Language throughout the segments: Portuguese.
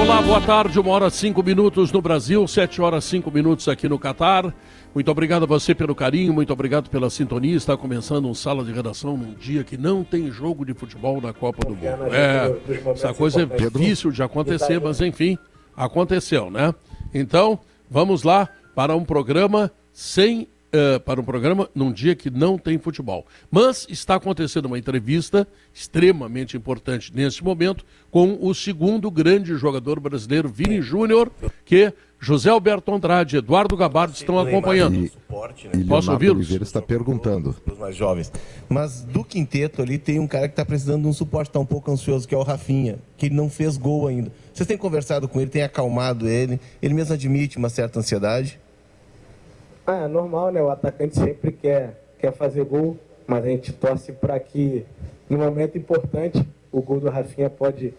Olá, boa tarde. Uma hora cinco minutos no Brasil, sete horas cinco minutos aqui no Catar. Muito obrigado a você pelo carinho, muito obrigado pela sintonia. Está começando um sala de redação num dia que não tem jogo de futebol na Copa do Mundo. É, essa coisa é difícil de acontecer, mas enfim, aconteceu, né? Então, vamos lá para um programa sem uh, para um programa num dia que não tem futebol. Mas está acontecendo uma entrevista extremamente importante nesse momento com o segundo grande jogador brasileiro, Vini Júnior, que José Alberto Andrade e Eduardo Gabardo estão acompanhando. E, suporte, né? Posso ouvi-los? Está perguntando. Os mais jovens. Mas do quinteto ali tem um cara que está precisando de um suporte, está um pouco ansioso, que é o Rafinha, que ele não fez gol ainda. Vocês têm conversado com ele, têm acalmado ele, ele mesmo admite uma certa ansiedade? Ah, é normal, né? O atacante sempre quer, quer fazer gol, mas a gente torce para que, no momento importante, o gol do Rafinha pode,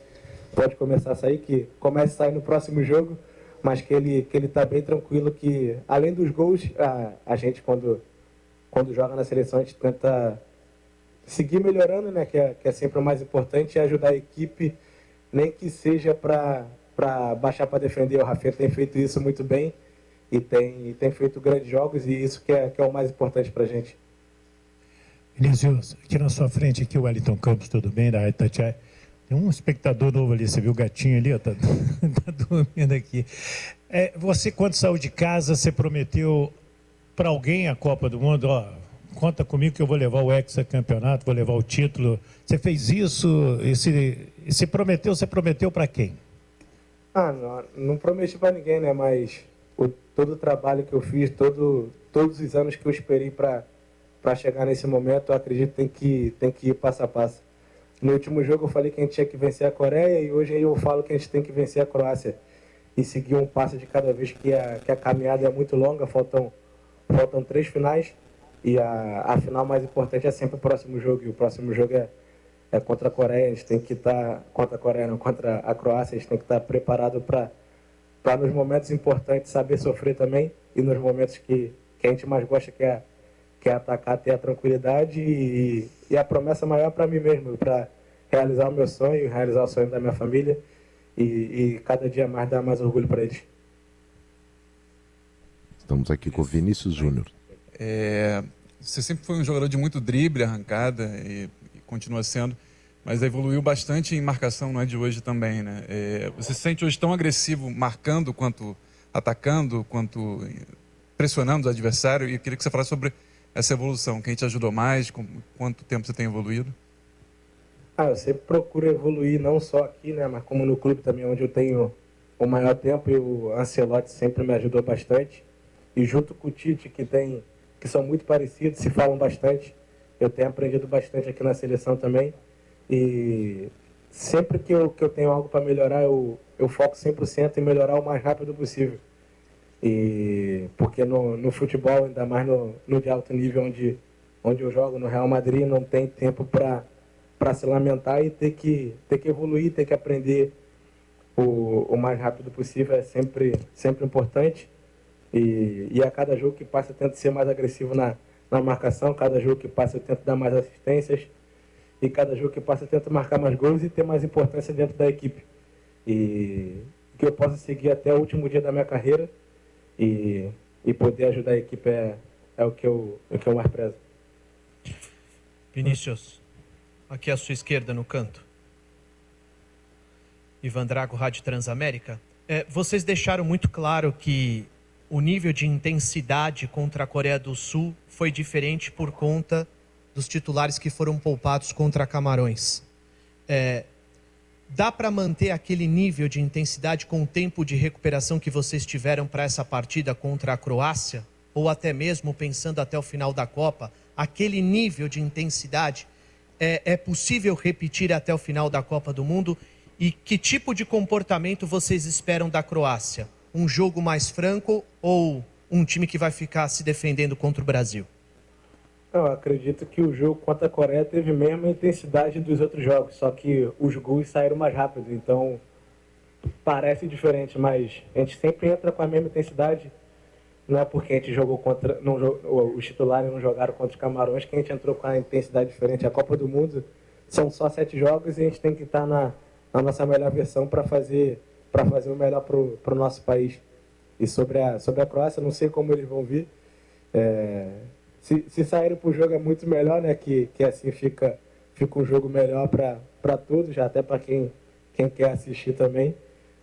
pode começar a sair, que comece a sair no próximo jogo, mas que ele que ele está bem tranquilo, que além dos gols, a, a gente quando, quando joga na seleção, a gente tenta seguir melhorando, né? Que é, que é sempre o mais importante, e ajudar a equipe, nem que seja para baixar para defender. O Rafinha tem feito isso muito bem e tem, e tem feito grandes jogos e isso que é, que é o mais importante para a gente. Vinícius, aqui na sua frente, aqui o Wellington Campos, tudo bem, da Itatiaia. Tem um espectador novo ali, você viu o gatinho ali, está tá dormindo aqui. É, você, quando saiu de casa, você prometeu para alguém a Copa do Mundo, ó, conta comigo que eu vou levar o hexacampeonato, vou levar o título. Você fez isso e se, e se prometeu, você prometeu para quem? Ah, não, não prometi para ninguém, né, mas todo o trabalho que eu fiz, todo, todos os anos que eu esperei para chegar nesse momento, eu acredito que tem que, tem que ir passo a passo. No último jogo eu falei que a gente tinha que vencer a Coreia e hoje eu falo que a gente tem que vencer a Croácia e seguir um passo de cada vez que a, que a caminhada é muito longa, faltam, faltam três finais e a, a final mais importante é sempre o próximo jogo e o próximo jogo é, é contra a Coreia, a gente tem que estar tá, contra a Coreia, não, contra a Croácia, a gente tem que estar tá preparado para para nos momentos importantes saber sofrer também e nos momentos que, que a gente mais gosta que é, que é atacar, ter a tranquilidade e, e a promessa maior para mim mesmo, para realizar o meu sonho, realizar o sonho da minha família e, e cada dia mais dar mais orgulho para eles. Estamos aqui com o Vinícius Júnior. É, você sempre foi um jogador de muito drible, arrancada e, e continua sendo mas evoluiu bastante em marcação, não é de hoje também, né? É, você se sente hoje tão agressivo marcando quanto atacando, quanto pressionando os adversários? E eu queria que você falasse sobre essa evolução. Quem te ajudou mais? Com quanto tempo você tem evoluído? Ah, eu sempre procuro evoluir, não só aqui, né? Mas como no clube também, onde eu tenho o maior tempo e o Ancelotti sempre me ajudou bastante. E junto com o Tite, que tem que são muito parecidos, se falam bastante. Eu tenho aprendido bastante aqui na seleção também. E sempre que eu, que eu tenho algo para melhorar, eu, eu foco 100% em melhorar o mais rápido possível. E porque no, no futebol, ainda mais no, no de alto nível onde, onde eu jogo, no Real Madrid, não tem tempo para se lamentar e ter que, ter que evoluir, ter que aprender o, o mais rápido possível é sempre, sempre importante. E, e a cada jogo que passa eu tento ser mais agressivo na, na marcação, cada jogo que passa eu tento dar mais assistências e cada jogo que passa tenta marcar mais gols e ter mais importância dentro da equipe. E que eu possa seguir até o último dia da minha carreira e, e poder ajudar a equipe é, é o, que eu, é o que eu mais prezo. Vinícius, aqui à sua esquerda no canto. Ivan Drago, Rádio Transamérica. É, vocês deixaram muito claro que o nível de intensidade contra a Coreia do Sul foi diferente por conta dos titulares que foram poupados contra Camarões. É, dá para manter aquele nível de intensidade com o tempo de recuperação que vocês tiveram para essa partida contra a Croácia? Ou até mesmo pensando até o final da Copa, aquele nível de intensidade é, é possível repetir até o final da Copa do Mundo? E que tipo de comportamento vocês esperam da Croácia? Um jogo mais franco ou um time que vai ficar se defendendo contra o Brasil? Eu acredito que o jogo contra a Coreia teve a mesma intensidade dos outros jogos, só que os gols saíram mais rápido, então parece diferente, mas a gente sempre entra com a mesma intensidade. Não é porque a gente jogou contra. Não, os titulares não jogaram contra os Camarões que a gente entrou com a intensidade diferente. A Copa do Mundo são só sete jogos e a gente tem que estar na, na nossa melhor versão para fazer, fazer o melhor para o nosso país. E sobre a, sobre a Croácia, não sei como eles vão vir. É, se, se saírem para o jogo é muito melhor, né? Que, que assim fica, fica um jogo melhor para todos, já até para quem, quem quer assistir também.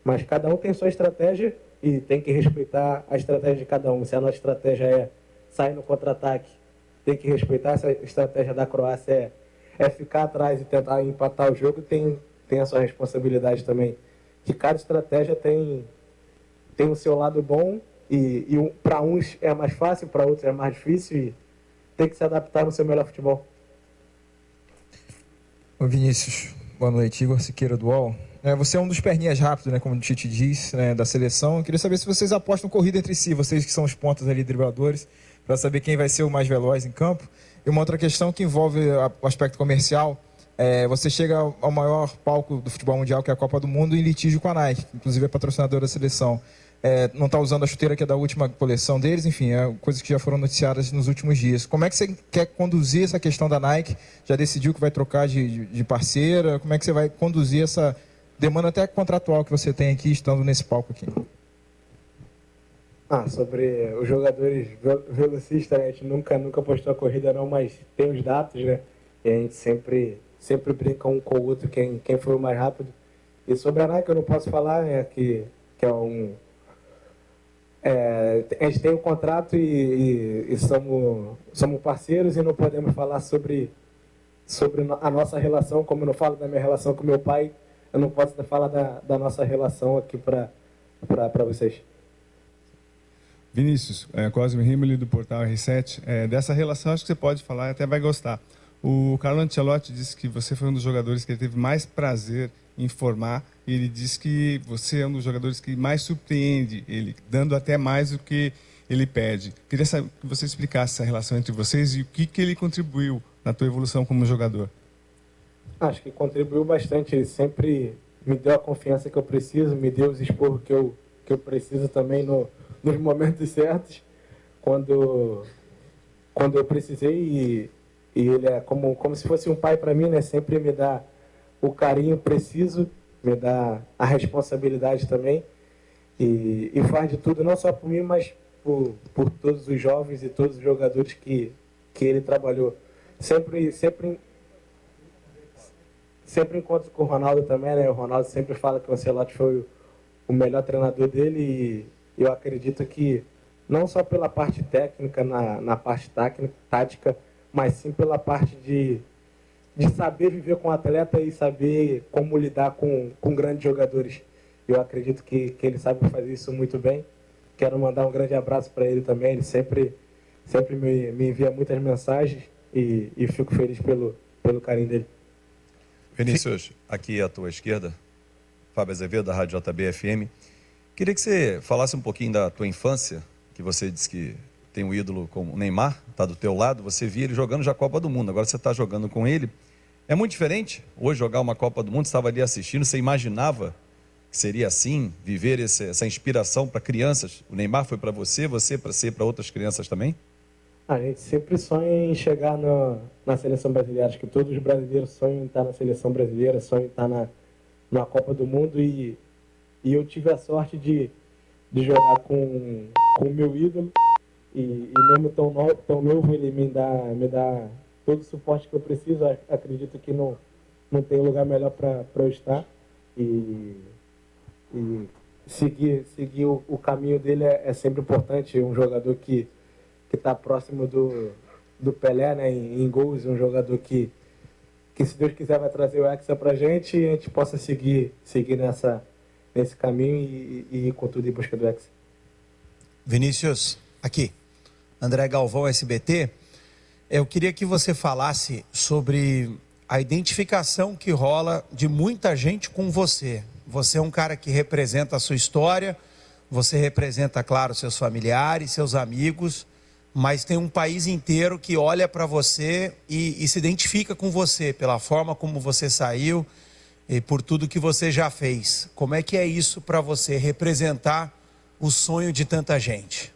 Mas cada um tem sua estratégia e tem que respeitar a estratégia de cada um. Se a nossa estratégia é sair no contra-ataque, tem que respeitar essa estratégia da Croácia é, é ficar atrás e tentar empatar o jogo, tem, tem a sua responsabilidade também. Que cada estratégia tem, tem o seu lado bom e, e para uns é mais fácil, para outros é mais difícil e tem que se adaptar no seu melhor futebol. Ô Vinícius, boa noite. Igor Siqueira do UOL. É, você é um dos perninhas rápidos, né, como o Tite diz, né, da seleção. Eu queria saber se vocês apostam corrida entre si, vocês que são os pontos ali dribladores, para saber quem vai ser o mais veloz em campo. E uma outra questão que envolve o aspecto comercial. É, você chega ao maior palco do futebol mundial, que é a Copa do Mundo, em litígio com a Nike, que inclusive é patrocinadora da seleção é, não está usando a chuteira que é da última coleção deles, enfim, é coisas que já foram noticiadas nos últimos dias. Como é que você quer conduzir essa questão da Nike? Já decidiu que vai trocar de, de parceira? Como é que você vai conduzir essa demanda até contratual que você tem aqui, estando nesse palco aqui? Ah, sobre os jogadores velocistas, a gente nunca, nunca postou a corrida não, mas tem os dados, né? E a gente sempre, sempre brinca um com o outro quem, quem foi o mais rápido. E sobre a Nike eu não posso falar, né, que, que é um, é, a gente tem um contrato e, e, e, somos, somos parceiros e não podemos falar sobre, sobre a nossa relação, como eu não falo da minha relação com meu pai, eu não posso falar da, da nossa relação aqui para vocês. Vinícius, é, Cosme Rimoli do portal R7, é, dessa relação acho que você pode falar até vai gostar. O Carlo Ancelotti disse que você foi um dos jogadores que ele teve mais prazer em formar e ele diz que você é um dos jogadores que mais surpreende ele, dando até mais do que ele pede. Queria saber, que você explicasse essa relação entre vocês e o que, que ele contribuiu na tua evolução como jogador. Acho que contribuiu bastante. Ele sempre me deu a confiança que eu preciso, me deu os esporros que eu, que eu preciso também no, nos momentos certos, quando, quando eu precisei. E, e ele é como, como se fosse um pai para mim, né? Sempre me dá o carinho preciso me dá a responsabilidade também e, e faz de tudo, não só por mim, mas por, por todos os jovens e todos os jogadores que, que ele trabalhou. Sempre, sempre, sempre encontro com o Ronaldo também, né? O Ronaldo sempre fala que o Ancelotti foi o, o melhor treinador dele e eu acredito que não só pela parte técnica, na, na parte tática, mas sim pela parte de de saber viver com o atleta e saber como lidar com, com grandes jogadores. Eu acredito que, que ele sabe fazer isso muito bem. Quero mandar um grande abraço para ele também. Ele sempre, sempre me, me envia muitas mensagens e, e fico feliz pelo, pelo carinho dele. Vinícius, aqui à tua esquerda, Fábio Azevedo, da Rádio JBFM. Queria que você falasse um pouquinho da tua infância, que você disse que tem um ídolo como o Neymar, está do teu lado, você via ele jogando já a Copa do Mundo, agora você está jogando com ele. É muito diferente hoje jogar uma Copa do Mundo, estava ali assistindo, você imaginava que seria assim, viver esse, essa inspiração para crianças? O Neymar foi para você, você para ser para outras crianças também? A gente sempre sonha em chegar no, na seleção brasileira. Acho que todos os brasileiros sonham em estar na seleção brasileira, sonham em estar na, na Copa do Mundo e, e eu tive a sorte de, de jogar com, com o meu ídolo e, e mesmo tão, no, tão novo ele me dá, me dá todo o suporte que eu preciso. Acredito que não, não tem lugar melhor para eu estar. E, e seguir, seguir o, o caminho dele é, é, sempre importante. Um jogador que está próximo do, do Pelé né, em, em gols, um jogador que, que, se Deus quiser, vai trazer o Hexa para a gente e a gente possa seguir, seguir nessa, nesse caminho e, e ir com tudo em busca do Hexa. Vinícius, aqui. André Galvão, SBT. Eu queria que você falasse sobre a identificação que rola de muita gente com você. Você é um cara que representa a sua história, você representa, claro, seus familiares, seus amigos, mas tem um país inteiro que olha para você e, e, se identifica com você pela forma como você saiu e por tudo que você já fez. Como é que é isso para você representar o sonho de tanta gente?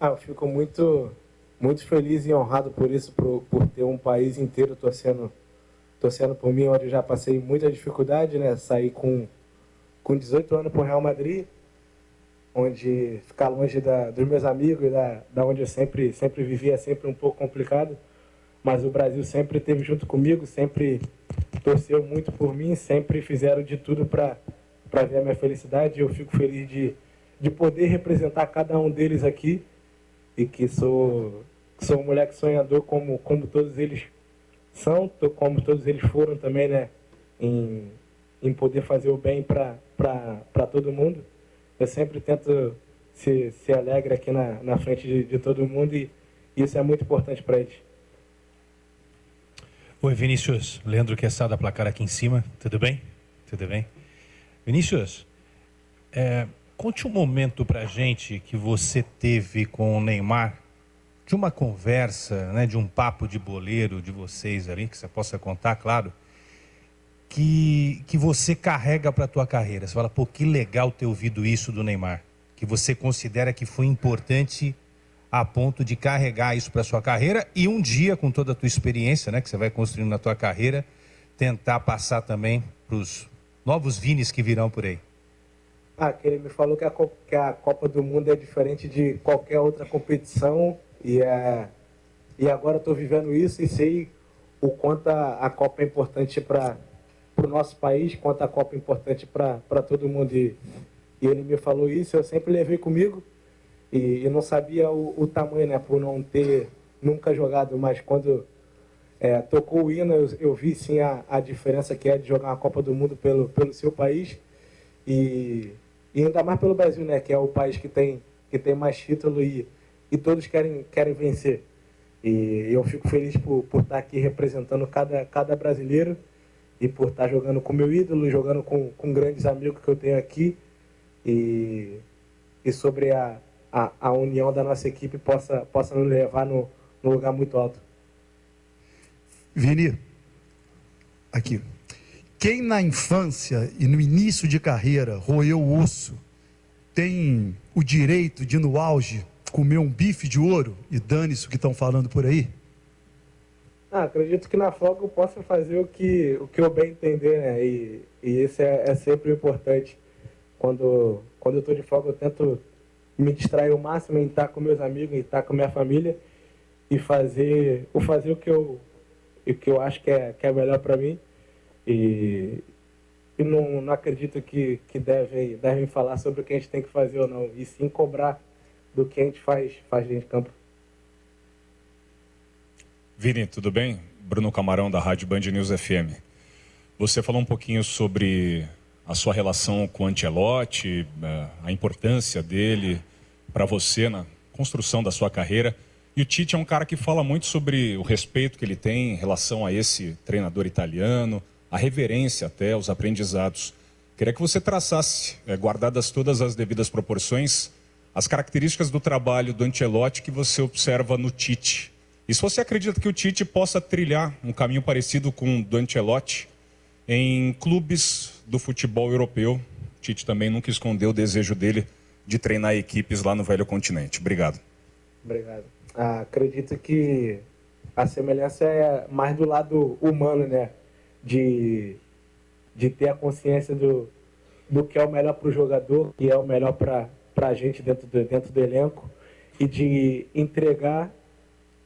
Ah, eu fico muito, muito feliz e honrado por isso, por, por ter um país inteiro torcendo, torcendo por mim, onde eu já passei muita dificuldade, né? Sair com, com 18 anos para o Real Madrid, onde ficar longe da, dos meus amigos, da, da onde eu sempre, sempre vivia, é sempre um pouco complicado. Mas o Brasil sempre esteve junto comigo, sempre torceu muito por mim, sempre fizeram de tudo para ver a minha felicidade. Eu fico feliz de, de poder representar cada um deles aqui e que sou, sou um moleque sonhador como, como todos eles são, como todos eles foram também, né? Em, em poder fazer o bem para todo mundo. Eu sempre tento ser, ser alegre aqui na, na frente de, de todo mundo e isso é muito importante para eles. Oi, Vinícius. Leandro Quesada, placar aqui em cima. Tudo bem? Tudo bem? Vinícius, é, Conte um momento para gente que você teve com o Neymar, de uma conversa, né, de um papo de boleiro de vocês ali, que você possa contar, claro, que, que você carrega para a tua carreira. Você fala, pô, que legal ter ouvido isso do Neymar. Que você considera que foi importante a ponto de carregar isso para sua carreira e um dia, com toda a tua experiência, né, que você vai construindo na tua carreira, tentar passar também para os novos Vines que virão por aí. Ah, que ele me falou que a, que a Copa do Mundo é diferente de qualquer outra competição e, é, e agora estou vivendo isso e sei o quanto a, a Copa é importante para o nosso país, quanto a Copa é importante para todo mundo. E, e, ele me falou isso, eu sempre levei comigo e, e não sabia o, o, tamanho, né, por não ter nunca jogado, mas quando é, tocou o hino eu, eu vi sim a, a diferença que é de jogar a Copa do Mundo pelo, pelo seu país. E, e ainda mais pelo Brasil, né? Que é o país que tem, que tem mais título e, e todos querem, querem vencer. E eu fico feliz por, por estar aqui representando cada, cada brasileiro e por estar jogando com meu ídolo, jogando com, com grandes amigos que eu tenho aqui. E, e sobre a, a, a união da nossa equipe possa, possa nos levar no, no lugar muito alto. Vini, aqui. Quem na infância e no início de carreira roeu o osso tem o direito de, no auge, comer um bife de ouro e dane-se o que estão falando por aí? Ah, acredito que na folga eu possa fazer o que, o que eu bem entender, né? E, e isso é, é sempre importante. Quando, quando eu estou de folga, eu tento me distrair o máximo em estar com meus amigos, em estar com minha família e fazer, o fazer o que eu, o que eu acho que é, que é melhor para mim. E, e não, não acredito que, que devem, devem falar sobre o que a gente tem que fazer ou não, e sim cobrar do que a gente faz, faz dentro de campo. Vini, tudo bem? Bruno Camarão, da Rádio Band News FM. Você falou um pouquinho sobre a sua relação com o Ancelotti, eh, a importância dele para você na construção da sua carreira. E o Tite é um cara que fala muito sobre o respeito que ele tem em relação a esse treinador italiano, a reverência até, os aprendizados. Queria que você traçasse, é, guardadas todas as devidas proporções, as características do trabalho do Ancelotti que você observa no Tite. E se você acredita que o Tite possa trilhar um caminho parecido com o do Ancelotti em clubes do futebol europeu. O Tite também nunca escondeu o desejo dele de treinar equipes lá no velho continente. Obrigado. Obrigado. Ah, acredito que a semelhança é mais do lado humano, né? De, de ter a consciência do, do que é o melhor para o jogador, que é o melhor para a gente dentro do, dentro do elenco, e de entregar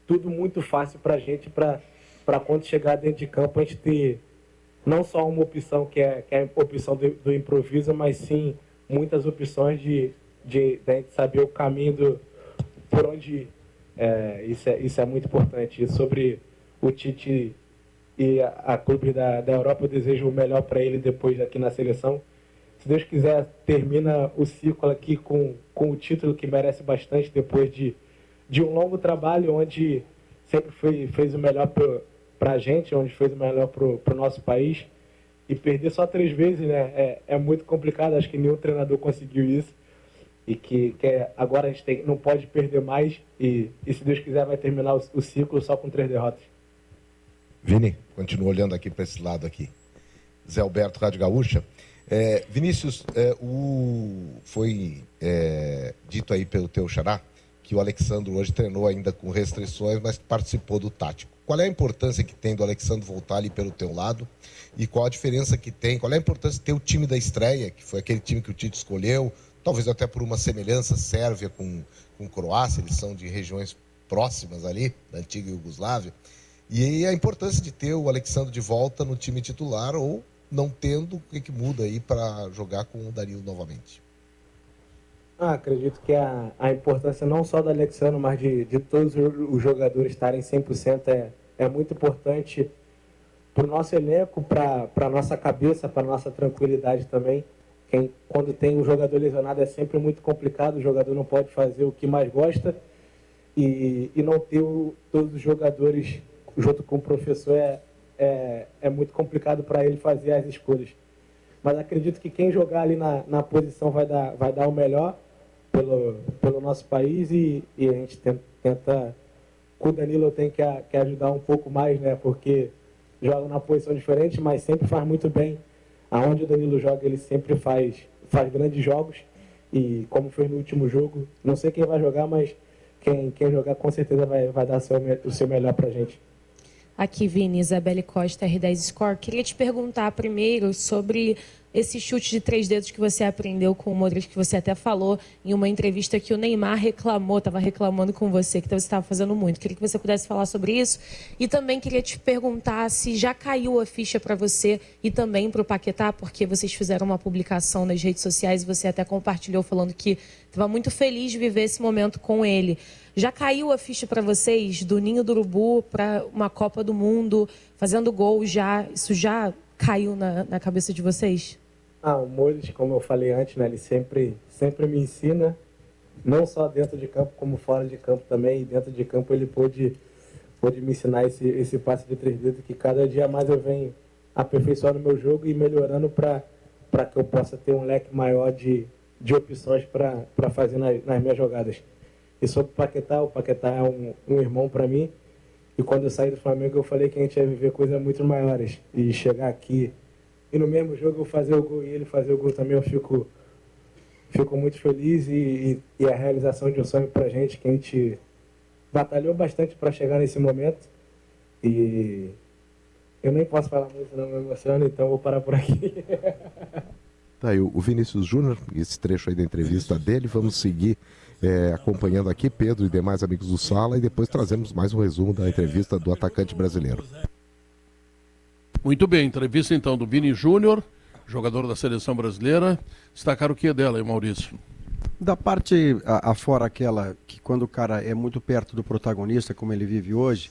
tudo muito fácil para a gente, para quando chegar dentro de campo a gente ter não só uma opção que é, que é a opção do, do improviso, mas sim muitas opções de, de, de a gente saber o caminho do, por onde ir. É, isso, é, isso é muito importante. E sobre o Tite e a, a clube da, da Europa eu desejo o melhor para ele depois aqui na seleção. Se Deus quiser, termina o ciclo aqui com, com o título que merece bastante depois de, de um longo trabalho onde sempre foi, fez o melhor para a gente, onde fez o melhor para o nosso país. E perder só três vezes né, é, é muito complicado, acho que nenhum treinador conseguiu isso. e que, que é, agora a gente tem, não pode perder mais e, e se Deus quiser vai terminar o, o ciclo só com três derrotas. Vini, continua olhando aqui para esse lado aqui. Zé Alberto, Rádio Gaúcha. É, Vinícius, é, o, foi é, dito aí pelo teu xará que o Alexandre hoje treinou ainda com restrições, mas participou do tático. Qual é a importância que tem do Alexandre voltar ali pelo teu lado? E qual a diferença que tem? Qual é a importância de ter o time da estreia, que foi aquele time que o Tite escolheu, talvez até por uma semelhança Sérvia com, com Croácia, eles são de regiões próximas ali, da antiga Iugoslávia. E a importância de ter o Alexandre de volta no time titular ou não tendo, o que, que muda aí para jogar com o Danilo novamente? Ah, acredito que a, a importância não só do Alexandre, mas de, de todos os jogadores estarem 100% é, é muito importante para o nosso elenco, para a nossa cabeça, para a nossa tranquilidade também. Quem, quando tem um jogador lesionado é sempre muito complicado, o jogador não pode fazer o que mais gosta e, e não ter o, todos os jogadores junto com o professor é, é, é muito complicado para ele fazer as escolhas. Mas acredito que quem jogar ali na, na posição vai dar, vai dar o melhor pelo, pelo nosso país e, e a gente tenta, tenta com o Danilo eu tenho que, que ajudar um pouco mais, né? Porque joga na posição diferente, mas sempre faz muito bem aonde o Danilo joga, ele sempre faz, faz grandes jogos. E como fez no último jogo, não sei quem vai jogar, mas quem, quem jogar com certeza vai, vai dar seu, o seu melhor pra gente. Aqui, Vini, Isabelle Costa, R10 Score. Queria te perguntar primeiro sobre esse chute de três dedos que você aprendeu com o Modric, que você até falou em uma entrevista que o Neymar reclamou, estava reclamando com você, que você estava fazendo muito. Queria que você pudesse falar sobre isso. E também queria te perguntar se já caiu a ficha para você e também para o Paquetá, porque vocês fizeram uma publicação nas redes sociais e você até compartilhou falando que estava muito feliz de viver esse momento com ele. Já caiu a ficha para vocês do Ninho do Urubu para uma Copa do Mundo, fazendo gol já? Isso já caiu na, na cabeça de vocês? Ah, o Moles, como eu falei antes, né, ele sempre, sempre me ensina, não só dentro de campo, como fora de campo também. E dentro de campo ele pôde, pôde me ensinar esse, esse passe de três dedos que cada dia mais eu venho aperfeiçoando o meu jogo e melhorando para que eu possa ter um leque maior de, de opções para fazer nas, nas, minhas jogadas. E sobre o Paquetá, o Paquetá é um, um irmão para mim. E quando eu saí do Flamengo, eu falei que a gente ia viver coisas muito maiores. E chegar aqui e no mesmo jogo eu fazer o gol e ele fazer o gol também, eu fico, fico muito feliz e, e, e a realização de um sonho para gente, que a gente batalhou bastante para chegar nesse momento. E eu nem posso falar muito, não me emociono, então vou parar por aqui. Tá aí o Vinícius Júnior, esse trecho aí da entrevista dele, vamos seguir é, acompanhando aqui Pedro e demais amigos do Sala e depois trazemos mais um resumo da entrevista do atacante brasileiro. Muito bem, entrevista então do Vini Júnior, jogador da seleção brasileira. Destacar o que é dela, hein, Maurício? Da parte afora aquela que quando o cara é muito perto do protagonista, como ele vive hoje,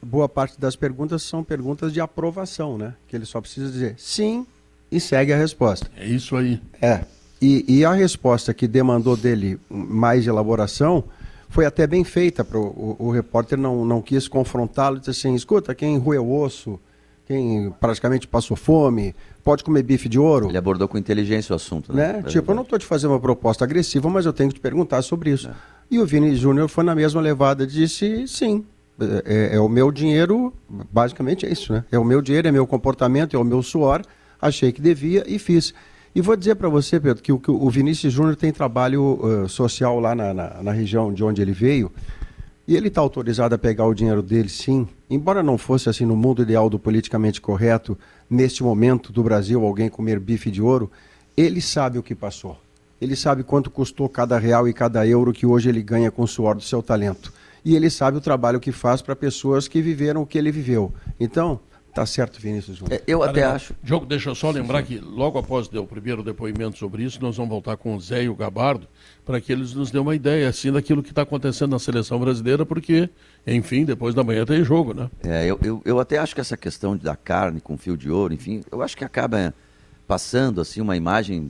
boa parte das perguntas são perguntas de aprovação, né? Que ele só precisa dizer sim e segue a resposta. É isso aí. É. E, e a resposta que demandou dele mais elaboração foi até bem feita. Pro, o, o repórter não, não quis confrontá-lo e disse assim: escuta, quem roeu osso quem praticamente passou fome, pode comer bife de ouro. Ele abordou com inteligência o assunto, né? né? Tipo, eu não estou te fazendo uma proposta agressiva, mas eu tenho que te perguntar sobre isso. É. E o Vini Júnior foi na mesma levada, disse sim. É, é, é, o meu dinheiro, basicamente é isso, né? É o meu dinheiro, é meu comportamento, é o meu suor. Achei que devia e fiz. E vou dizer para você, Pedro, que o, que o Vinícius Júnior tem trabalho uh, social lá na, na, na região de onde ele veio. E ele está autorizado a pegar o dinheiro dele, sim. Embora não fosse assim no mundo ideal do politicamente correto, neste momento do Brasil, alguém comer bife de ouro, ele sabe o que passou. Ele sabe quanto custou cada real e cada euro que hoje ele ganha com o suor do seu talento. E ele sabe o trabalho que faz para pessoas que viveram o que ele viveu. Então, Tá certo, Vinícius Júnior. É, eu até acho. Diogo, deixa eu só lembrar que logo após o primeiro depoimento sobre isso, nós vamos voltar com o Zé e o Gabardo para que eles nos dêem uma ideia assim daquilo que está acontecendo na seleção brasileira, porque, enfim, depois da manhã tem jogo, né? É, eu, eu, eu até acho que essa questão da carne com fio de ouro, enfim, eu acho que acaba passando assim uma imagem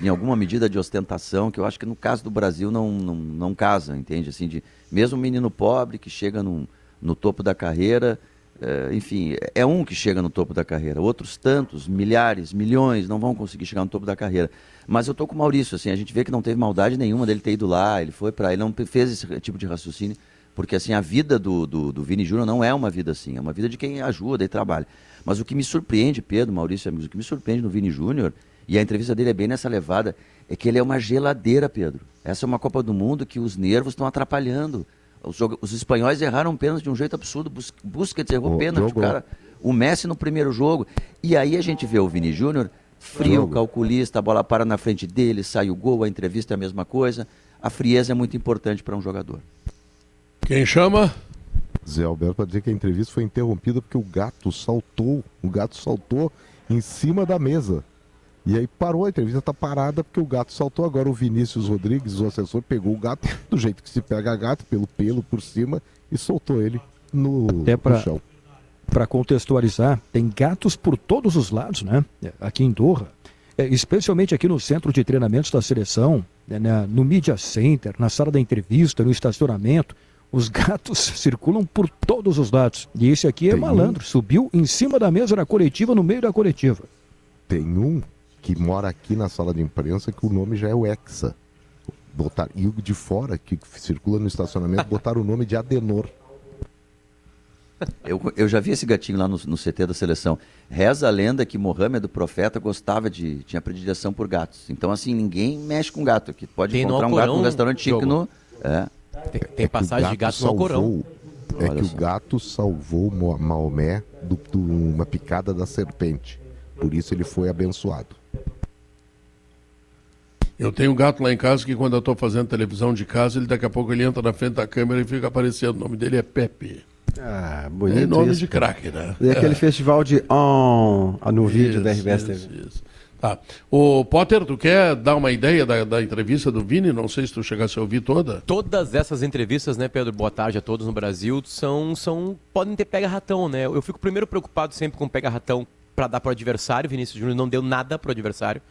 em alguma medida de ostentação que eu acho que no caso do Brasil não, não, não casa, entende? Assim, de mesmo um menino pobre que chega num, no topo da carreira é, enfim, é um que chega no topo da carreira. Outros tantos, milhares, milhões, não vão conseguir chegar no topo da carreira. Mas eu tô com o Maurício, assim, a gente vê que não teve maldade nenhuma dele ter ido lá, ele foi para, ele não fez esse tipo de raciocínio, porque assim a vida do, do, do Vini Júnior não é uma vida assim, é uma vida de quem ajuda e trabalha. Mas o que me surpreende, Pedro, Maurício, amigos, o que me surpreende no Vini Júnior e a entrevista dele é bem nessa levada, é que ele é uma geladeira, Pedro. Essa é uma Copa do Mundo que os nervos estão atrapalhando. Os, os, espanhóis erraram pênalti de um jeito absurdo. Bus Busquets errou oh, pênalti, o cara. O Messi no primeiro jogo. E aí a gente vê o Vini Júnior frio, jogo. calculista, a bola para na frente dele, sai o gol, a entrevista é a mesma coisa. A frieza é muito importante para um jogador. Quem chama? Zé Alberto para dizer que a entrevista foi interrompida porque o gato saltou, o gato saltou em cima da mesa. E aí parou, a entrevista tá parada porque o gato saltou. Agora o Vinícius Rodrigues, o assessor, pegou o gato do jeito que se pega gato, pelo pelo por cima, e soltou ele no, é pra, no chão. Para contextualizar, tem gatos por todos os lados, né? Aqui em Doha, é, especialmente aqui no centro de treinamentos da seleção, né, no Media Center, na sala da entrevista, no estacionamento. Os gatos circulam por todos os lados. E esse aqui é tem malandro, um... subiu em cima da mesa da coletiva, no meio da coletiva. Tem um que mora aqui na sala de imprensa que o nome já é o Hexa. Botar, e o de fora, que circula no estacionamento, botaram o nome de Adenor. Eu, eu já vi esse gatinho lá no, no CT da seleção. Reza a lenda que Mohamed, o profeta, gostava de. tinha predileção por gatos. Então, assim, ninguém mexe com gato. Que pode tem encontrar um gato no restaurante chique no. É. Tem, tem é passagem de gato salvou, no Corão. É Olha que só. o gato salvou Maomé de uma picada da serpente. Por isso ele foi abençoado. Eu tenho um gato lá em casa que quando eu estou fazendo televisão de casa, ele daqui a pouco ele entra na frente da câmera e fica aparecendo. O nome dele é Pepe. Ah, bonito. É nome isso, de craque, né? E aquele é. festival de On no vídeo isso, da RBS isso, TV. Isso. Tá. O Potter, tu quer dar uma ideia da, da, entrevista do Vini? Não sei se tu chegasse a ouvir toda. Todas essas entrevistas, né, Pedro? Boa tarde a todos no Brasil. São, são podem ter pega-ratão, né? Eu fico primeiro preocupado sempre com pega-ratão para dar para o adversário. Vinícius Júnior não deu nada para o adversário.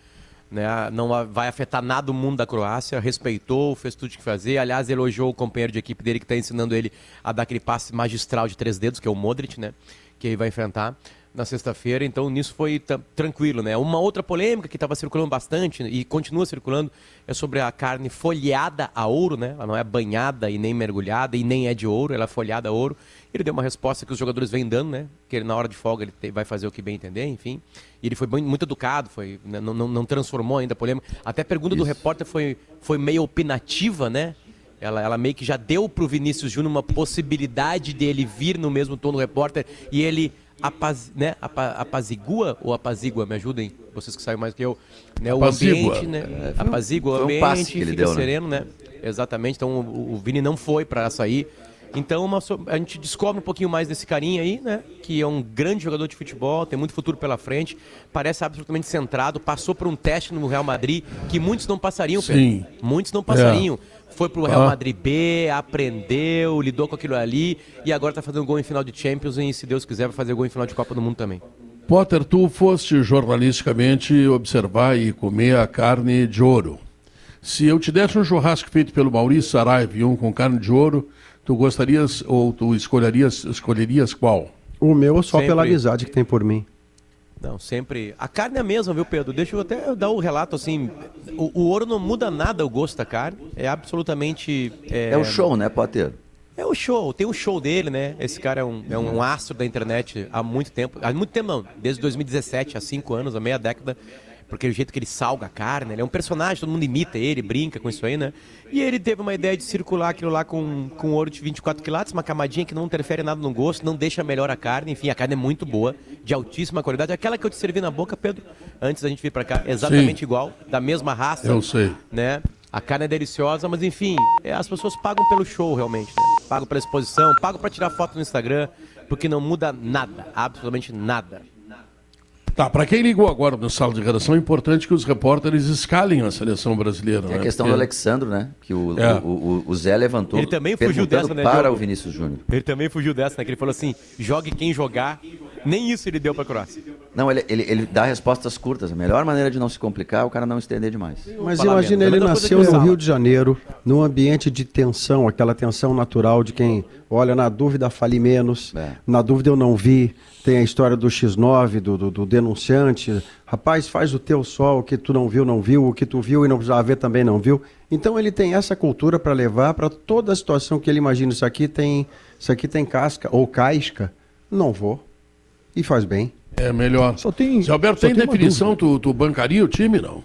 Né? Não vai afetar nada o mundo da Croácia. Respeitou, fez tudo o que fazer. Aliás, elogiou o companheiro de equipe dele que está ensinando ele a dar aquele passe magistral de três dedos, que é o Modric, né? Que ele vai enfrentar na sexta-feira, então nisso foi tranquilo, né? Uma outra polêmica que estava circulando bastante e continua circulando é sobre a carne folhada a ouro, né? Ela não é banhada e nem mergulhada e nem é de ouro, ela é folhada a ouro. Ele deu uma resposta que os jogadores vêm dando, né? Que ele, na hora de folga ele vai fazer o que bem entender, enfim. E ele foi muito educado, foi, né? não, não, não, transformou ainda a polêmica. Até a pergunta Isso. do repórter foi, foi meio opinativa, né? Ela, ela meio que já deu para o Vinícius Júnior uma possibilidade dele vir no mesmo tom do repórter e ele apaz, né, apazigua ou apazigua, me ajudem, vocês que sabem mais que eu, né, o ambiente, né, é, apazigua o ambiente, fica deu, né? sereno, né? né? Exatamente, então o, o Vini não foi para sair. Então uma, a gente descobre um pouquinho mais desse carinha aí, né? Que é um grande jogador de futebol, tem muito futuro pela frente, parece absolutamente centrado, passou por um teste no Real Madrid que muitos não passariam, Pedro. Sim. Muitos não passariam. É foi pro Real Madrid B, aprendeu, lidou com aquilo ali e agora está fazendo gol em final de Champions e, se Deus quiser, vai fazer gol em final de Copa do Mundo também. Potter, tu foste jornalisticamente observar e comer a carne de ouro. Se eu te desse um churrasco feito pelo Maurício Saraiva e um com carne de ouro, tu gostarias ou tu escolherias, escolherias qual? O meu só Sempre. pela amizade que tem por mim. Não, sempre. A carne é a mesma, viu, Pedro? Deixa eu até dar o um relato assim. O, o, ouro não muda nada o gosto da carne. É absolutamente. É, é o show, né, Potter? É o show, tem o show dele, né? Esse cara é um, é um astro da internet há muito tempo. Há muito tempo, não. Desde 2017, há cinco anos, há meia década porque o jeito que ele salga a carne, ele é um personagem, todo mundo imita ele, brinca com isso aí, né? E ele teve uma ideia de circular aquilo lá com, com ouro de 24 quilates, uma camadinha que não interfere nada no gosto, não deixa melhor a carne, enfim, a carne é muito boa, de altíssima qualidade. Aquela que eu te servi na boca, Pedro, antes da gente vir para cá, exatamente Sim. igual, da mesma raça. Eu sei. Né? A carne é deliciosa, mas enfim, é, as pessoas pagam pelo show realmente, né? Pagam pela exposição, pagam para tirar foto no Instagram, porque não muda nada, absolutamente nada. Tá, para quem ligou agora no sala de redação, é importante que os repórteres escalem a seleção brasileira. É a né? questão Porque... do Alexandro, né? Que o, é. o, o, o, Zé levantou. Ele também fugiu dessa, né? Para o Vinícius Júnior. Ele também fugiu dessa, né? Que ele falou assim: jogue quem jogar. Nem isso ele deu para a Croácia. Não, ele, ele, ele dá respostas curtas. A melhor maneira de não se complicar é o cara não estender demais. Mas imagina, ele nasceu no Rio de Janeiro, num ambiente de tensão, aquela tensão natural de quem, olha, na dúvida fale menos, É. na dúvida eu não vi. Tem a história do X9, do, do, do denunciante. Rapaz, faz o teu só, o que tu não viu, não viu, o que tu viu e não precisava ver também não viu. Então ele tem essa cultura para levar para toda a situação que ele imagina. Isso aqui tem, isso aqui tem casca ou casca. Não vou. E faz bem. É melhor. Só tem, Se Alberto, só tem tem definição, tu, tu bancaria o time, não?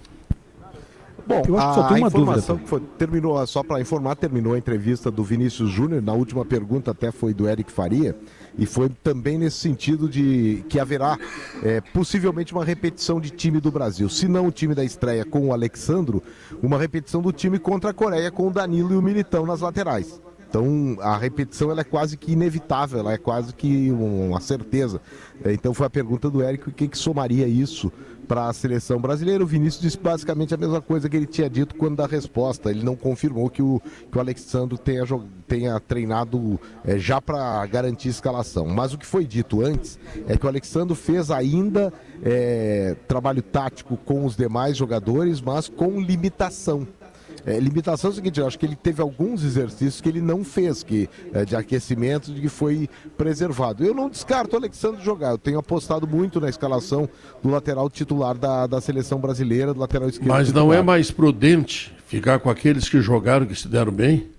Bom, Eu acho que só a, tem uma informação dúvida. que foi, terminou, só para informar, terminou a entrevista do Vinícius Júnior. Na última pergunta até foi do Eric Faria. E foi também nesse sentido de que haverá é, possivelmente uma repetição de time do Brasil. Se não o time da estreia com o Alexandro, uma repetição do time contra a Coreia com o Danilo e o Militão nas laterais. Então a repetição ela é quase que inevitável, ela é quase que um- uma certeza. É, Então foi a pergunta do Érico, o que, que somaria isso para a seleção brasileira? O Vinícius disse basicamente a mesma coisa que ele tinha dito quando da resposta. Ele não confirmou que o, que o Alexandre tenha, tenha treinado é, já para garantir escalação. Mas o que foi dito antes é que o Alexandre fez ainda é, trabalho tático com os demais jogadores, mas com limitação. É, limitação é o seguinte, eu acho que ele teve alguns exercícios que ele não fez, que, é, de aquecimento, de que foi preservado. Eu não descarto o Alexandre jogar, eu tenho apostado muito na escalação do lateral titular da, da seleção brasileira, do lateral esquerdo. Mas não titular. é mais prudente ficar com aqueles que jogaram, que se deram bem?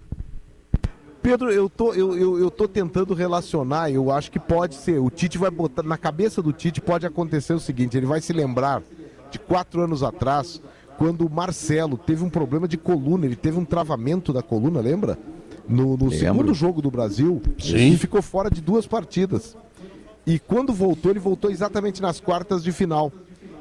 Pedro, eu tô, eu, eu, eu tô tentando relacionar, eu acho que pode ser. O Tite vai botar. Na cabeça do Tite pode acontecer o seguinte: ele vai se lembrar de quatro anos atrás, quando o Marcelo teve um problema de coluna, ele teve um travamento da coluna, lembra? No, no segundo jogo do Brasil, Sim. e ficou fora de duas partidas. E quando voltou, ele voltou exatamente nas quartas de final.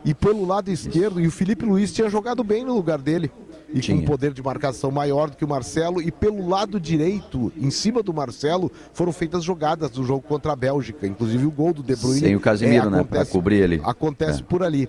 E pelo lado esquerdo, e o Felipe Luiz tinha jogado bem no lugar dele. E com um poder de marcação maior do que o Marcelo. E pelo lado direito, em cima do Marcelo, foram feitas jogadas do jogo contra a Bélgica. Inclusive o gol do De Bruyne. Sem o Casemiro, é, né, pra cobrir ali. Acontece É. por ali.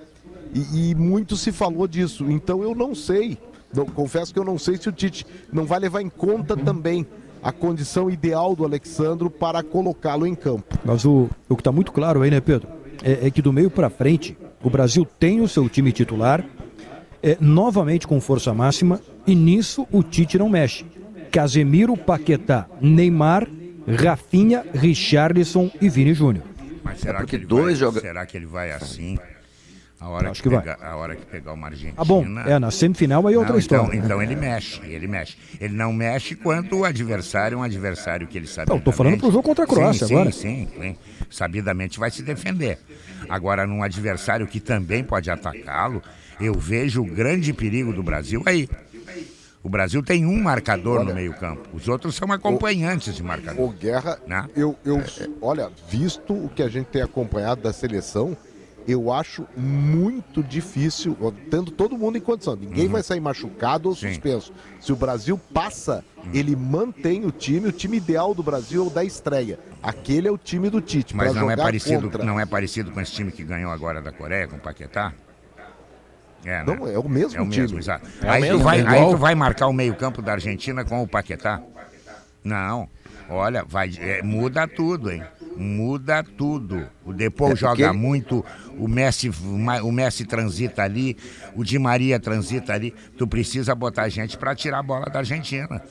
E, e muito se falou disso. Então eu não sei. Não- confesso que eu não sei se o Tite não vai levar em conta também a condição ideal do Alexandro para colocá-lo em campo. Mas o, o que está muito claro aí, né, Pedro? É, é que do meio para frente, o Brasil tem o seu time titular, é, novamente com força máxima, e nisso o Tite não mexe. Casemiro, Paquetá, Neymar, Rafinha, Richarlison e Vini Júnior. Mas será, porque que ele dois vai, joga- será que ele vai assim? A hora, Acho que, que vai. pegar, a hora que pegar uma Argentina. Ah, bom, é, na semifinal aí é outra Não, história. Então, né? então ele mexe, ele mexe. Ele não mexe quando o adversário é um adversário que ele sabe. Não, tô falando pro jogo contra a Croácia sim, agora. Sim, sim, sim. Sabidamente vai se defender. Agora, num adversário que também pode atacá-lo, eu vejo o grande perigo do Brasil aí. O Brasil tem um marcador no meio-campo. Os outros são acompanhantes de marcador. O Guerra, Né? eu, eu, olha, visto o que a gente tem acompanhado da seleção, eu acho muito difícil, tendo todo mundo em condição. Ninguém Uhum. vai sair machucado ou suspenso. Se o Brasil passa, Uhum. ele mantém o time, o time ideal do Brasil é o da estreia. Aquele é o time do Tite. Mas não é, jogar parecido, contra. não é parecido com esse time que ganhou agora da Coreia, com o Paquetá? É, né? Não, é o mesmo É o time. mesmo, exato. É o aí, mesmo, tu vai, é aí tu vai marcar o meio-campo da Argentina com o Paquetá? Não. Olha, vai, é, muda tudo, hein? Muda tudo. O Depou É, joga porque- muito, o Messi, o Messi transita ali, o Di Maria transita ali. Tu precisa botar gente para tirar a bola da Argentina.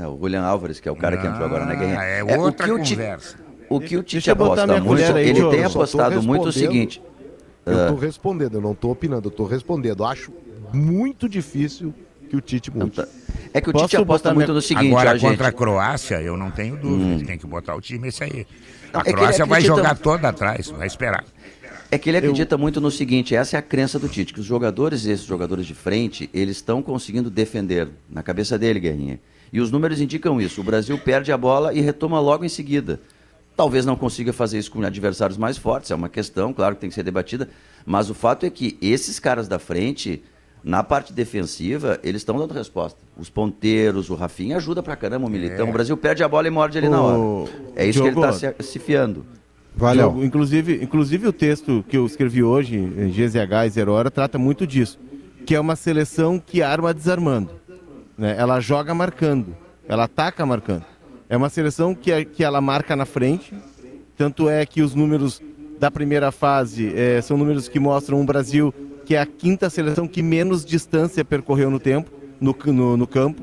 É, o William Álvares, que é o cara que entrou agora na guerra. Ah, é o outra que o conversa. O que o Tite eu aposta minha muito, aí, ele tem Eu apostado muito o seguinte. Eu ah, tô respondendo, eu não tô opinando, eu tô respondendo. Acho muito difícil que o Tite mude. É que o Tite aposta muito no seguinte, Agora, ó, gente. contra a Croácia, eu não tenho dúvida. Ele tem que botar o time esse aí. Não, A é Croácia vai jogar toda atrás, vai esperar. É que ele acredita muito no seguinte, essa é a crença do Tite, que os jogadores, esses jogadores de frente, eles estão conseguindo defender, na cabeça dele, Guerrinha. E os números indicam isso. O Brasil perde a bola e retoma logo em seguida. Talvez não consiga fazer isso com adversários mais fortes, é uma questão, claro que tem que ser debatida, mas o fato é que esses caras da frente, na parte defensiva, eles estão dando resposta. Os ponteiros, o Rafinha ajuda pra caramba o Militão. É. O Brasil perde a bola e morde ali na hora. É isso que ele Diogo, está se, se fiando. Diogo, inclusive, inclusive o texto que eu escrevi hoje, em GZH e Zero Hora, trata muito disso. Que é uma seleção que arma desarmando. né? Ela joga marcando, ela ataca marcando. É uma seleção que, é- que ela marca na frente, tanto é que os números da primeira fase é, são números que mostram um Brasil que é a quinta seleção que menos distância percorreu no tempo, no, no, no campo.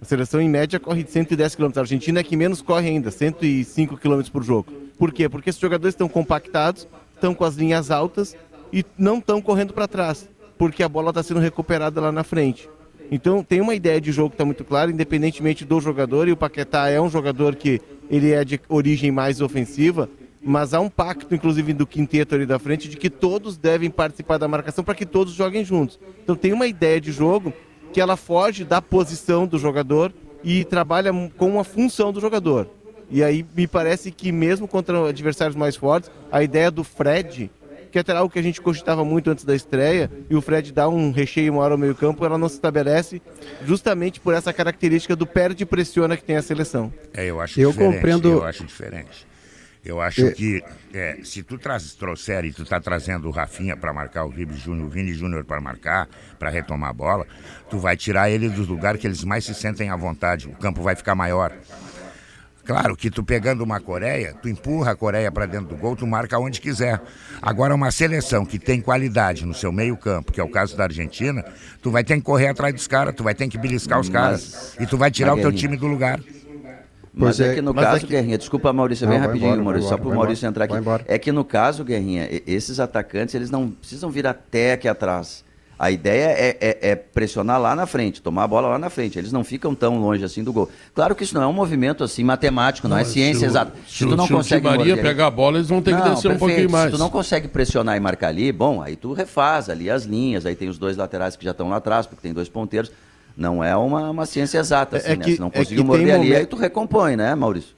A seleção, em média, corre de 110 km. A Argentina é que menos corre ainda, 105 km por jogo. Por quê? Porque esses jogadores estão compactados, estão com as linhas altas e não estão correndo para trás, porque a bola está sendo recuperada lá na frente. Então tem uma ideia de jogo que está muito clara, independentemente do jogador, e o Paquetá é um jogador que ele é de origem mais ofensiva, mas há um pacto, inclusive, do quinteto ali da frente, de que todos devem participar da marcação para que todos joguem juntos. Então tem uma ideia de jogo que ela foge da posição do jogador e trabalha com a função do jogador. E aí me parece que mesmo contra adversários mais fortes, a ideia do Fred, que até algo que a gente cogitava muito antes da estreia, e o Fred dá um recheio maior ao meio campo, ela não se estabelece justamente por essa característica do perde e pressiona que tem a seleção. É, eu acho Eu diferente. compreendo- Eu acho diferente. Eu acho É. que é, se tu traz, trouxer e tu tá trazendo o Rafinha para marcar, o Vini Júnior, o Vini Júnior para marcar, para retomar a bola, tu vai tirar ele dos lugares que eles mais se sentem à vontade. O campo vai ficar maior. Claro que tu pegando uma Coreia, tu empurra a Coreia para dentro do gol, tu marca onde quiser. Agora uma seleção que tem qualidade no seu meio-campo, que é o caso da Argentina, tu vai ter que correr atrás dos caras, tu vai ter que beliscar os caras e tu vai tirar o teu time do lugar. Mas é, é, que no é caso, que- Guerrinha, desculpa, Maurício, Não, bem rapidinho, embora, Maurício, só embora, para o Maurício embora, entrar aqui. É que no caso, Guerrinha, esses atacantes, eles não precisam vir até aqui atrás. A ideia é, é- é pressionar lá na frente, tomar a bola lá na frente. Eles não ficam tão longe assim do gol. Claro que isso não é um movimento assim matemático, não, é ciência se o- exata. se o- tu não se o consegue Di Maria pegar a bola, eles vão ter que Não, descer um pouquinho mais. Se tu não consegue pressionar e marcar ali, bom, aí tu refaz ali as linhas, aí tem os dois laterais que já estão lá atrás, porque tem dois ponteiros. Não é uma, uma ciência exata, assim, É né? que- Se não é conseguiu tem morder ali, momento- aí tu recompõe, né, Maurício?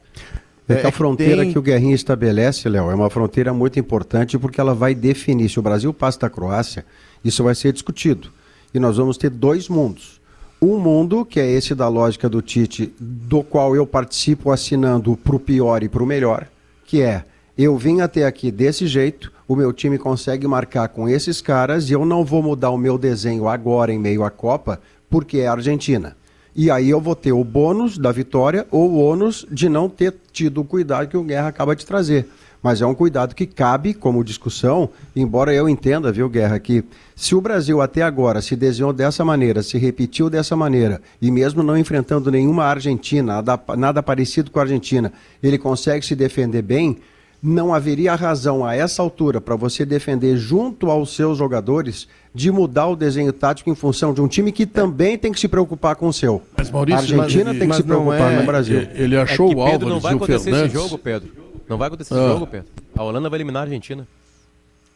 É que a É, fronteira tem- que o Guerrinha estabelece, Léo, é uma fronteira muito importante porque ela vai definir se o Brasil passa da Croácia, isso vai ser discutido. E nós vamos ter dois mundos. Um mundo, que é esse da lógica do Tite, do qual eu participo assinando para o pior e para o melhor, que é eu vim até aqui desse jeito, o meu time consegue marcar com esses caras e eu não vou mudar o meu desenho agora em meio à Copa, porque é a Argentina. E aí eu vou ter o bônus da vitória ou o ônus de não ter tido o cuidado que o Guerra acaba de trazer. Mas é um cuidado que cabe como discussão, embora eu entenda, viu, Guerra, que se o Brasil até agora se desenhou dessa maneira, se repetiu dessa maneira, e mesmo não enfrentando nenhuma Argentina, nada, nada parecido com a Argentina, ele consegue se defender bem, não haveria razão a essa altura para você defender junto aos seus jogadores de mudar o desenho tático em função de um time que também tem que se preocupar com o seu. Mas Maurício, a Argentina mas- tem que se preocupar é- no Brasil. ele- ele achou é que o Pedro Álvares não vai e o acontecer Fernandes. esse jogo, Pedro. Não vai acontecer Ah. esse jogo, Pedro. A Holanda vai eliminar a Argentina.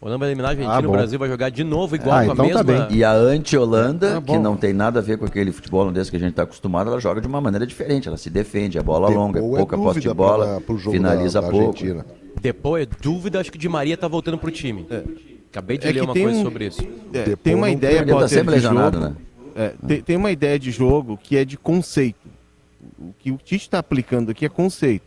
A Holanda vai eliminar a Argentina, Ah, o. Brasil vai jogar de novo igual Ah, com a então tá mesma... bem. E a anti-Holanda, Ah, que não tem nada a ver com aquele futebol holandês que a gente está acostumado, ela joga de uma maneira diferente. Ela se defende, é bola longa, é pouca posse de bola, pra- finaliza da- da pouco. Argentina. Depois, é dúvida, acho que Di Maria tá voltando pro time. Acabei de É ler uma coisa um- sobre isso. É, tem uma ideia tá Potter, de jogo, né? é, tem, tem uma ideia de jogo que é de conceito. O que o Tite está aplicando aqui é conceito.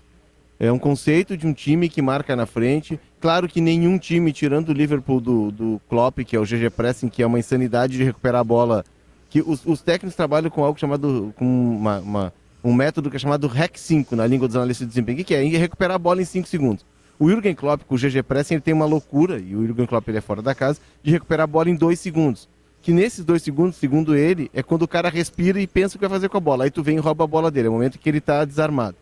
É um conceito de um time que marca na frente. Claro que nenhum time, tirando o Liverpool do, do Klopp, que é o GG Pressing, que é uma insanidade de recuperar a bola. Que os, os técnicos trabalham com algo chamado. com uma, uma- um método que é chamado REC 5 na língua dos analistas de desempenho, que é recuperar a bola em 5 segundos. O Jürgen Klopp com o GG Pressing ele tem uma loucura, e o Jürgen Klopp ele é fora da casa, de recuperar a bola em 2 segundos. Que nesses dois segundos, segundo ele, é quando o cara respira e pensa o que vai fazer com a bola. Aí tu vem e rouba a bola dele, é o momento que ele está desarmado.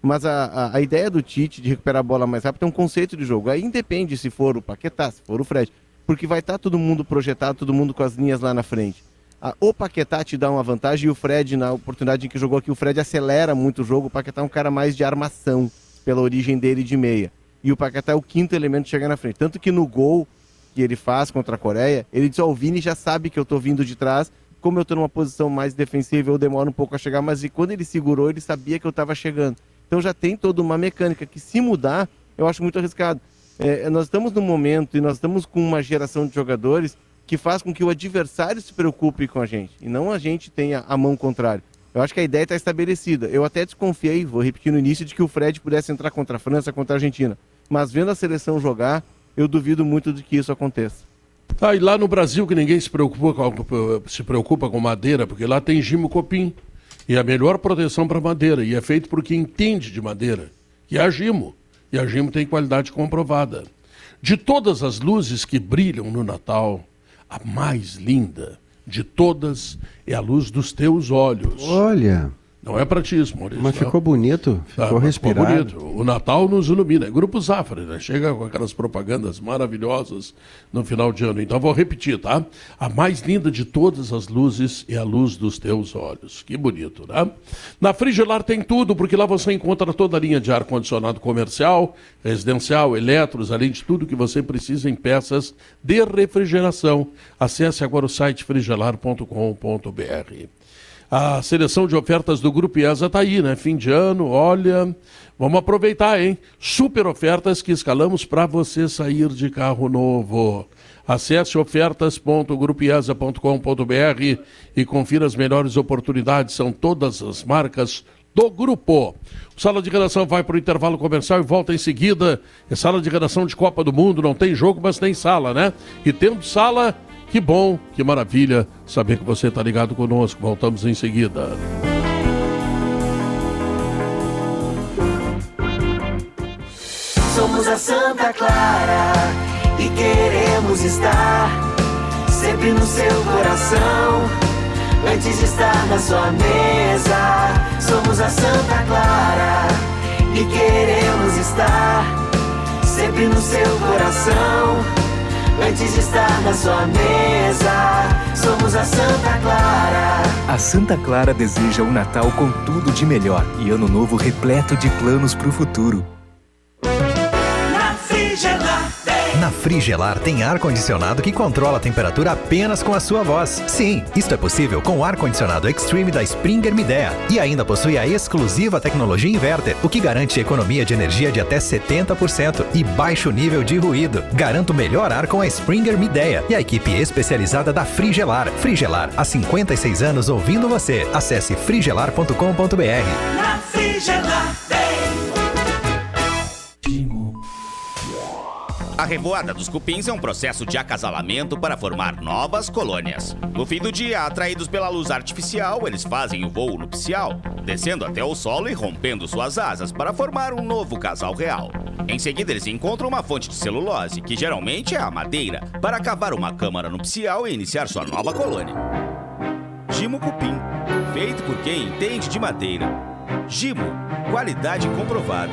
Mas a, a, a ideia do Tite de recuperar a bola mais rápido é um conceito de jogo. Aí independe se for o Paquetá, se for o Fred, porque vai estar todo mundo projetado, todo mundo com as linhas lá na frente. Ah, o Paquetá te dá uma vantagem e o Fred, na oportunidade em que jogou aqui, o Fred acelera muito o jogo. O Paquetá é um cara mais de armação, pela origem dele de meia. E o Paquetá é o quinto elemento de chegar na frente. Tanto que no gol que ele faz contra a Coreia, ele diz: Ó, o Vini já sabe que eu tô vindo de trás. Como eu tô numa posição mais defensiva, eu demoro um pouco a chegar. Mas e quando ele segurou, ele sabia que eu tava chegando. Então já tem toda uma mecânica que, se mudar, eu acho muito arriscado. É, nós estamos num momento e nós estamos com uma geração de jogadores que faz com que o adversário se preocupe com a gente e não a gente tenha a mão contrária. Eu acho que a ideia está estabelecida. Eu até desconfiei, vou repetir no início, de que o Fred pudesse entrar contra a França, contra a Argentina. Mas vendo a seleção jogar, eu duvido muito de que isso aconteça. Tá, e lá no Brasil que ninguém se preocupa com, se preocupa com madeira, porque lá tem Gimo Copim. E a melhor proteção para madeira. E é feito por quem entende de madeira. E é a Gimo. E a Gimo tem qualidade comprovada. De todas as luzes que brilham no Natal, a mais linda de todas é a luz dos teus olhos. Olha. Não é para ti isso, Maurício. Mas ficou bonito, ficou Ah, mas respirado. bonito. O Natal nos ilumina. É Grupo Zafra, né? Chega com aquelas propagandas maravilhosas no final de ano. Então vou repetir, tá? A mais linda de todas as luzes é a luz dos teus olhos. Que bonito, né? Na Frigelar tem tudo, porque lá você encontra toda a linha de ar-condicionado comercial, residencial, eletros, além de tudo que você precisa em peças de refrigeração. Acesse agora o site frigelar.com.br. A seleção de ofertas do Grupo IESA está aí, né? Fim de ano, olha, vamos aproveitar, hein? Super ofertas que escalamos para você sair de carro novo. Acesse ofertas.grupiesa.com.br e confira as melhores oportunidades, são todas as marcas do grupo. O Sala de Redação vai para o intervalo comercial e volta em seguida. É sala de redação de Copa do Mundo, não tem jogo, mas tem sala, né? E tendo sala, que bom, que maravilha saber que você está ligado conosco. Voltamos em seguida. Somos a Santa Clara e queremos estar sempre no seu coração. Antes de estar na sua mesa, somos a Santa Clara e queremos estar sempre no seu coração. Antes de estar na sua mesa, somos a Santa Clara. A Santa Clara deseja um Natal com tudo de melhor e ano novo repleto de planos para o futuro. Na Frigelar tem ar-condicionado que controla a temperatura apenas com a sua voz. Sim, isto é possível com o ar-condicionado Extreme da Springer Midea. E ainda possui a exclusiva tecnologia inverter, o que garante economia de energia de até 70% e baixo nível de ruído. Garanta o melhor ar com a Springer Midea e a equipe especializada da Frigelar. Frigelar, há 56 anos ouvindo você. Acesse frigelar.com.br. Na Frigelar tem. A revoada dos cupins é um processo de acasalamento para formar novas colônias. No fim do dia, atraídos pela luz artificial, eles fazem o voo nupcial, descendo até o solo e rompendo suas asas para formar um novo casal real. Em seguida, eles encontram uma fonte de celulose, que geralmente é a madeira, para cavar uma câmara nupcial e iniciar sua nova colônia. Gimo Cupim, feito por quem entende de madeira. Gimo, qualidade comprovada.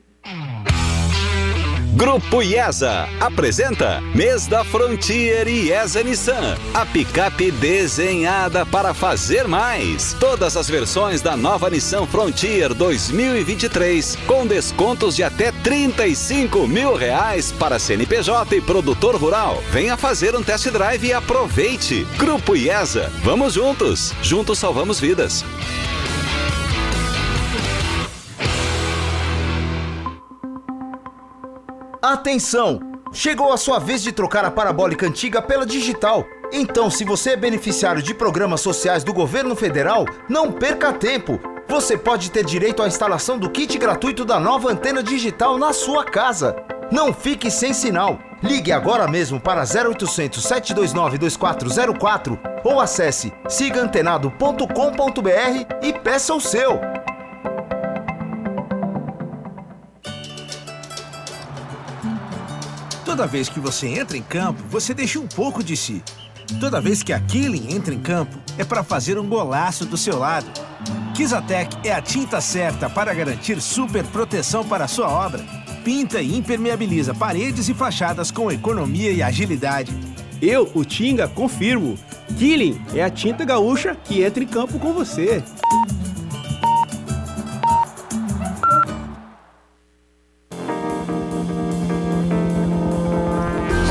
Grupo IESA apresenta Mês da Frontier IESA Nissan. A picape desenhada para fazer mais. Todas as versões da nova Nissan Frontier 2023 com descontos de até 35 mil reais para CNPJ e produtor rural. Venha fazer um test drive e aproveite. Grupo IESA. Vamos juntos. Juntos salvamos vidas. Atenção! Chegou a sua vez de trocar a parabólica antiga pela digital. Então, se você é beneficiário de programas sociais do governo federal, não perca tempo. Você pode ter direito à instalação do kit gratuito da nova antena digital na sua casa. Não fique sem sinal. Ligue agora mesmo para 0800 729 2404 ou acesse sigaantenado.com.br e peça o seu. Toda vez que você entra em campo, você deixa um pouco de si. Toda vez que a Killing entra em campo, é para fazer um golaço do seu lado. Kizatec é a tinta certa para garantir super proteção para a sua obra. Pinta e impermeabiliza paredes e fachadas com economia e agilidade. Eu, o Tinga, confirmo. Killing é a tinta gaúcha que entra em campo com você.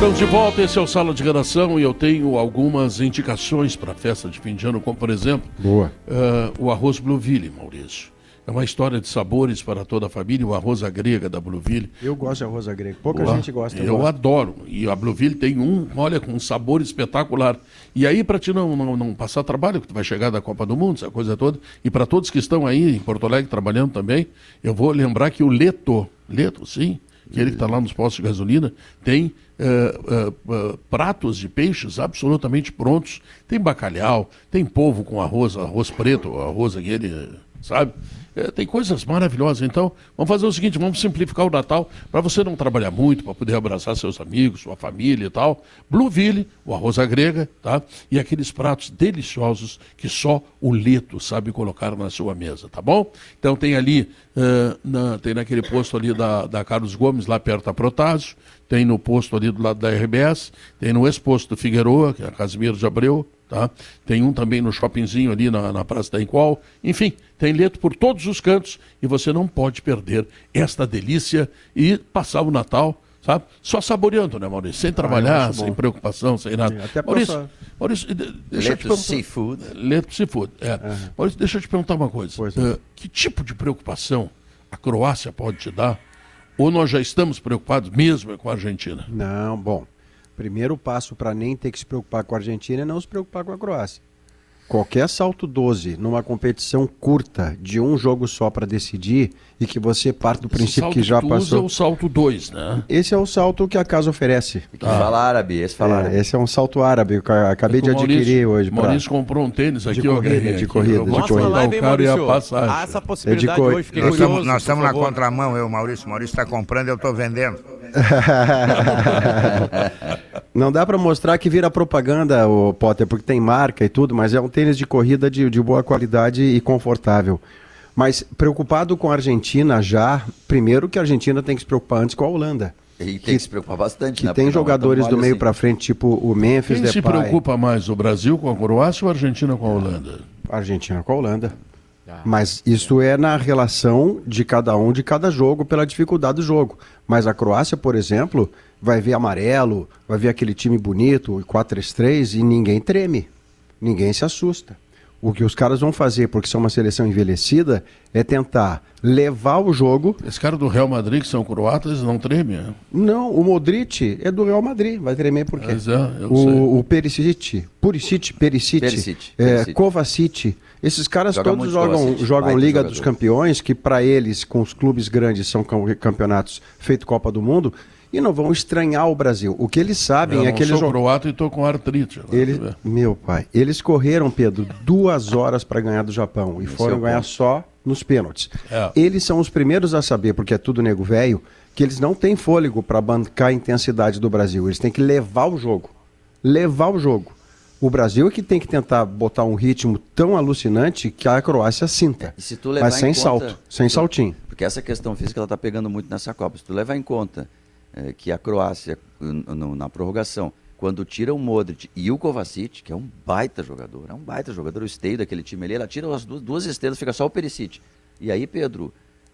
Estamos de volta, esse é o Sala de Redação e eu tenho algumas indicações para a festa de fim de ano, como por exemplo, Boa. eh, o arroz Blueville, Maurício. É uma história de sabores para toda a família, o arroz grega da Blueville. Eu gosto de arroz grega. Pouca Boa. gente gosta. Eu gosto. adoro. E a Blueville tem um, olha, com um sabor espetacular. E aí, para ti não, não, não passar trabalho, que tu vai chegar da Copa do Mundo, essa coisa toda, e para todos que estão aí em Porto Alegre trabalhando também, eu vou lembrar que o Leto, Leto, sim, que ele que está lá nos postos de gasolina, tem eh, eh, eh, pratos de peixes absolutamente prontos. Tem bacalhau, tem polvo com arroz, arroz preto, arroz aquele, sabe? É, tem coisas maravilhosas. Então, vamos fazer o seguinte: vamos simplificar o Natal para você não trabalhar muito, para poder abraçar seus amigos, sua família e tal. Blueville, o arroz à grega, tá? E aqueles pratos deliciosos que só o Leto sabe colocar na sua mesa, tá bom? Então, tem ali, eh, na- tem naquele posto ali da, da Carlos Gomes, lá perto da Protásio, tem no posto ali do lado da RBS, tem no ex-posto do Figueroa, que é a Casimiro de Abreu, tá? Tem um também no shoppingzinho ali na, na Praça da Enqual. Enfim, tem leto por todos os cantos e você não pode perder esta delícia e passar o Natal, sabe? Só saboreando, né, Maurício? Sem trabalhar, acho bom. sem preocupação, sem nada. Sim, até Maurício, passar. Maurício, de- deixa eu te Leto perguntar. Seafood. Leto Seafood, é. Maurício, deixa eu te perguntar uma coisa. Eh, que tipo de preocupação a Croácia pode te dar? Ou nós já estamos preocupados mesmo com a Argentina? Não, bom. Primeiro passo para nem ter que se preocupar com a Argentina é não se preocupar com a Croácia. Qualquer salto 12 numa competição curta de um jogo só para decidir e que você parte do Esse princípio que já passou. é o salto 2, né? Esse é o salto que a casa oferece. Que fala árabe, esse fala É, árabe. esse é um salto árabe que eu acabei É de que o Maurício- adquirir hoje. pra- Maurício comprou um tênis aqui, de ó, corrida, Guerrinha, de aqui. corrida, Eu de corrida. botar o cara e a passagem. Há essa É de possibilidade coi- hoje, fiquei Nós curioso. estamos, nós estamos na favor. contramão, eu, Maurício. Maurício está comprando, eu estou vendendo. Não dá para mostrar que vira propaganda, o Potter, porque tem marca e tudo, mas é um tênis de corrida de, de boa qualidade e confortável. Mas preocupado com a Argentina já, primeiro que a Argentina tem que se preocupar antes com a Holanda. E tem que se preocupar bastante, Que né? tem Porque é jogadores do meio assim. para frente, tipo o Memphis Quem se Depay. preocupa mais, o Brasil com a Croácia ou a Argentina com a Holanda? Argentina com a Holanda. Mas isso é na relação de cada um de cada jogo, pela dificuldade do jogo. Mas a Croácia, por exemplo, vai ver amarelo, vai ver aquele time bonito, o 4-3-3, e ninguém treme. Ninguém se assusta. O que os caras vão fazer, porque são uma seleção envelhecida, é tentar levar o jogo. Esse cara do Real Madrid, que são croatas, não treme, né? Não, o Modric é do Real Madrid. Vai tremer por quê? É, eu sei. o, o Perisic, Purisic, Perisic, Perisic, é, Perisic. Kovacic. Esses caras Joga todos jogam, jogam Liga jogador. dos Campeões, que para eles, com os clubes grandes, são cam- campeonatos feito Copa do Mundo, e não vão estranhar o Brasil. O que eles sabem eu é que eles sou jogam. croata e tô com artrite. agora, Eles, meu pai, eles correram, Pedro, duas horas para ganhar do Japão e foram é ganhar ponto. só nos pênaltis. É. Eles são os primeiros a saber, porque é tudo nego velho, que eles não têm fôlego para bancar a intensidade do Brasil. Eles têm que levar o jogo. Levar o jogo. O Brasil é que tem que tentar botar um ritmo tão alucinante que a Croácia sinta. E se tu levar Mas sem em conta- salto, sem saltinho. Porque essa questão física ela está pegando muito nessa Copa. Se tu levar em conta eh, que a Croácia, na prorrogação, quando tira o Modric e o Kovacic, que é um baita jogador, é um baita jogador, o esteio daquele time ali, ela tira as duas, duas estrelas, fica só o Perisic. E aí, Pedro,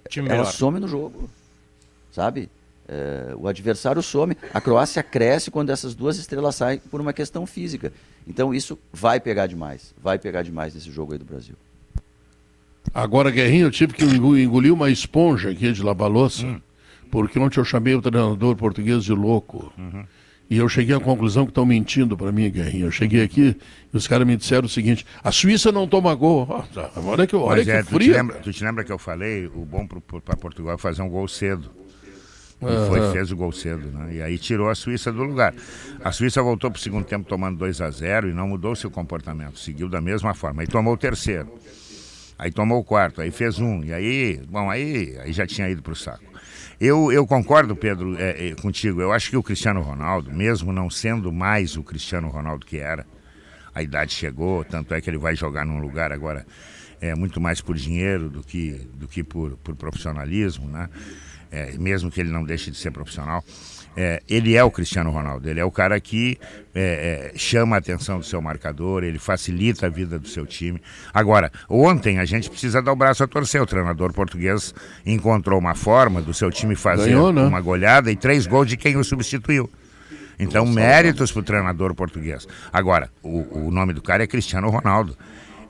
Time ela melhor. some no jogo, sabe? Eh, o adversário some. A Croácia cresce quando essas duas estrelas saem por uma questão física. Então isso vai pegar demais, vai pegar demais nesse jogo aí do Brasil. Agora, Guerrinho, eu tive que engo- engolir uma esponja aqui de lavar louça, porque ontem eu chamei o treinador português de louco. E eu cheguei à conclusão que estão mentindo para mim, Guerrinho. Eu cheguei aqui e os caras me disseram o seguinte: a Suíça não toma gol. Ah, tá, olha que, olha Mas que é, tu, te lembra, tu te lembra que eu falei, o bom para Portugal é fazer um gol cedo. E Aham. foi, fez o gol cedo, né? E aí tirou a Suíça do lugar. A Suíça voltou para o segundo tempo tomando 2 a 0 e não mudou seu comportamento, seguiu da mesma forma. Aí tomou o terceiro. Aí tomou o quarto, aí fez um. E aí, bom, aí, aí já tinha ido para o saco. Eu, eu concordo, Pedro, é, é, contigo. Eu acho que o Cristiano Ronaldo, mesmo não sendo mais o Cristiano Ronaldo que era, a idade chegou, tanto é que ele vai jogar num lugar agora é muito mais por dinheiro do que, do que por, por profissionalismo, né? É, mesmo que ele não deixe de ser profissional. É, ele é o Cristiano Ronaldo, ele é o cara que é, é, chama a atenção do seu marcador, ele facilita a vida do seu time. Agora, ontem a gente precisa dar o braço a torcer. O treinador português encontrou uma forma do seu time fazer Ganhou, né? uma goleada e três gols de quem o substituiu. Então, méritos para o treinador português. Agora, o, o nome do cara é Cristiano Ronaldo.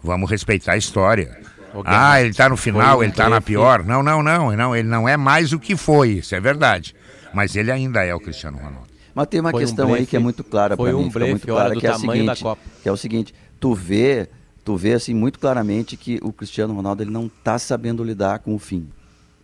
Vamos respeitar a história. Ah, ele tá no final, um ele tá na pior. Não, não, não, não. Ele não é mais o que foi, isso é verdade. Mas ele ainda é o Cristiano Ronaldo. Mas tem uma Foi um questão aí blefe. que é muito clara para um mim, blefe, muito clara, do que é, a tamanho da seguinte, Copa. que é o seguinte, tu vê, tu vê assim muito claramente que o Cristiano Ronaldo ele não está sabendo lidar com o fim.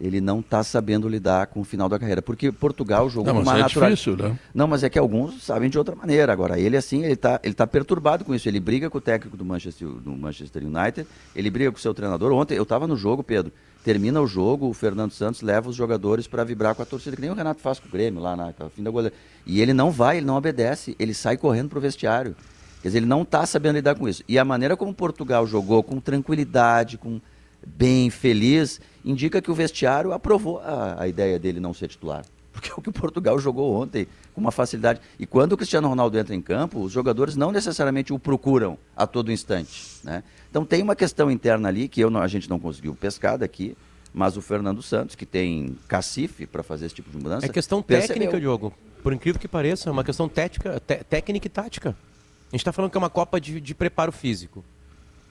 Ele não está sabendo lidar com o final da carreira, porque Portugal jogou Não, uma é natural- difícil, né? Não, mas é que alguns sabem de outra maneira. Agora, ele assim, ele tá, ele tá perturbado com isso. Ele briga com o técnico do Manchester, do Manchester United, ele briga com o seu treinador. Ontem eu estava no jogo, Pedro. Termina o jogo, o Fernando Santos leva os jogadores para vibrar com a torcida, que nem o Renato faz com o Grêmio lá na fim da goleira. E ele não vai, ele não obedece, ele sai correndo pro vestiário. Quer dizer, ele não está sabendo lidar com isso. E a maneira como Portugal jogou, com tranquilidade, com bem, feliz, indica que o vestiário aprovou a, a ideia dele não ser titular. Porque é o que o Portugal jogou ontem, com uma facilidade. E quando o Cristiano Ronaldo entra em campo, os jogadores não necessariamente o procuram a todo instante. Né? Então tem uma questão interna ali que eu não- a gente não conseguiu pescar daqui, mas o Fernando Santos, que tem cacife para fazer esse tipo de mudança. É questão percebeu. técnica, Diogo. Por incrível que pareça, é uma questão tética, té- técnica e tática. A gente está falando que é uma Copa de, de preparo físico.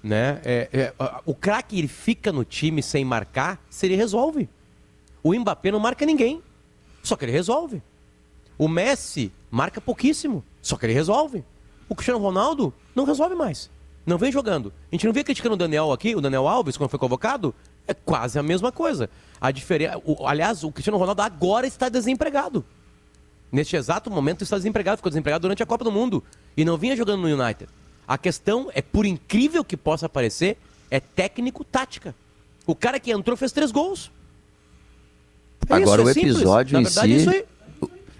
Né? É, é, o craque ele fica no time sem marcar, se ele resolve. O Mbappé não marca ninguém, só que ele resolve. O Messi marca pouquíssimo, só que ele resolve. O Cristiano Ronaldo não resolve mais. Não vem jogando. A gente não vem criticando o Daniel aqui, o Daniel Alves, quando foi convocado. É quase a mesma coisa. A diferença. Aliás, o Cristiano Ronaldo agora está desempregado. Neste exato momento está desempregado, ficou desempregado durante a Copa do Mundo e não vinha jogando no United. A questão é, por incrível que possa parecer, é técnico-tática. O cara que entrou fez três gols. É Agora isso, o é simples. episódio Na em verdade, é si. isso aí.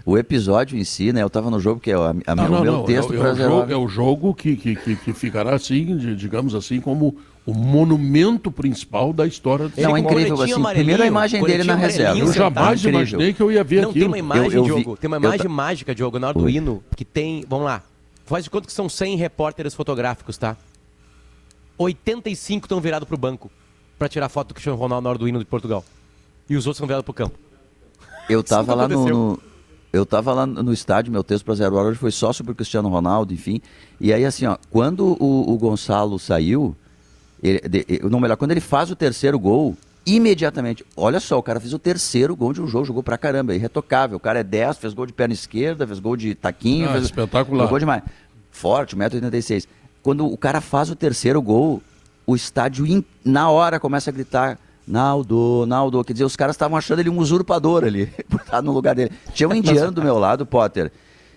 O episódio em si, né? Eu tava no jogo que é a, a, Não, o não, meu não. texto é, é, pra o zerar. jogo, é o jogo que, que, que, que ficará assim, de- digamos assim, como o monumento principal da história do Não, é incrível, assim, primeiro a imagem dele na reserva. Eu jamais imaginei que eu ia ver Não, aquilo. tem uma imagem, Eu- eu vi- Diogo, tem uma eu imagem ta- mágica, Diogo, na hora do hino, que tem, vamos lá, faz de conta que são 100 repórteres fotográficos, tá? 85 estão virados pro banco pra tirar foto do Cristiano Ronaldo na hora do hino de Portugal. E os outros estão virados pro campo. Eu tava lá no, no- eu tava lá no estádio, meu texto para Zero Hora hoje foi só sobre o Cristiano Ronaldo, enfim. E aí assim, ó, quando o, o Gonçalo saiu, ele, de- não melhor, quando ele faz o terceiro gol, imediatamente, olha só, o cara fez o terceiro gol de um jogo, jogou pra caramba, irretocável. O cara é 10, fez gol de perna esquerda, fez gol de taquinho, Ah, fez espetacular. Jogou demais. Forte, 1,86m. Quando o cara faz o terceiro gol, o estádio in- na hora começa a gritar Naldo, Naldo. Quer dizer, os caras estavam achando ele um usurpador ali, por estar no lugar dele. Tinha um indiano do meu lado, Potter,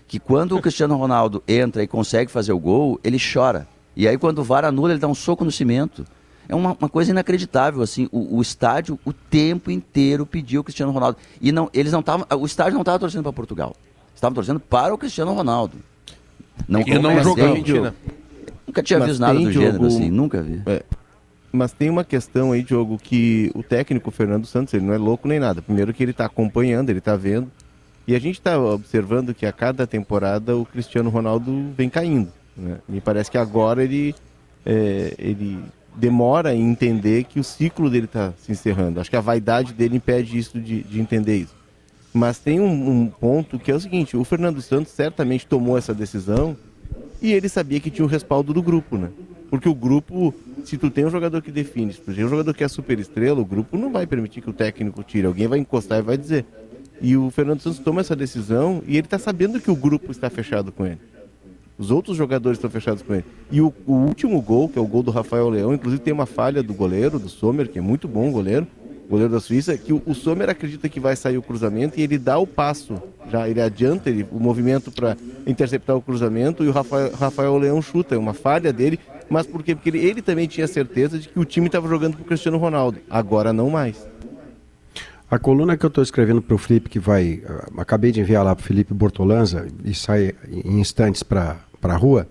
que quando o Cristiano Ronaldo entra e consegue fazer o gol, ele chora. E aí quando o VAR anula, ele dá um soco no cimento. É uma, uma coisa inacreditável, assim, o, o estádio o tempo inteiro pediu o Cristiano Ronaldo. E não, eles não estavam, o estádio não estava torcendo para Portugal. Estavam torcendo para o Cristiano Ronaldo. Não, E não jogando. Nunca tinha Mas visto nada do gênero assim, nunca vi. é, mas tem uma questão aí, Diogo, que o técnico Fernando Santos, ele não é louco nem nada. Primeiro que ele está acompanhando, ele está vendo. E a gente está observando que a cada temporada o Cristiano Ronaldo vem caindo. Né? Me parece que agora ele, é, ele demora em entender que o ciclo dele está se encerrando. Acho que a vaidade dele impede isso de, de entender isso. Mas tem um, um ponto que é o seguinte: o Fernando Santos certamente tomou essa decisão e ele sabia que tinha o respaldo do grupo, né? Porque o grupo, se tu tem um jogador que define, se tu tem um jogador que é super estrela, o grupo não vai permitir que o técnico tire. Alguém vai encostar e vai dizer. E o Fernando Santos toma essa decisão e ele está sabendo que o grupo está fechado com ele. Os outros jogadores estão fechados com ele. E o, o último gol, que é o gol do Rafael Leão, inclusive tem uma falha do goleiro, do Sommer, que é muito bom goleiro, goleiro da Suíça, que o, o Sommer acredita que vai sair o cruzamento e ele dá o passo, já ele adianta ele, o movimento para interceptar o cruzamento e o Rafael, Rafael Leão chuta, é uma falha dele, mas por quê? Porque ele, ele também tinha certeza de que o time estava jogando para o Cristiano Ronaldo, agora não mais. A coluna que eu estou escrevendo para o Felipe, que vai. ah, acabei de enviar lá para o Felipe Bortolanza e sai em instantes para a rua.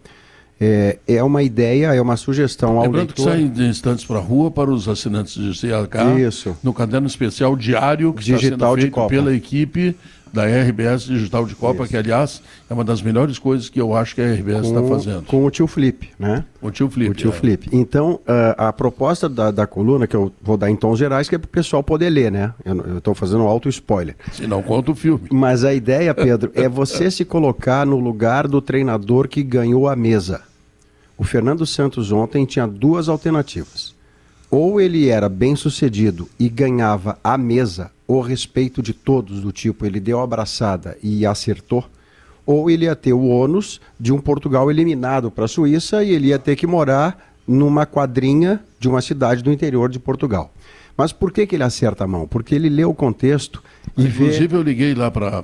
É, é uma ideia, é uma sugestão ao Lembrando que leitor. sai de instantes para a rua para os assinantes de CLK. Isso. No caderno especial diário que Digital está sendo de feito pela equipe da RBS Digital de Copa, que aliás é uma das melhores coisas que eu acho que a RBS está fazendo. com o tio Felipe, né? O tio Felipe. O tio é. Felipe. Então, ah, a proposta da, da coluna, que eu vou dar em tons gerais, que é para o pessoal poder ler, né? Eu estou fazendo um alto spoiler. Se não conta o filme. Mas a ideia, Pedro, é você se colocar no lugar do treinador que ganhou a mesa. O Fernando Santos ontem tinha duas alternativas. Ou ele era bem sucedido e ganhava a mesa o respeito de todos, do tipo ele deu a abraçada e acertou, ou ele ia ter o ônus de um Portugal eliminado para a Suíça e ele ia ter que morar numa quadrinha de uma cidade do interior de Portugal. Mas por que, que ele acerta a mão? Porque ele lê o contexto e Inclusive vê. eu liguei lá para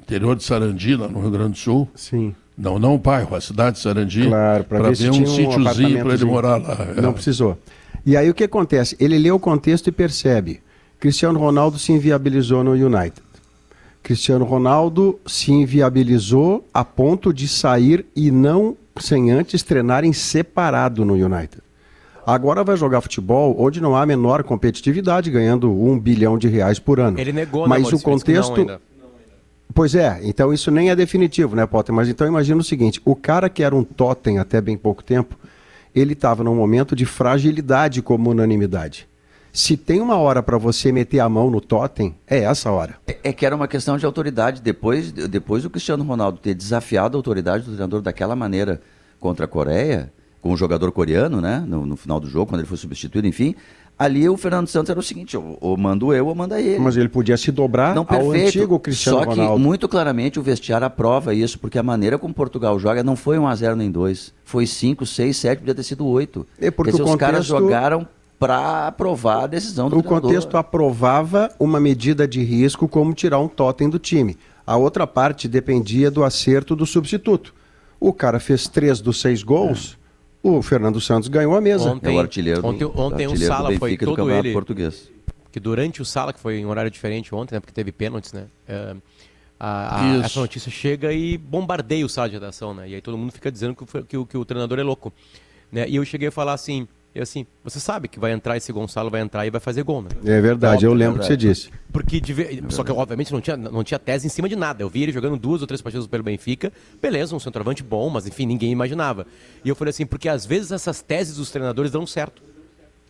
interior de Sarandi, lá no Rio Grande do Sul. Sim. Não, não o bairro, a cidade de Sarandi. Claro, para ver, ver um tinha sítiozinho para ele morar lá. É. Não precisou. E aí o que acontece? Ele lê o contexto e percebe. Cristiano Ronaldo se inviabilizou no United. Cristiano Ronaldo se inviabilizou a ponto de sair e não sem antes treinarem separado no United. Agora vai jogar futebol onde não há a menor competitividade, ganhando um bilhão de reais por ano. Ele negou, né, Mas Maurício? o contexto. Pois é, então isso nem é definitivo, né, Potter? Mas então imagina o seguinte: o cara que era um totem até bem pouco tempo, ele estava num momento de fragilidade como unanimidade. Se tem uma hora para você meter a mão no totem, é essa hora. É- É que era uma questão de autoridade. Depois, depois do Cristiano Ronaldo ter desafiado a autoridade do treinador daquela maneira contra a Coreia, com o jogador coreano, né? No, no final do jogo, quando ele foi substituído, enfim. Ali o Fernando Santos era o seguinte: ou, ou mando eu ou manda ele. Mas ele podia se dobrar Não, ao antigo Cristiano Só que Ronaldo. muito claramente o vestiário aprova isso, porque a maneira como Portugal joga não foi 1 a 0 nem 2, foi 5, 6, 7, podia ter sido 8. É porque dizer, os caras contexto- jogaram para aprovar a decisão do O treinador. contexto aprovava uma medida de risco como tirar um totem do time. A outra parte dependia do acerto do substituto. O cara fez três dos seis gols, o Fernando Santos ganhou a mesa. Ontem, ontem, ontem o Sala foi todo ele. português. Que durante o Sala, que foi em horário diferente ontem, né, porque teve pênaltis, né? é, a- a- Isso. essa notícia chega e bombardeia o sala de redação, né? E aí todo mundo fica dizendo que, o- que o- que o treinador é louco. Né? E eu cheguei a falar assim, eu assim, você sabe que vai entrar esse Gonçalo, vai entrar e vai fazer gol, né? É verdade, eu lembro que você disse. Porque de Só que obviamente não tinha, não tinha tese em cima de nada. Eu vi ele jogando duas ou três partidas pelo Benfica. Beleza, um centroavante bom, mas enfim, ninguém imaginava. E eu falei assim, porque às vezes essas teses dos treinadores dão certo.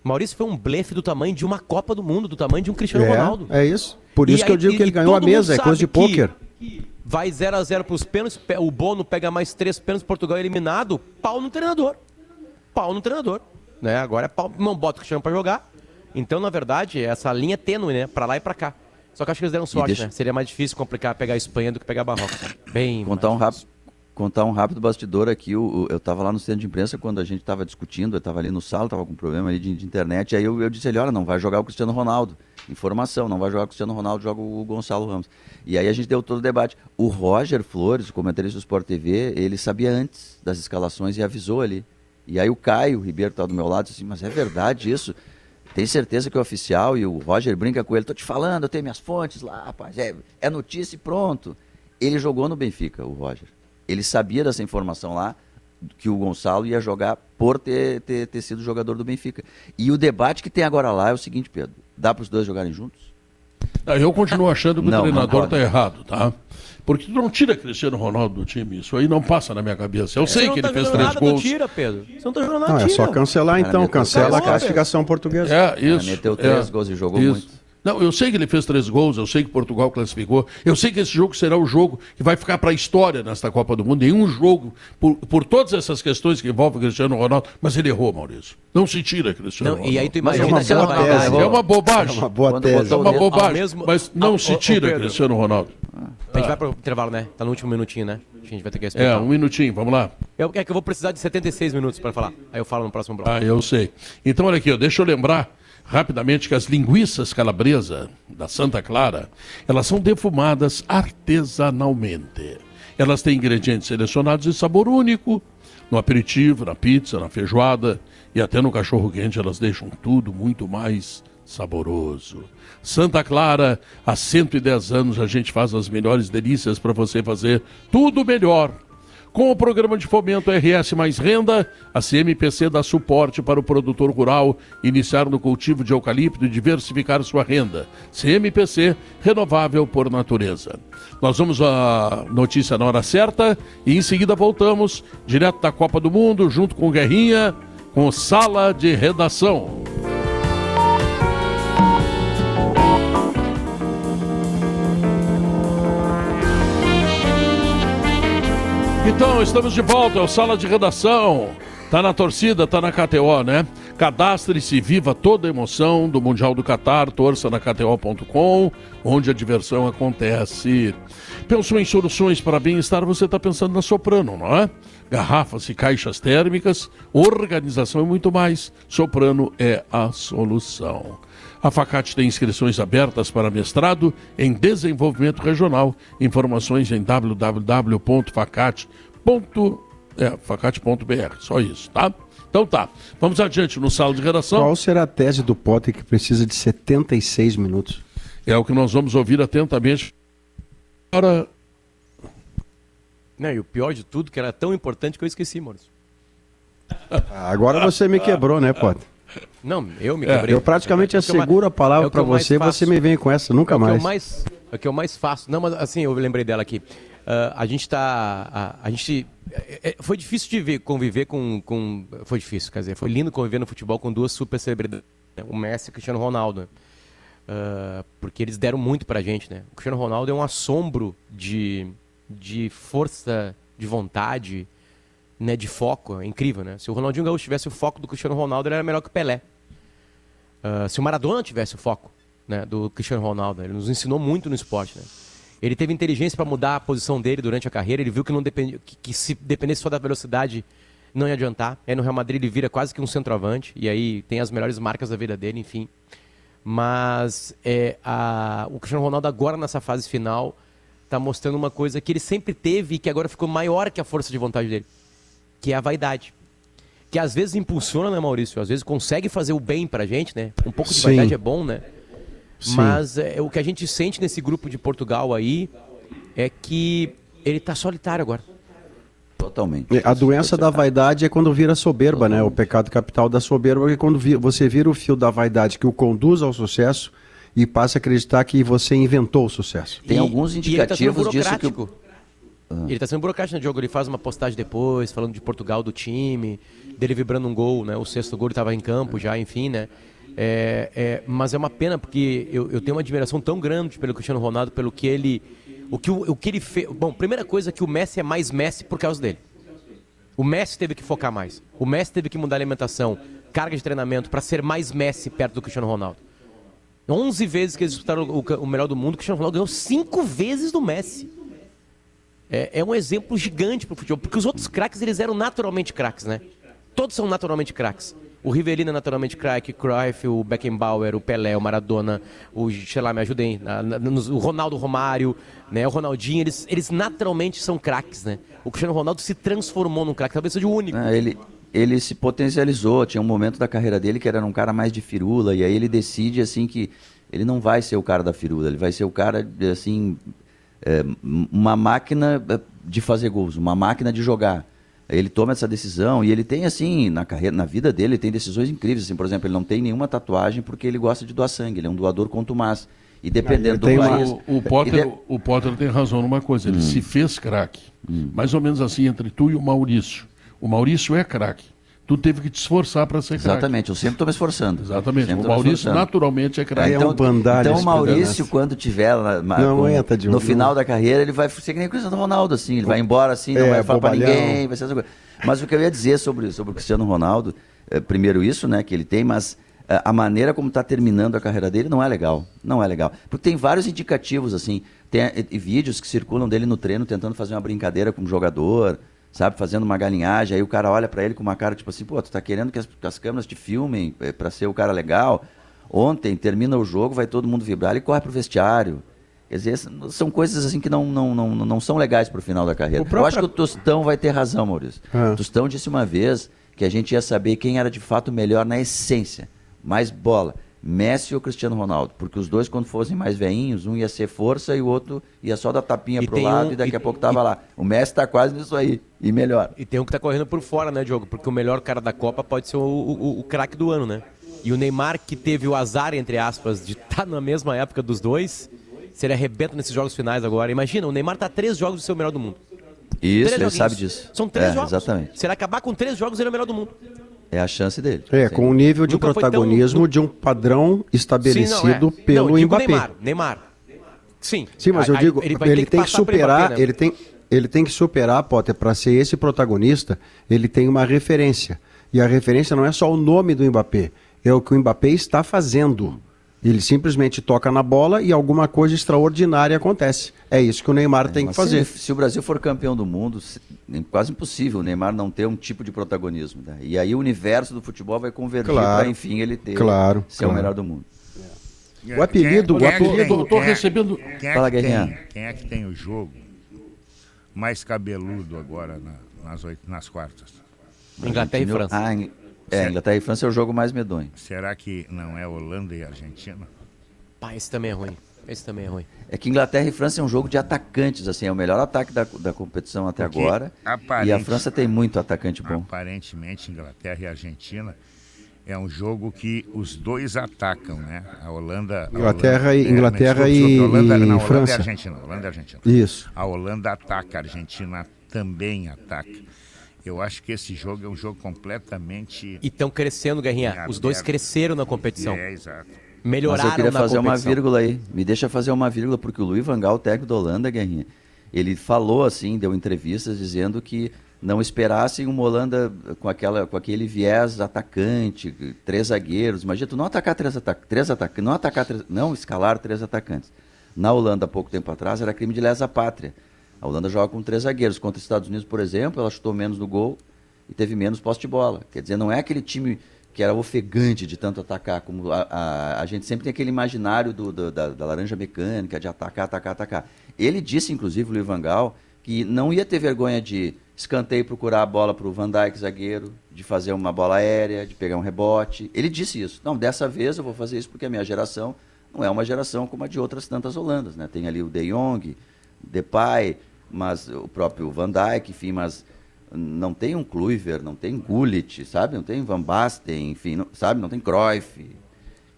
Maurício foi um blefe do tamanho de uma Copa do Mundo, do tamanho de um Cristiano É, Ronaldo. é isso. Por E isso que eu aí- digo que e- ele e ganhou a mesa, é coisa de que pôquer. Vai 0 a 0 pros pênaltis, pe- o Bono pega mais três pênaltis, Portugal é eliminado, pau no treinador. Pau no treinador. Né? Agora é pau, não bota o Cristiano pra jogar. Então, na verdade, essa linha é tênue, né? Pra lá e pra cá. Só que acho que eles deram sorte, deixa- né? Seria mais difícil complicar pegar a Espanha do que pegar Marrocos. Bem. Contar um rápido, contar um rápido bastidor aqui. o- o- eu estava lá no centro de imprensa quando a gente estava discutindo, eu estava ali no sala, estava com um problema ali de, de internet. Aí eu, eu disse ele, olha, não vai jogar o Cristiano Ronaldo. Informação, não vai jogar o Cristiano Ronaldo, joga o Gonçalo Ramos. E aí a gente deu todo o debate. O Roger Flores, o comentarista do Sport TV, ele sabia antes das escalações e avisou ali. E aí o Caio Ribeiro está do meu lado, assim, mas é verdade isso? Tem certeza que é oficial? E o Roger brinca com ele, tô te falando, eu tenho minhas fontes lá, rapaz, é, é notícia e pronto. Ele jogou no Benfica, o Roger. Ele sabia dessa informação lá, que o Gonçalo ia jogar por ter, ter, ter sido jogador do Benfica. E o debate que tem agora lá é o seguinte, Pedro, dá para os dois jogarem juntos? Eu continuo achando que Não, o treinador está errado, tá? Porque tu não tira Cristiano Ronaldo do time, isso aí não passa na minha cabeça. Eu sei Você que ele tá fez três nada, gols. tira, Pedro. Você não tá jogando nada, Não, é tira. só cancelar Cara, então, meteu cancela a classificação portuguesa. É, isso. meteu é, três gols e jogou muito. Não, eu sei que ele fez três gols, eu sei que Portugal classificou, eu sei que esse jogo será o jogo que vai ficar para a história nesta Copa do Mundo. Nenhum jogo, por, por todas essas questões que envolvem Cristiano Ronaldo, mas ele errou, Maurício. Não se tira Cristiano Não, Ronaldo. e aí tu Mas é imagina uma boa tese. É uma bobagem. É uma boa tese. É uma bobagem, mas não se ô, ô, tira. Cristiano Ronaldo. A gente vai pro intervalo, né? Tá no último minutinho, né? A gente vai ter que É, respeitar. um minutinho, vamos lá. Eu, é que eu vou precisar de 76 minutos para falar. Aí eu falo no próximo bloco. Ah, eu sei. Então, olha aqui, ó, deixa eu lembrar rapidamente que as linguiças calabresa da Santa Clara, elas são defumadas artesanalmente. Elas têm ingredientes selecionados de sabor único. No aperitivo, na pizza, na feijoada e até no cachorro quente, elas deixam tudo muito mais saboroso. Santa Clara, há 110 anos a gente faz as melhores delícias para você fazer tudo melhor. Com o programa de fomento RS Mais Renda, a CMPC dá suporte para o produtor rural iniciar no cultivo de eucalipto e diversificar sua renda. CMPC, renovável por natureza. Nós vamos à notícia na hora certa e em seguida voltamos direto da Copa do Mundo, junto com Guerrinha, com Sala de Redação. Então, estamos de volta, é o Sala de Redação. Tá na torcida, tá na KTO, né? Cadastre-se, viva toda a emoção do Mundial do Catar, torça na KTO.com, onde a diversão acontece. Pensou em soluções para bem-estar, você está pensando na Soprano, não é? Garrafas e caixas térmicas, organização e muito mais. Soprano é a solução. A Facate tem inscrições abertas para mestrado em desenvolvimento regional. Informações em www.facate.br. Só isso, tá? Então tá. Vamos adiante no sala de redação. Qual será a tese do Potter que precisa de 76 minutos? É o que nós vamos ouvir atentamente. Agora. Não, e o pior de tudo, que era tão importante que eu esqueci, Maurício. Agora você me quebrou, né, Potter? Não, eu me É, quebrei. eu praticamente É eu asseguro a palavra é mais você, você me vem com essa, nunca é o que mais. mais. É o que eu mais faço. Não, mas assim, eu lembrei dela aqui. Ah, a gente tá. A, a gente. é- é- foi difícil de ver, conviver com, com. Foi difícil, quer dizer, foi lindo conviver no futebol com duas super celebridades. né? O Messi e o Cristiano Ronaldo. né? Ah, porque eles deram muito pra gente, né? O Cristiano Ronaldo é um assombro de, de força, de vontade, né? De foco. É incrível, né? Se o Ronaldinho Gaúcho tivesse o foco do Cristiano Ronaldo, ele era melhor que o Pelé. Ah, se o Maradona tivesse o foco né, do Cristiano Ronaldo, ele nos ensinou muito no esporte. Né? Ele teve inteligência para mudar a posição dele durante a carreira. Ele viu que, não dependi, que, que se dependesse só da velocidade não ia adiantar. Aí no Real Madrid ele vira quase que um centroavante e aí tem as melhores marcas da vida dele, enfim. Mas é, a- o Cristiano Ronaldo agora nessa fase final está mostrando uma coisa que ele sempre teve e que agora ficou maior que a força de vontade dele, que é a vaidade que às vezes impulsiona, né, Maurício? Às vezes consegue fazer o bem pra gente, né? Um pouco de Sim. vaidade é bom, né? Sim. Mas é, o que a gente sente nesse grupo de Portugal aí é que ele tá solitário agora. Totalmente. A doença da vaidade é quando vira soberba, né? O pecado capital da soberba é quando você vira o fio da vaidade que o conduz ao sucesso e passa a acreditar que você inventou o sucesso. Tem alguns tá indicativos disso que. o- burocrático. Ele tá sendo burocrático no jogo, ele faz uma postagem depois, falando de Portugal, do time, dele vibrando um gol, né? O sexto gol ele tava em campo já, enfim, né? É, é, mas é uma pena porque eu, eu tenho uma admiração tão grande pelo Cristiano Ronaldo, pelo que ele. O que, o, o que ele fez. Bom, primeira coisa é que o Messi é mais Messi por causa dele. O Messi teve que focar mais. O Messi teve que mudar a alimentação, carga de treinamento, para ser mais Messi perto do Cristiano Ronaldo. 11 vezes que eles disputaram o, o melhor do mundo, o Cristiano Ronaldo ganhou 5 vezes do Messi. É, é um exemplo gigante pro futebol, porque os outros craques eles eram naturalmente craques, né? Todos são naturalmente craques. O Rivelino é naturalmente craque, o Cruyff, o Beckenbauer, o Pelé, o Maradona, o, sei lá, me ajudem, o Ronaldo Romário, né? O Ronaldinho, eles, eles naturalmente são craques, né? O Cristiano Ronaldo se transformou num craque, talvez seja o único. Ah, ele, ele se potencializou. Tinha um momento da carreira dele que era um cara mais de firula, e aí ele decide assim que ele não vai ser o cara da firula, ele vai ser o cara assim uma máquina é, de fazer gols, uma máquina de jogar. Ele toma essa decisão e ele tem assim na carreira, na vida dele, ele tem decisões incríveis. Assim, por exemplo, ele não tem nenhuma tatuagem porque ele gosta de doar sangue. Ele é um doador contumaz. E dependendo do país, o, o Potter, de- o Potter tem razão numa coisa, ele se fez craque. Mais ou menos assim entre tu e o Maurício. O Maurício é craque. Tu teve que te esforçar para ser craque. Exatamente, eu sempre estou me esforçando. Exatamente. Sempre o Maurício esforçando. naturalmente é craque. Então, então o Maurício, quando tiver lá, Não com- aguenta de no um- final da carreira, ele vai ser que nem o Cristiano Ronaldo, assim, ele vai embora assim, não É, vai falar pra bobalhão. ninguém, vai ser essa coisa. Mas o que eu ia dizer sobre, sobre o Cristiano Ronaldo, é, primeiro isso, né, que ele tem, mas é, a maneira como está terminando a carreira dele não é legal, não é legal. Porque tem vários indicativos, assim, tem é, e vídeos que circulam dele no treino tentando fazer uma brincadeira com o jogador, sabe, fazendo uma galinhagem, aí o cara olha pra ele com uma cara tipo assim, pô, tu tá querendo que as, que as câmeras te filmem é, pra ser o cara legal? Ontem, termina o jogo, vai todo mundo vibrar, ele corre pro vestiário. Quer dizer, são- coisas assim que não, não, não, não são legais pro final da carreira. Próprio- Eu acho que o Tostão vai ter razão, Maurício. Ah. O Tostão disse uma vez que a gente ia saber quem era de fato melhor na essência, mais bola. Messi ou Cristiano Ronaldo, porque os dois, quando fossem mais veinhos, um ia ser força e o outro ia só dar tapinha E pro lado um- e daqui e- a pouco tava lá. O Messi tá quase nisso aí, e melhor. E tem um que tá correndo por fora, né, Diogo? Porque o melhor cara da Copa pode ser o, o, o craque do ano, né? E o Neymar, que teve o azar, entre aspas, de estar na mesma época dos dois, se ele arrebenta nesses jogos finais agora. Imagina, o Neymar tá a três jogos de ser o melhor do mundo. Isso, Três ele joguinhos. sabe disso. São três É, jogos. Exatamente. Se ele acabar com três jogos, ele é o melhor do mundo. É a chance dele. É, com o nível de Nunca foi tão- protagonismo de um padrão estabelecido Sim, não, é. pelo não, Mbappé. Neymar, Neymar. Sim. Sim, mas eu Aí- digo, ele, vai ter tem que pelo superar, Mbappé, né? ele tem, ele tem que superar, Potter, para ser esse protagonista, ele tem uma referência. E a referência não é só o nome do Mbappé, é o que o Mbappé está fazendo. Ele simplesmente toca na bola e alguma coisa extraordinária acontece. É isso que o Neymar tem que fazer. Se, se o Brasil for campeão do mundo, se- é quase impossível o Neymar não ter um tipo de protagonismo. né? E aí o universo do futebol vai convergir Claro. para, enfim, ele ter Claro, ser o claro. melhor do mundo. O apelido, Quem o é que apelido. é- recebendo- Quem é, Fala, que tem, Guerrinha. quem é que tem o jogo mais cabeludo agora na- nas, oito, nas quartas? Inglaterra e? França. Ah, é, Inglaterra e França é o jogo mais medonho. Será que não é Holanda e Argentina? Pá, esse também é ruim. Esse também é ruim. É que Inglaterra e França é um jogo de atacantes, assim, é o melhor ataque da, da competição até Porque agora. E a França tem muito atacante bom. Aparentemente, Inglaterra e Argentina é um jogo que os dois atacam, né? A Holanda. a Inglaterra Holanda- e- é, Inglaterra e- Holanda, e não, Holanda França. e Argentina. Holanda e Argentina. Isso. A Holanda ataca, a Argentina também ataca. Eu acho que esse jogo é um jogo completamente. E estão crescendo, Guerrinha. Os dois cresceram na competição. É, exato. Melhoraram Mas eu queria fazer uma vírgula aí. Me deixa fazer uma vírgula, porque o Luiz Van Gaal, técnico da Holanda, Guerrinha, ele falou assim, deu entrevistas dizendo que não esperassem uma Holanda com, aquela, com aquele viés atacante, três zagueiros. Imagina, tu não atacar três atacantes, três ataca não atacar três- não escalar três atacantes. Na Holanda, há pouco tempo atrás, era crime de lesa pátria. A Holanda joga com três zagueiros. Contra os Estados Unidos, por exemplo, ela chutou menos no gol e teve menos posse de bola. Quer dizer, não é aquele time que era ofegante de tanto atacar, como a, a, a gente sempre tem aquele imaginário do, do- da, da laranja mecânica, de atacar, atacar, atacar. Ele disse, inclusive, o Luiz Van Gaal, que não ia ter vergonha de escanteio procurar a bola para o Van Dijk, zagueiro, de fazer uma bola aérea, de pegar um rebote. Ele disse isso. Não, dessa vez eu vou fazer isso porque a minha geração não é uma geração como a de outras tantas holandas. Né? Tem ali o De Jong, Depay, mas o próprio Van Dijk, enfim, mas não tem um Kluivert, não tem Gullit, sabe? Não tem Van Basten, enfim, não- sabe? Não tem Cruyff.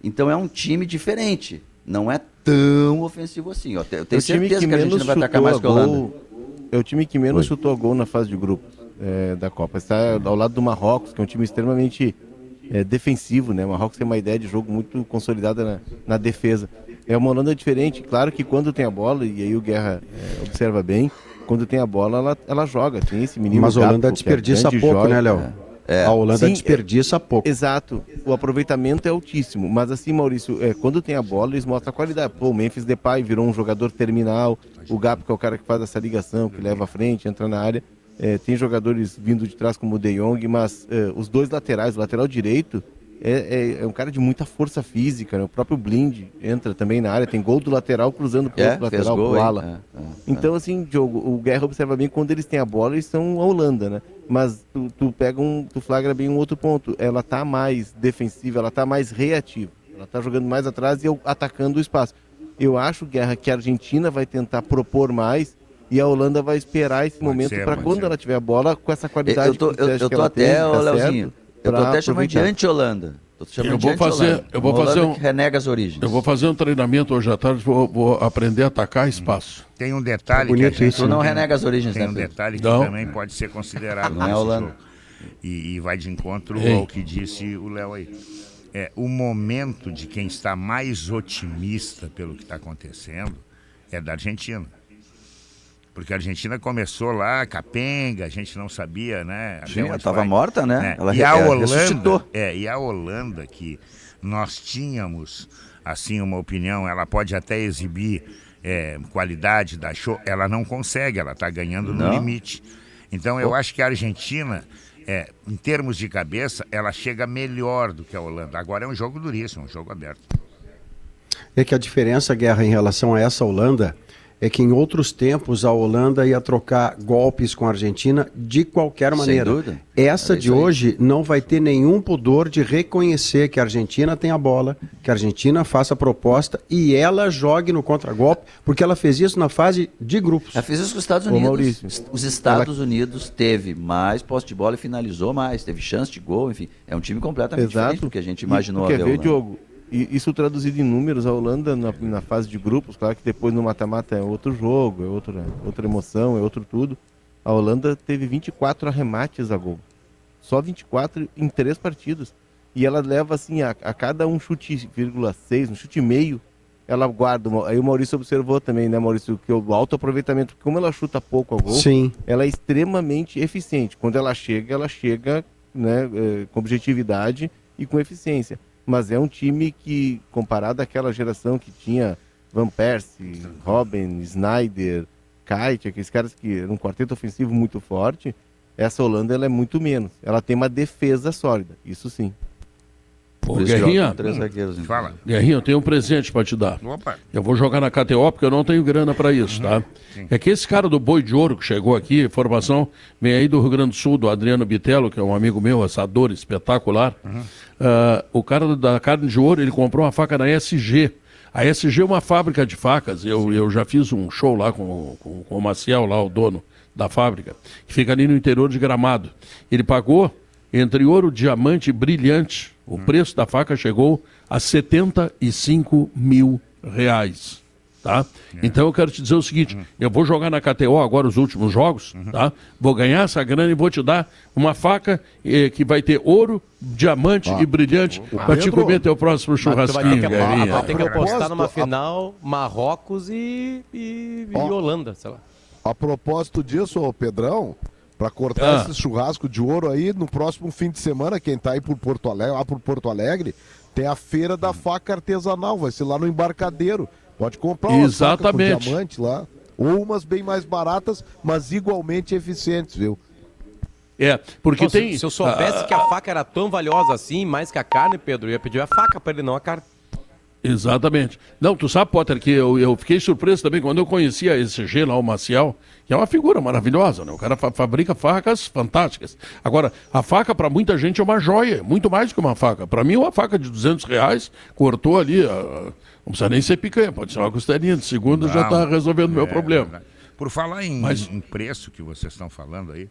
Então é um time diferente. Não é tão ofensivo assim. Eu tenho É certeza que, a Argentina vai atacar mais a que a Holanda. gol- É o time que menos Oi. chutou gol na fase de grupos é, da Copa. Está ao lado do Marrocos, que é um time extremamente é, defensivo, né? O Marrocos tem uma ideia de jogo muito consolidada na, na defesa. É uma Holanda diferente. Claro que quando tem a bola, e aí o Guerra é, observa bem, quando tem a bola, ela, ela joga. Tem esse menino Mas a Holanda é desperdiça pouco, joga. né, Léo? É. A Holanda Sim, desperdiça pouco. Exato. O aproveitamento é altíssimo. Mas assim, Maurício, é, quando tem a bola, eles mostram a qualidade. Pô, o Memphis Depay virou um jogador terminal. O Gap, que é o cara que faz essa ligação, que leva à frente, entra na área. É, tem jogadores vindo de trás como o De Jong, mas é, os dois laterais, o lateral direito, é, é- é um cara de muita força física. Né? O próprio Blind entra também na área. Tem gol do lateral cruzando pro É, lateral, gol, pro ala. É, é, Então, assim, Diogo, o Guerra observa bem quando eles têm a bola, eles são a Holanda, né? Mas tu, tu pega um, tu flagra bem um outro ponto. Ela tá mais defensiva, ela tá mais reativa. Ela tá jogando mais atrás e eu- atacando o espaço. Eu acho, Guerra, que a Argentina vai tentar propor mais e a Holanda vai esperar esse momento ser, para pode quando ser. ela tiver a bola com essa qualidade Eu tô, que eu, você acha eu que tô ela até, tem, tá Leozinho, certo? Eu tô até chamando de anti-Holanda. Eu de vou fazer- eu vou fazer Holanda um- renega as origens. Eu vou fazer um treinamento hoje à tarde, vou, vou aprender a atacar espaço. Tem um detalhe Bonito que gente isso, Tu não tem- renega as origens, Tem né, um Pedro? detalhe que Não. também pode ser considerado Não é Holanda. jogo. E, e vai de encontro Ei. ao que disse o Léo aí. É, o momento de quem está mais otimista pelo que está acontecendo é da Argentina. Porque a Argentina começou lá, capenga, a gente não sabia, né? Sim, ela onde tava vai. morta, né? Ela e a ela Holanda, ressuscitou. é, e a Holanda que nós tínhamos assim uma opinião, ela pode até exibir é, qualidade da show, ela não consegue, ela está ganhando no Não. limite. Então eu acho que a Argentina, é, em termos de cabeça, ela chega melhor do que a Holanda. Agora é um jogo duríssimo, um jogo aberto. É que a diferença, Guerra, em relação a essa Holanda, é que em outros tempos a Holanda ia trocar golpes com a Argentina de qualquer Sem maneira. dúvida. Essa Era de hoje não vai ter nenhum pudor de reconhecer que a Argentina tem a bola, que a Argentina faça a proposta e ela jogue no contragolpe, porque ela fez isso na fase de grupos. Ela fez isso com os Estados Ô, Unidos. Maurício, Os Estados Unidos teve mais posse de bola e finalizou mais, teve chance de gol, enfim. É um time completamente diferente do que a gente imaginou E, quer ver. Diogo? E isso traduzido em números, a Holanda na, na fase de grupos, claro que depois no mata-mata é outro jogo, é outra, outra emoção, é outro tudo. A Holanda teve 24 arremates a gol. Só 24 em três partidos. E ela leva assim, a, a cada um chute, vírgula seis, um chute e meio, ela guarda. Aí o Maurício observou também, né, Maurício, que o alto aproveitamento, como ela chuta pouco a gol, Sim. ela é extremamente eficiente. Quando ela chega, ela chega né, eh, com objetividade e com eficiência. Mas é um time que, comparado àquela geração que tinha Van Persie, Robin, Snyder, Kite, aqueles caras que eram um quarteto ofensivo muito forte, essa Holanda ela é muito menos. Ela tem uma defesa sólida, isso sim. Ô, Por isso joga Guerrinha, três zagueiros, então. Fala. Guerrinha, eu tenho um presente para te dar. Opa. Eu vou jogar na KTO porque eu não tenho grana para isso, tá? É que esse cara do Boi de Ouro que chegou aqui, formação, vem aí do Rio Grande do Sul, do Adriano Bitello, que é um amigo meu, assador espetacular. Ah, o cara da carne de ouro, ele comprou uma faca na SG. A SG é uma fábrica de facas. Eu, eu já fiz um show lá com, com, com o Maciel, lá, o dono da fábrica, que fica ali no interior de Gramado. Ele pagou entre ouro, diamante e brilhante. O preço da faca chegou a 75 mil reais. Tá? Então eu quero te dizer o seguinte: eu vou jogar na KTO agora os últimos jogos, tá? Vou ganhar essa grana e vou te dar uma faca eh, que vai ter ouro, diamante e brilhante para te comer teu próximo tu vai ter churrasquinho, que, Guerrinha. vai ter que apostar numa a- final Marrocos e, e, e Ó. Holanda, sei lá. A propósito disso, Pedrão, pra cortar Ah. esse churrasco de ouro aí, no próximo fim de semana, quem tá aí por Porto Alegre, lá por Porto Alegre, tem a feira da faca artesanal, vai ser lá no embarcadeiro. Pode comprar uma faca com Exatamente. diamante lá, ou umas bem mais baratas, mas igualmente eficientes, viu? É, porque se- tem. Se eu soubesse ah, que a faca era tão valiosa assim, mais que a carne, Pedro, eu ia pedir a faca pra ele, não a carne. Exatamente. Não, tu sabe, Potter, que eu, eu fiquei surpreso também quando eu conhecia a ECG lá, o Maciel, que é uma figura maravilhosa, né? O cara fa- fabrica facas fantásticas. Agora, a faca para muita gente é uma joia, muito mais que uma faca. Para mim, uma faca de 200 reais, cortou ali, ah, não precisa nem ser picanha, pode ser uma costelinha de segunda, já Não, está resolvendo o meu é problema. verdade. Por falar em, Mas- em preço que vocês estão falando aí,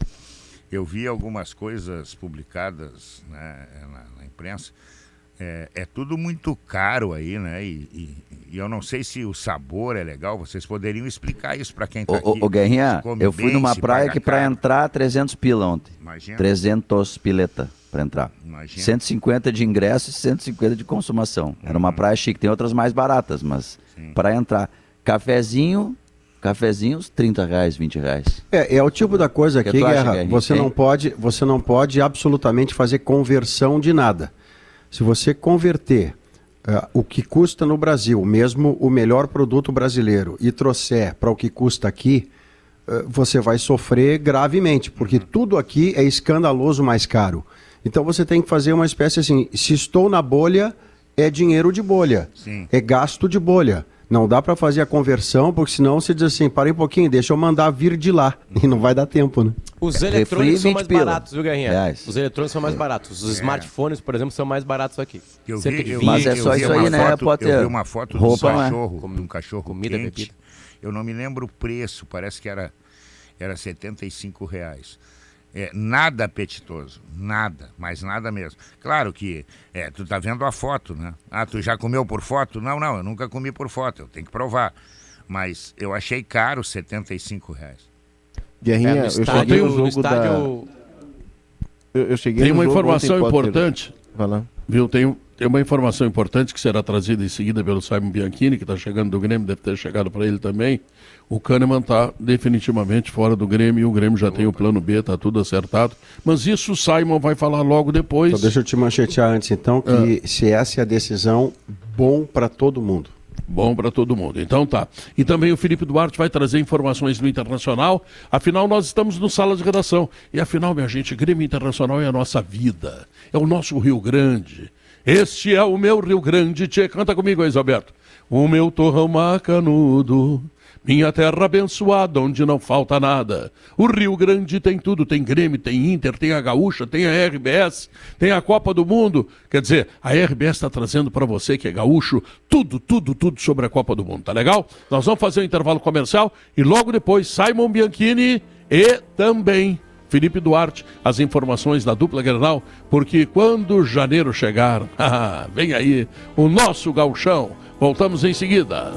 eu vi algumas coisas publicadas né, na, na imprensa. É, é tudo muito caro aí, né? E, e- e eu não sei se o sabor é legal. Vocês poderiam explicar isso para quem está Ô, aqui. ô, Guerrinha, eu fui bem, numa praia que pra caro. entrar 300 pila ontem. Imagina. 300 pileta pra entrar. Imagina. 150 de ingresso e 150 de consumação. Era Uhum. uma praia chique, tem outras mais baratas, mas pra entrar. Cafezinho, cafezinhos, 30 reais, 20 reais. É, é o tipo da coisa Que aqui, acha, Guerra, você não pode, você não pode absolutamente fazer conversão de nada. Se você converter eh, o que custa no Brasil, mesmo o melhor produto brasileiro, e trouxer para o que custa aqui, eh, você vai sofrer gravemente, porque tudo aqui é escandaloso mais caro. Então você tem que fazer uma espécie assim, se estou na bolha, é dinheiro de bolha, Sim. é gasto de bolha. Não dá para fazer a conversão, porque senão você diz assim, para aí um pouquinho, deixa eu mandar vir de lá. E não vai dar tempo, né? Os Refri, eletrônicos são 20 mais pila. baratos, viu, Guerrinha? Reais. Os eletrônicos são mais baratos. Os smartphones, por exemplo, são mais baratos aqui. Eu Cerca vi, eu 20, Mas é vi- só vi isso aí, né, foto- Potter? Eu vi uma foto de um Roupa, né? cachorro, de um cachorro Comida, quente. bebida. Eu não me lembro o preço, parece que era, era 75 reais. É, nada apetitoso, nada, mas nada mesmo. Claro que é, tu tá vendo a foto, né? Ah, tu já comeu por foto? Não, não, eu nunca comi por foto, eu tenho que provar. Mas eu achei caro 75 reais. Guerrinha, É, no eu estádio- cheguei no estádio- da... Eu, eu cheguei Tem no uma jogo informação ontem, importante. Vai lá. Viu? Tem, tem uma informação importante que será trazida em seguida pelo Simon Bianchini, que está chegando do Grêmio, deve ter chegado para ele também. O Kahneman está definitivamente fora do Grêmio e o Grêmio já tem o plano B, está tudo acertado. Mas isso o Simon vai falar logo depois. Então deixa eu te manchetear antes, então, que se essa é a decisão, bom para todo mundo. Bom para todo mundo. Então tá. E também o Felipe Duarte vai trazer informações do Internacional. Afinal, nós estamos no sala de redação. E afinal, minha gente, Grêmio Internacional é a nossa vida. É o nosso Rio Grande. Este é o meu Rio Grande. Tchê, canta comigo aí. O meu torrão macanudo. Minha terra abençoada, onde não falta nada. O Rio Grande tem tudo, tem Grêmio, tem Inter, tem a Gaúcha, tem a RBS, tem a Copa do Mundo. Quer dizer, a RBS está trazendo para você que é gaúcho tudo, tudo, tudo sobre a Copa do Mundo, tá legal? Nós vamos fazer um intervalo comercial e logo depois Simon Bianchini e também Felipe Duarte, as informações da dupla Grenal, porque quando janeiro chegar, ah, vem aí o nosso gauchão. Voltamos em seguida.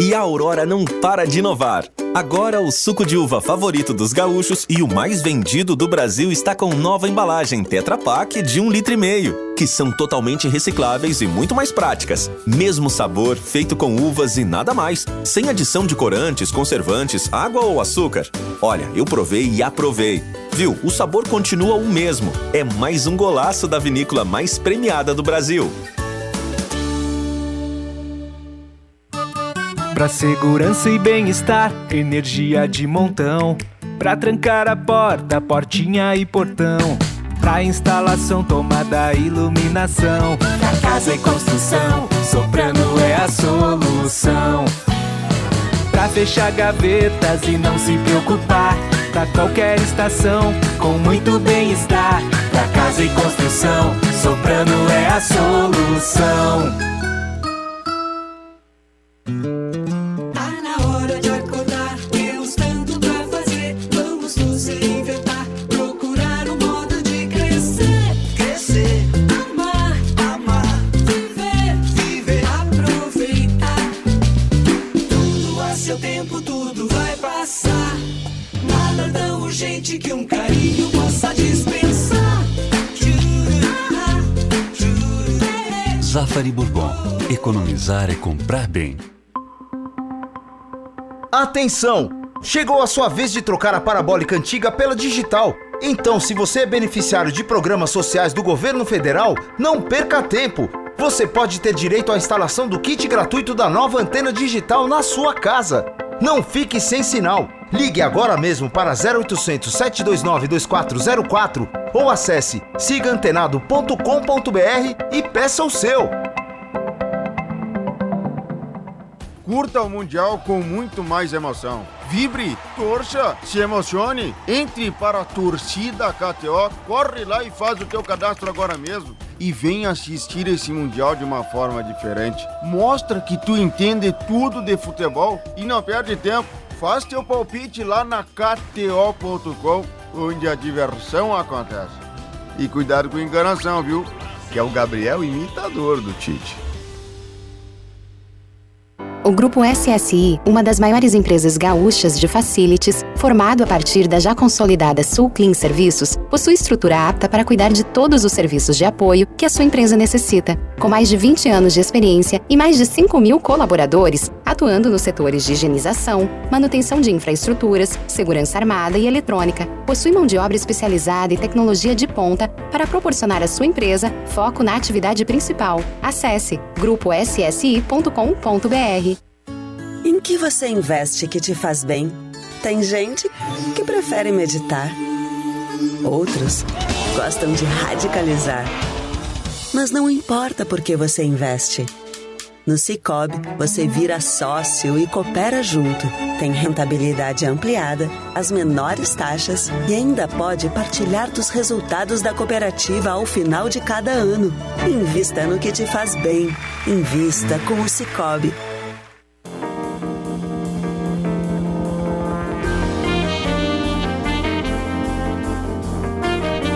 E a Aurora não para de inovar. Agora o suco de uva favorito dos gaúchos e o mais vendido do Brasil está com nova embalagem Tetra Pak de um litro e meio, que são totalmente recicláveis e muito mais práticas. Mesmo sabor, feito com uvas e nada mais, sem adição de corantes, conservantes, água ou açúcar. Olha, eu provei e aprovei. Viu? O sabor continua o mesmo. É mais um golaço da vinícola mais premiada do Brasil. Pra segurança e bem-estar, energia de montão. Pra trancar a porta, portinha e portão. Pra instalação, tomada, iluminação. Pra casa e construção, Soprano é a solução. Pra fechar gavetas e não se preocupar. Pra qualquer estação, com muito bem-estar. Pra casa e construção, Soprano é a solução. Economizar é comprar bem. Atenção! Chegou a sua vez de trocar a parabólica antiga pela digital. Então, se você é beneficiário de programas sociais do governo federal, não perca tempo. Você pode ter direito à instalação do kit gratuito da nova antena digital na sua casa. Não fique sem sinal. Ligue agora mesmo para 0800 729 2404 ou acesse sigaantenado.com.br e peça o seu. Curta o Mundial com muito mais emoção. Vibre, torça, se emocione. Entre para a torcida KTO, corre lá e faz o teu cadastro agora mesmo. E vem assistir esse Mundial de uma forma diferente. Mostra que tu entende tudo de futebol e não perde tempo. Faz teu palpite lá na KTO.com, onde a diversão acontece. E cuidado com enganação, viu? Que é o Gabriel imitador do Tite. O Grupo SSI, uma das maiores empresas gaúchas de facilities, formado a partir da já consolidada Sul Clean Serviços, possui estrutura apta para cuidar de todos os serviços de apoio que a sua empresa necessita. Com mais de 20 anos de experiência e mais de 5 mil colaboradores, atuando nos setores de higienização, manutenção de infraestruturas, segurança armada e eletrônica, possui mão de obra especializada e tecnologia de ponta para proporcionar à sua empresa foco na atividade principal. Acesse grupoSSI.com.br. Em que você investe que te faz bem? Tem gente que prefere meditar. Outros gostam de radicalizar. Mas não importa por que você investe. No Cicobi, você vira sócio e coopera junto. Tem rentabilidade ampliada, as menores taxas e ainda pode partilhar dos resultados da cooperativa ao final de cada ano. Invista no que te faz bem. Invista com o Cicobi.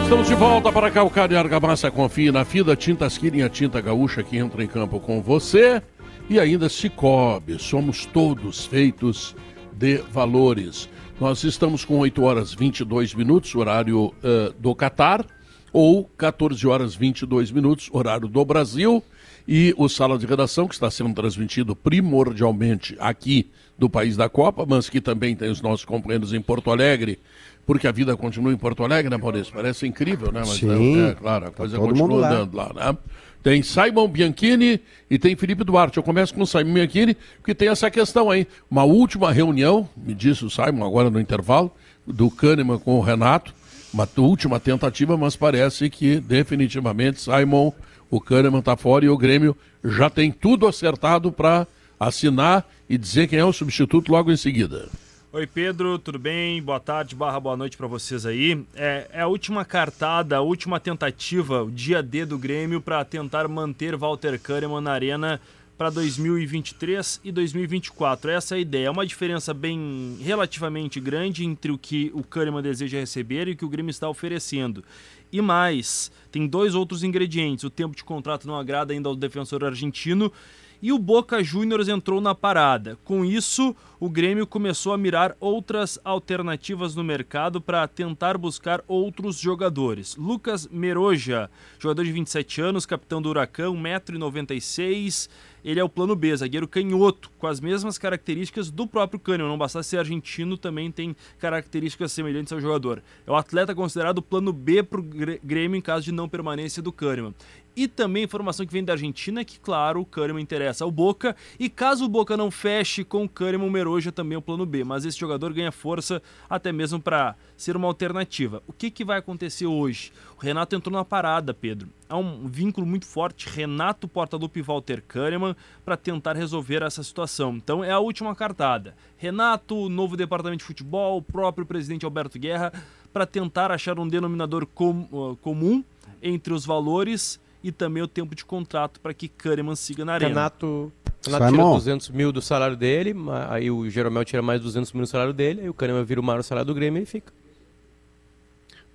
Estamos de volta para Calcário Argamassa. Confie na FIDA Tintas Killing, a tinta gaúcha que entra em campo com você. E ainda Cicobi, somos todos feitos de valores. Nós estamos com 8 horas 22 minutos, horário uh, do Catar, ou 14 horas 22 minutos, horário do Brasil. E o Sala de Redação, que está sendo transmitido primordialmente aqui do país da Copa, mas que também tem os nossos companheiros em Porto Alegre, porque a vida continua em Porto Alegre, né, Maurício? Parece incrível, né? Mas Sim. é, é claro, a Tá coisa continua lá. andando lá, né? Tem Simon Bianchini e tem Felipe Duarte. Eu começo com o Simon Bianchini, porque tem essa questão aí. Uma última reunião, me disse o Simon agora no intervalo, do Kahneman com o Renato. Uma última tentativa, mas parece que definitivamente Simon, o Kahneman está fora e o Grêmio já tem tudo acertado para assinar e dizer quem é o substituto logo em seguida. Oi Pedro, tudo bem? Boa tarde, barra boa noite para vocês aí. É, é a última cartada, a última tentativa, o dia D do Grêmio para tentar manter Walter Kahneman na arena para 2023 e 2024. Essa é a ideia. É uma diferença bem relativamente grande entre o que o Kahneman deseja receber e o que o Grêmio está oferecendo. E mais, tem dois outros ingredientes. O tempo de contrato não agrada ainda ao defensor argentino e o Boca Juniors entrou na parada. Com isso, o Grêmio começou a mirar outras alternativas no mercado para tentar buscar outros jogadores. Lucas Meroja, jogador de 27 anos, capitão do Huracão, 1,96m. Ele é o plano B, zagueiro canhoto, com as mesmas características do próprio Kahneman. Não bastasse ser argentino, também tem características semelhantes ao jogador. É o atleta considerado plano B para o Grêmio em caso de não permanência do Kahneman. E também informação que vem da Argentina que, claro, o Kahneman interessa ao Boca. E caso o Boca não feche com o Kahneman, o Meroja também é o plano B. Mas esse jogador ganha força até mesmo para ser uma alternativa. O que, que vai acontecer hoje? O Renato entrou na parada, Pedro. Há um vínculo muito forte, Renato Portaluppi e Walter Kahneman, para tentar resolver essa situação. Então é a última cartada. Renato, novo departamento de futebol, o próprio presidente Alberto Guerra, para tentar achar um denominador com, uh, comum entre os valores e também o tempo de contrato para que Kahneman siga na arena. Renato, Renato tira 200 mil do salário dele, aí o Jeromel tira mais 200 mil do salário dele, aí o Kahneman vira o maior salário do Grêmio e fica.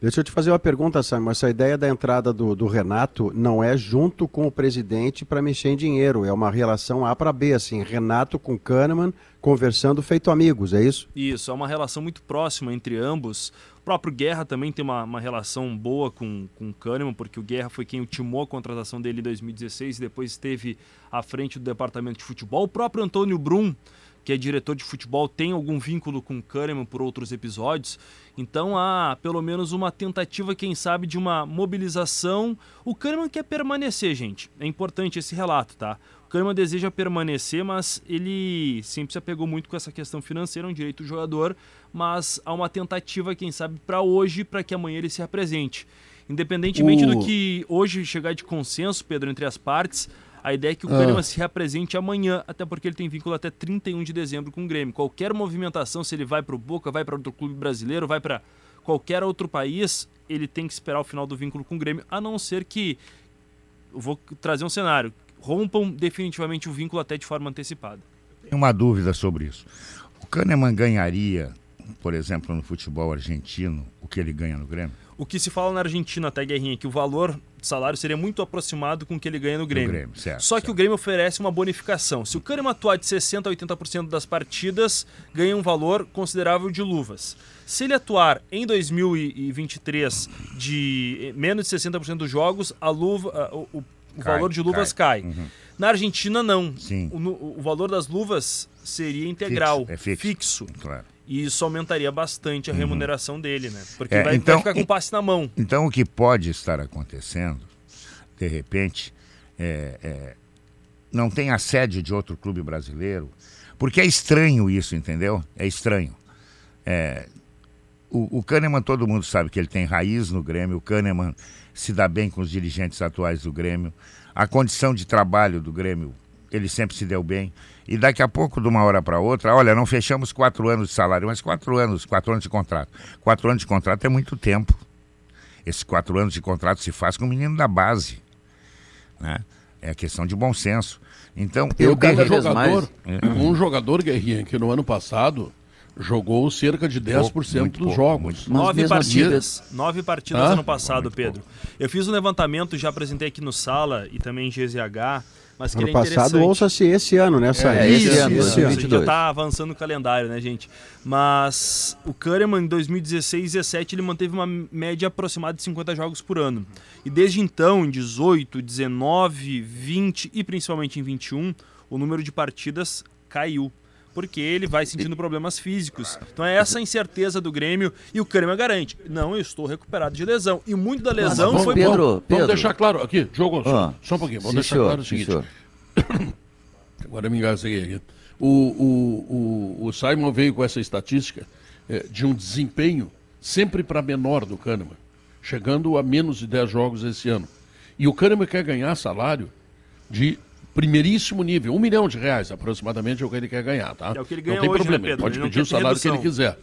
Deixa eu te fazer uma pergunta, Simon. Essa ideia da entrada do, do Renato não é junto com o presidente para mexer em dinheiro, é uma relação A para B, assim, Renato com Kahneman conversando feito amigos, é isso? Isso, é uma relação muito próxima entre ambos. O próprio Guerra também tem uma, uma relação boa com, com Kahneman, porque o Guerra foi quem ultimou a contratação dele em 2016 e depois esteve à frente do departamento de futebol. O próprio Antônio Brum, que é diretor de futebol, tem algum vínculo com o Kahneman por outros episódios. Então há pelo menos uma tentativa, quem sabe, de uma mobilização. O Kahneman quer permanecer, gente. É importante esse relato, tá? O Kahneman deseja permanecer, mas ele sempre se apegou muito com essa questão financeira, é um direito do jogador, mas há uma tentativa, quem sabe, para hoje, para que amanhã ele se apresente. Independentemente do que hoje chegar de consenso, Pedro, entre as partes, a ideia é que o ah. Kahneman se represente amanhã, até porque ele tem vínculo até 31 de dezembro com o Grêmio. Qualquer movimentação, se ele vai para o Boca, vai para outro clube brasileiro, vai para qualquer outro país, ele tem que esperar o final do vínculo com o Grêmio, a não ser que. Eu vou trazer um cenário. Rompam definitivamente o vínculo até de forma antecipada. Tenho uma dúvida sobre isso. O Kahneman ganharia, por exemplo, no futebol argentino, o que ele ganha no Grêmio? O que se fala na Argentina, até Guerrinha, que o valor de salário seria muito aproximado com o que ele ganha no Grêmio. No Grêmio certo, Só certo. que o Grêmio oferece uma bonificação. Se o Kahneman atuar de 60% a 80% das partidas, ganha um valor considerável de luvas. Se ele atuar em 2023 de menos de 60% dos jogos, a luva, o, o cai, valor de luvas cai. cai. Uhum. Na Argentina, não. O, o, valor das luvas seria integral, fixo, é fixo. fixo. Claro. E isso aumentaria bastante a uhum. remuneração uhum. dele, né? Porque é, vai, então, vai, ficar com o passe na mão. Então, o que pode estar acontecendo, de repente, é, é, não tem assédio de outro clube brasileiro, porque é estranho isso, entendeu? É estranho. É, o, o Kahneman, todo mundo sabe que ele tem raiz no Grêmio, o Kahneman se dá bem com os dirigentes atuais do Grêmio, a condição de trabalho do Grêmio, ele sempre se deu bem e daqui a pouco, de uma hora para outra, olha, não fechamos quatro anos de salário, mas quatro anos, quatro anos de contrato. Quatro anos de contrato é muito tempo. Esses quatro anos de contrato se faz com o menino da base. Né? É questão de bom senso. Então, eu, eu cada jogador, mais... É. um jogador, Guerrinha, que no ano passado jogou cerca de 10% pouco, dos pouco, jogos. Nove partidas. Nove partidas ano passado, Pedro. Eu fiz um levantamento, já apresentei aqui no Sala e também em GZH mas ano passado ouça-se esse ano, né? Essa é, esse, esse ano, esse ano. Já está avançando o calendário, né, gente? Mas o Kahneman, em 2016 e 2017, ele manteve uma média aproximada de 50 jogos por ano. E desde então, em 18, 19, 20 e principalmente em 21, o número de partidas caiu porque ele vai sentindo problemas físicos. Então é essa a incerteza do Grêmio e o Kahneman garante. Não, eu estou recuperado de lesão. E muito da lesão Mas, foi Pedro, bom. Pedro. Vamos deixar claro aqui, jogo, ah, só um pouquinho, vamos deixar senhor, claro o seguinte. Agora me engasguei aqui. O, o, o, o Simon veio com essa estatística é, de um desempenho sempre para menor do Kahneman, chegando a menos de 10 jogos esse ano. E o Kahneman quer ganhar salário de primeiríssimo nível, um milhão de reais aproximadamente é o que ele quer ganhar, tá? É o que ele ganha não tem hoje, problema, né, ele pode ele pedir o salário redução. que ele quiser.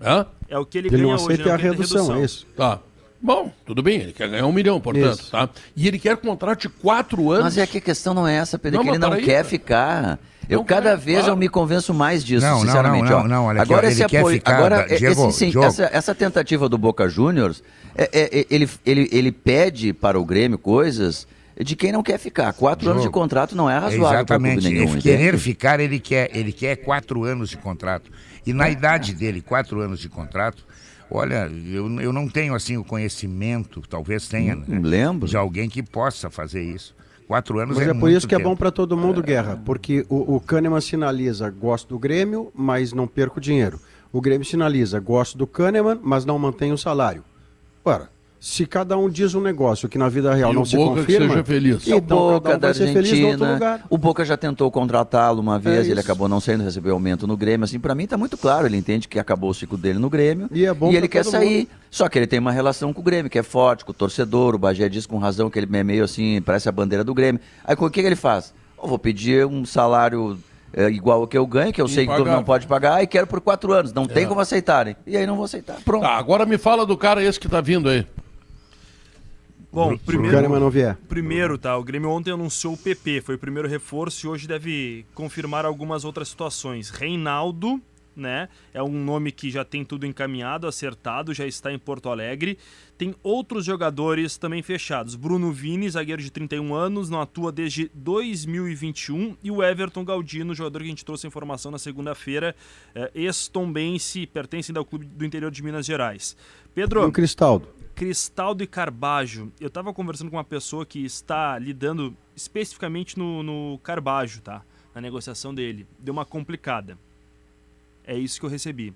Hã? É o que ele, ele ganha não hoje, aceita não a redução, redução, é isso. Tá. Bom, tudo bem, ele quer ganhar um milhão, portanto, Isso. tá? E ele quer contrato de quatro anos. Mas é que a questão não é essa, Pedro, Não, é que ele não peraí, quer cara. ficar. Eu cada vez eu me convenço mais disso, Não, não, sinceramente. não, não, não, olha aqui, agora ó, esse quer apoio, ficar agora da- esse, Diego, sim, essa, essa tentativa do Boca Juniors, é- é- é- ele, ele, ele pede para o Grêmio coisas de quem não quer ficar. Quatro anos de Jogo. contrato não é razoável para Exatamente. clube nenhum, Ele entende? querer ficar, ele quer, ele quer quatro anos de contrato. E na idade dele, quatro anos de contrato, olha, eu, eu não tenho assim o conhecimento, talvez tenha, né, lembro. de alguém que possa fazer isso. Quatro anos Mas é, é por muito isso que é tempo. bom para todo mundo, Guerra, porque o, o Kahneman sinaliza, gosto do Grêmio, mas não perco dinheiro. O Grêmio sinaliza, gosto do Kahneman, mas não mantenho o salário. Ora, se cada um diz um negócio que na vida real E não o se Boca que confirma, seja feliz. o então Boca cada um da vai ser feliz em outro Argentina. lugar. O Boca já tentou contratá-lo uma vez, É ele acabou não saindo, recebeu aumento no Grêmio. Assim, para mim tá muito claro, ele entende que acabou o ciclo dele no Grêmio E é bom ele quer sair. mundo. Só que ele tem uma relação com o Grêmio, que é forte, com o torcedor. O Bagé diz com razão que ele é meio assim, parece a bandeira do Grêmio. Aí o que, que ele faz? Eu vou pedir um salário é, igual ao que eu ganho, que eu sei que todo Impagável. não pode pagar, e quero por quatro anos. Não tem É. como aceitarem. E aí não vou aceitar. Pronto. Tá, agora me fala do cara esse que tá vindo aí. Bom, primeiro, Kahneman não vier. primeiro, tá, o Grêmio ontem anunciou o PP, foi o primeiro reforço e hoje deve confirmar algumas outras situações. Reinaldo, né, é um nome que já tem tudo encaminhado, acertado, já está em Porto Alegre. Tem outros jogadores também fechados. Bruno Vini, zagueiro de 31 anos, não atua desde 2021 e o Everton Galdino, jogador que a gente trouxe a informação na segunda-feira, é, ex-tombense, pertence ainda ao clube do interior de Minas Gerais. Pedro, E o Cristaldo. Cristaldo e Carbajo. Eu tava conversando com uma pessoa que está lidando especificamente no, no Carbajo, tá? Na negociação dele. Deu uma complicada. É isso que eu recebi.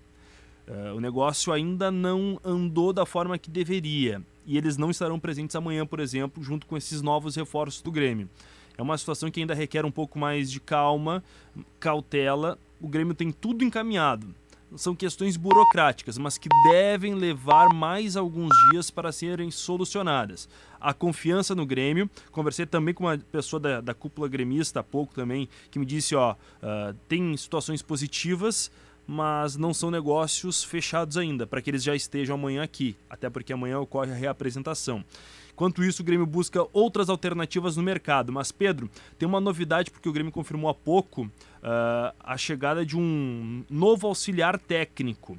Eh, o negócio ainda não andou da forma que deveria. E eles não estarão presentes amanhã, por exemplo, junto com esses novos reforços do Grêmio. É uma situação que ainda requer um pouco mais de calma, cautela. O Grêmio tem tudo encaminhado. São questões burocráticas, mas que devem levar mais alguns dias para serem solucionadas. A confiança no Grêmio. Conversei também com uma pessoa da, da cúpula gremista há pouco também, que me disse: ó, ah, tem situações positivas, mas não são negócios fechados ainda, para que eles já estejam amanhã aqui, até porque amanhã ocorre a reapresentação. Enquanto isso, o Grêmio busca outras alternativas no mercado. Mas, Pedro, tem uma novidade, porque o Grêmio confirmou há pouco ah, a chegada de um novo auxiliar técnico.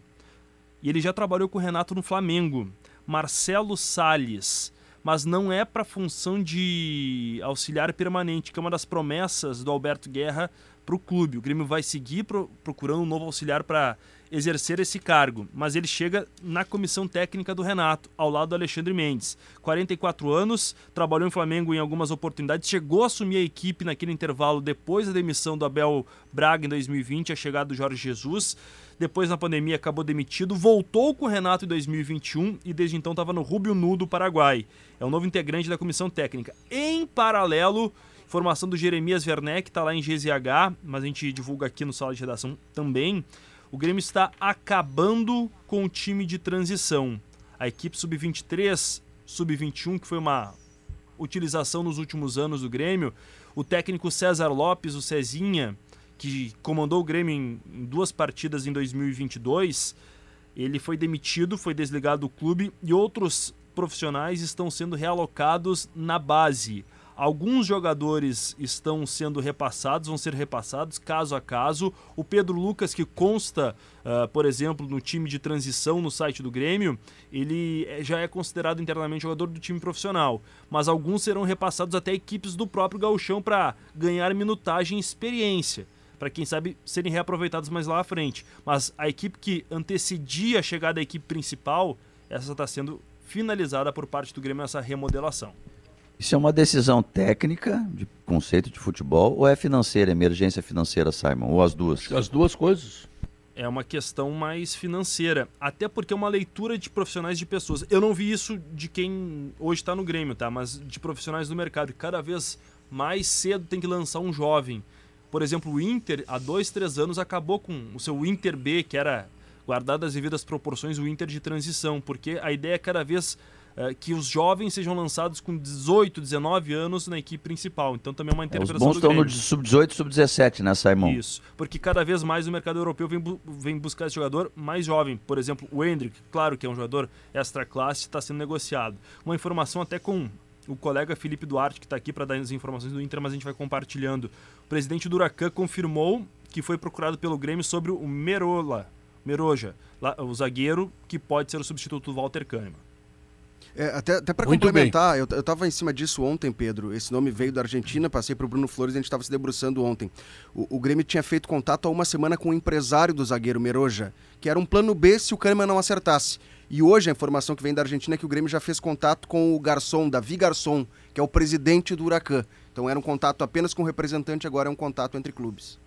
E ele já trabalhou com o Renato no Flamengo, Marcelo Salles. Mas não é para função de auxiliar permanente, que é uma das promessas do Alberto Guerra para o clube. O Grêmio vai seguir pro- procurando um novo auxiliar para exercer esse cargo, mas ele chega na comissão técnica do Renato, ao lado do Alexandre Mendes. 44 anos, trabalhou em Flamengo em algumas oportunidades, chegou a assumir a equipe naquele intervalo depois da demissão do Abel Braga em 2020, a chegada do Jorge Jesus. Depois, na pandemia, acabou demitido, voltou com o Renato em 2021 e desde então estava no Rubio Nu do Paraguai. É o novo integrante da comissão técnica. Em paralelo, informação do Jeremias Werneck, está lá em GZH, mas a gente divulga aqui no sala de redação também. O Grêmio está acabando com o time de transição. A equipe sub-23, sub-21, que foi uma utilização nos últimos anos do Grêmio, o técnico César Lopes, o Cezinha, que comandou o Grêmio em, duas partidas em 2022, ele foi demitido, foi desligado do clube e outros profissionais estão sendo realocados na base. Alguns jogadores estão sendo repassados, vão ser repassados caso a caso. O Pedro Lucas, que consta, ah, por exemplo, no time de transição no site do Grêmio, ele é- já é considerado internamente jogador do time profissional. Mas alguns serão repassados até equipes do próprio Gauchão para ganhar minutagem e experiência para quem sabe serem reaproveitados mais lá à frente. Mas a equipe que antecedia a chegada da equipe principal, essa está sendo finalizada por parte do Grêmio essa remodelação. Isso é uma decisão técnica, de conceito de futebol, ou é financeira, emergência financeira, Simon? Ou as duas? As duas coisas. É uma questão mais financeira, até porque é uma leitura de profissionais de pessoas. Eu não vi isso de quem hoje está no Grêmio, tá? Mas de profissionais do mercado. Cada vez mais cedo tem que lançar um jovem. Por exemplo, o Inter, há dois, três anos, acabou com o seu Inter B, que era, guardado as devidas proporções, o Inter de transição, porque a ideia é cada vez eh, que os jovens sejam lançados com 18, 19 anos na equipe principal. Então também é uma É, Os interpretação bons estão no Grêmio. sub-18 sub-17, né, Simon? Isso, porque cada vez mais o mercado europeu vem, bu- vem buscar esse jogador mais jovem. Por exemplo, o Hendrick, claro que é um jogador extra classe, está sendo negociado. Uma informação até com o colega Felipe Duarte, que está aqui para dar as informações do Inter, mas a gente vai compartilhando. O presidente do Huracan confirmou que foi procurado pelo Grêmio sobre o Merola, Meroja, o zagueiro que pode ser o substituto do Walter Kahneman. É, até até para complementar, eu, eu tava em cima disso ontem, Pedro. Esse nome veio da Argentina, passei pro Bruno Flores e a gente estava se debruçando ontem. O, o Grêmio tinha feito contato há uma semana com o empresário do zagueiro Meroja, que era um plano B se o Kahneman não acertasse. E hoje a informação que vem da Argentina é que o Grêmio já fez contato com o Garçom, Davi Garçom, que é o presidente do Huracan. Então era um contato apenas com o representante, agora é um contato entre clubes.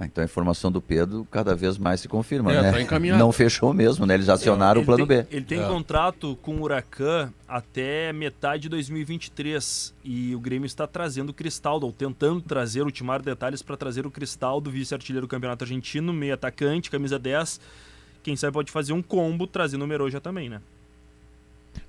Ah, Então a informação do Pedro cada vez mais se confirma, É, né? tá encaminhado. Não fechou mesmo, né? Eles acionaram o Ele plano tem- B. Ele tem É. contrato com o Huracan até metade de 2023 e o Grêmio está trazendo o Cristaldo, ou tentando trazer, ultimar detalhes para trazer o Cristaldo, vice-artilheiro do Campeonato Argentino, meio atacante, camisa 10. Quem sabe pode fazer um combo trazendo o Meroja também, né?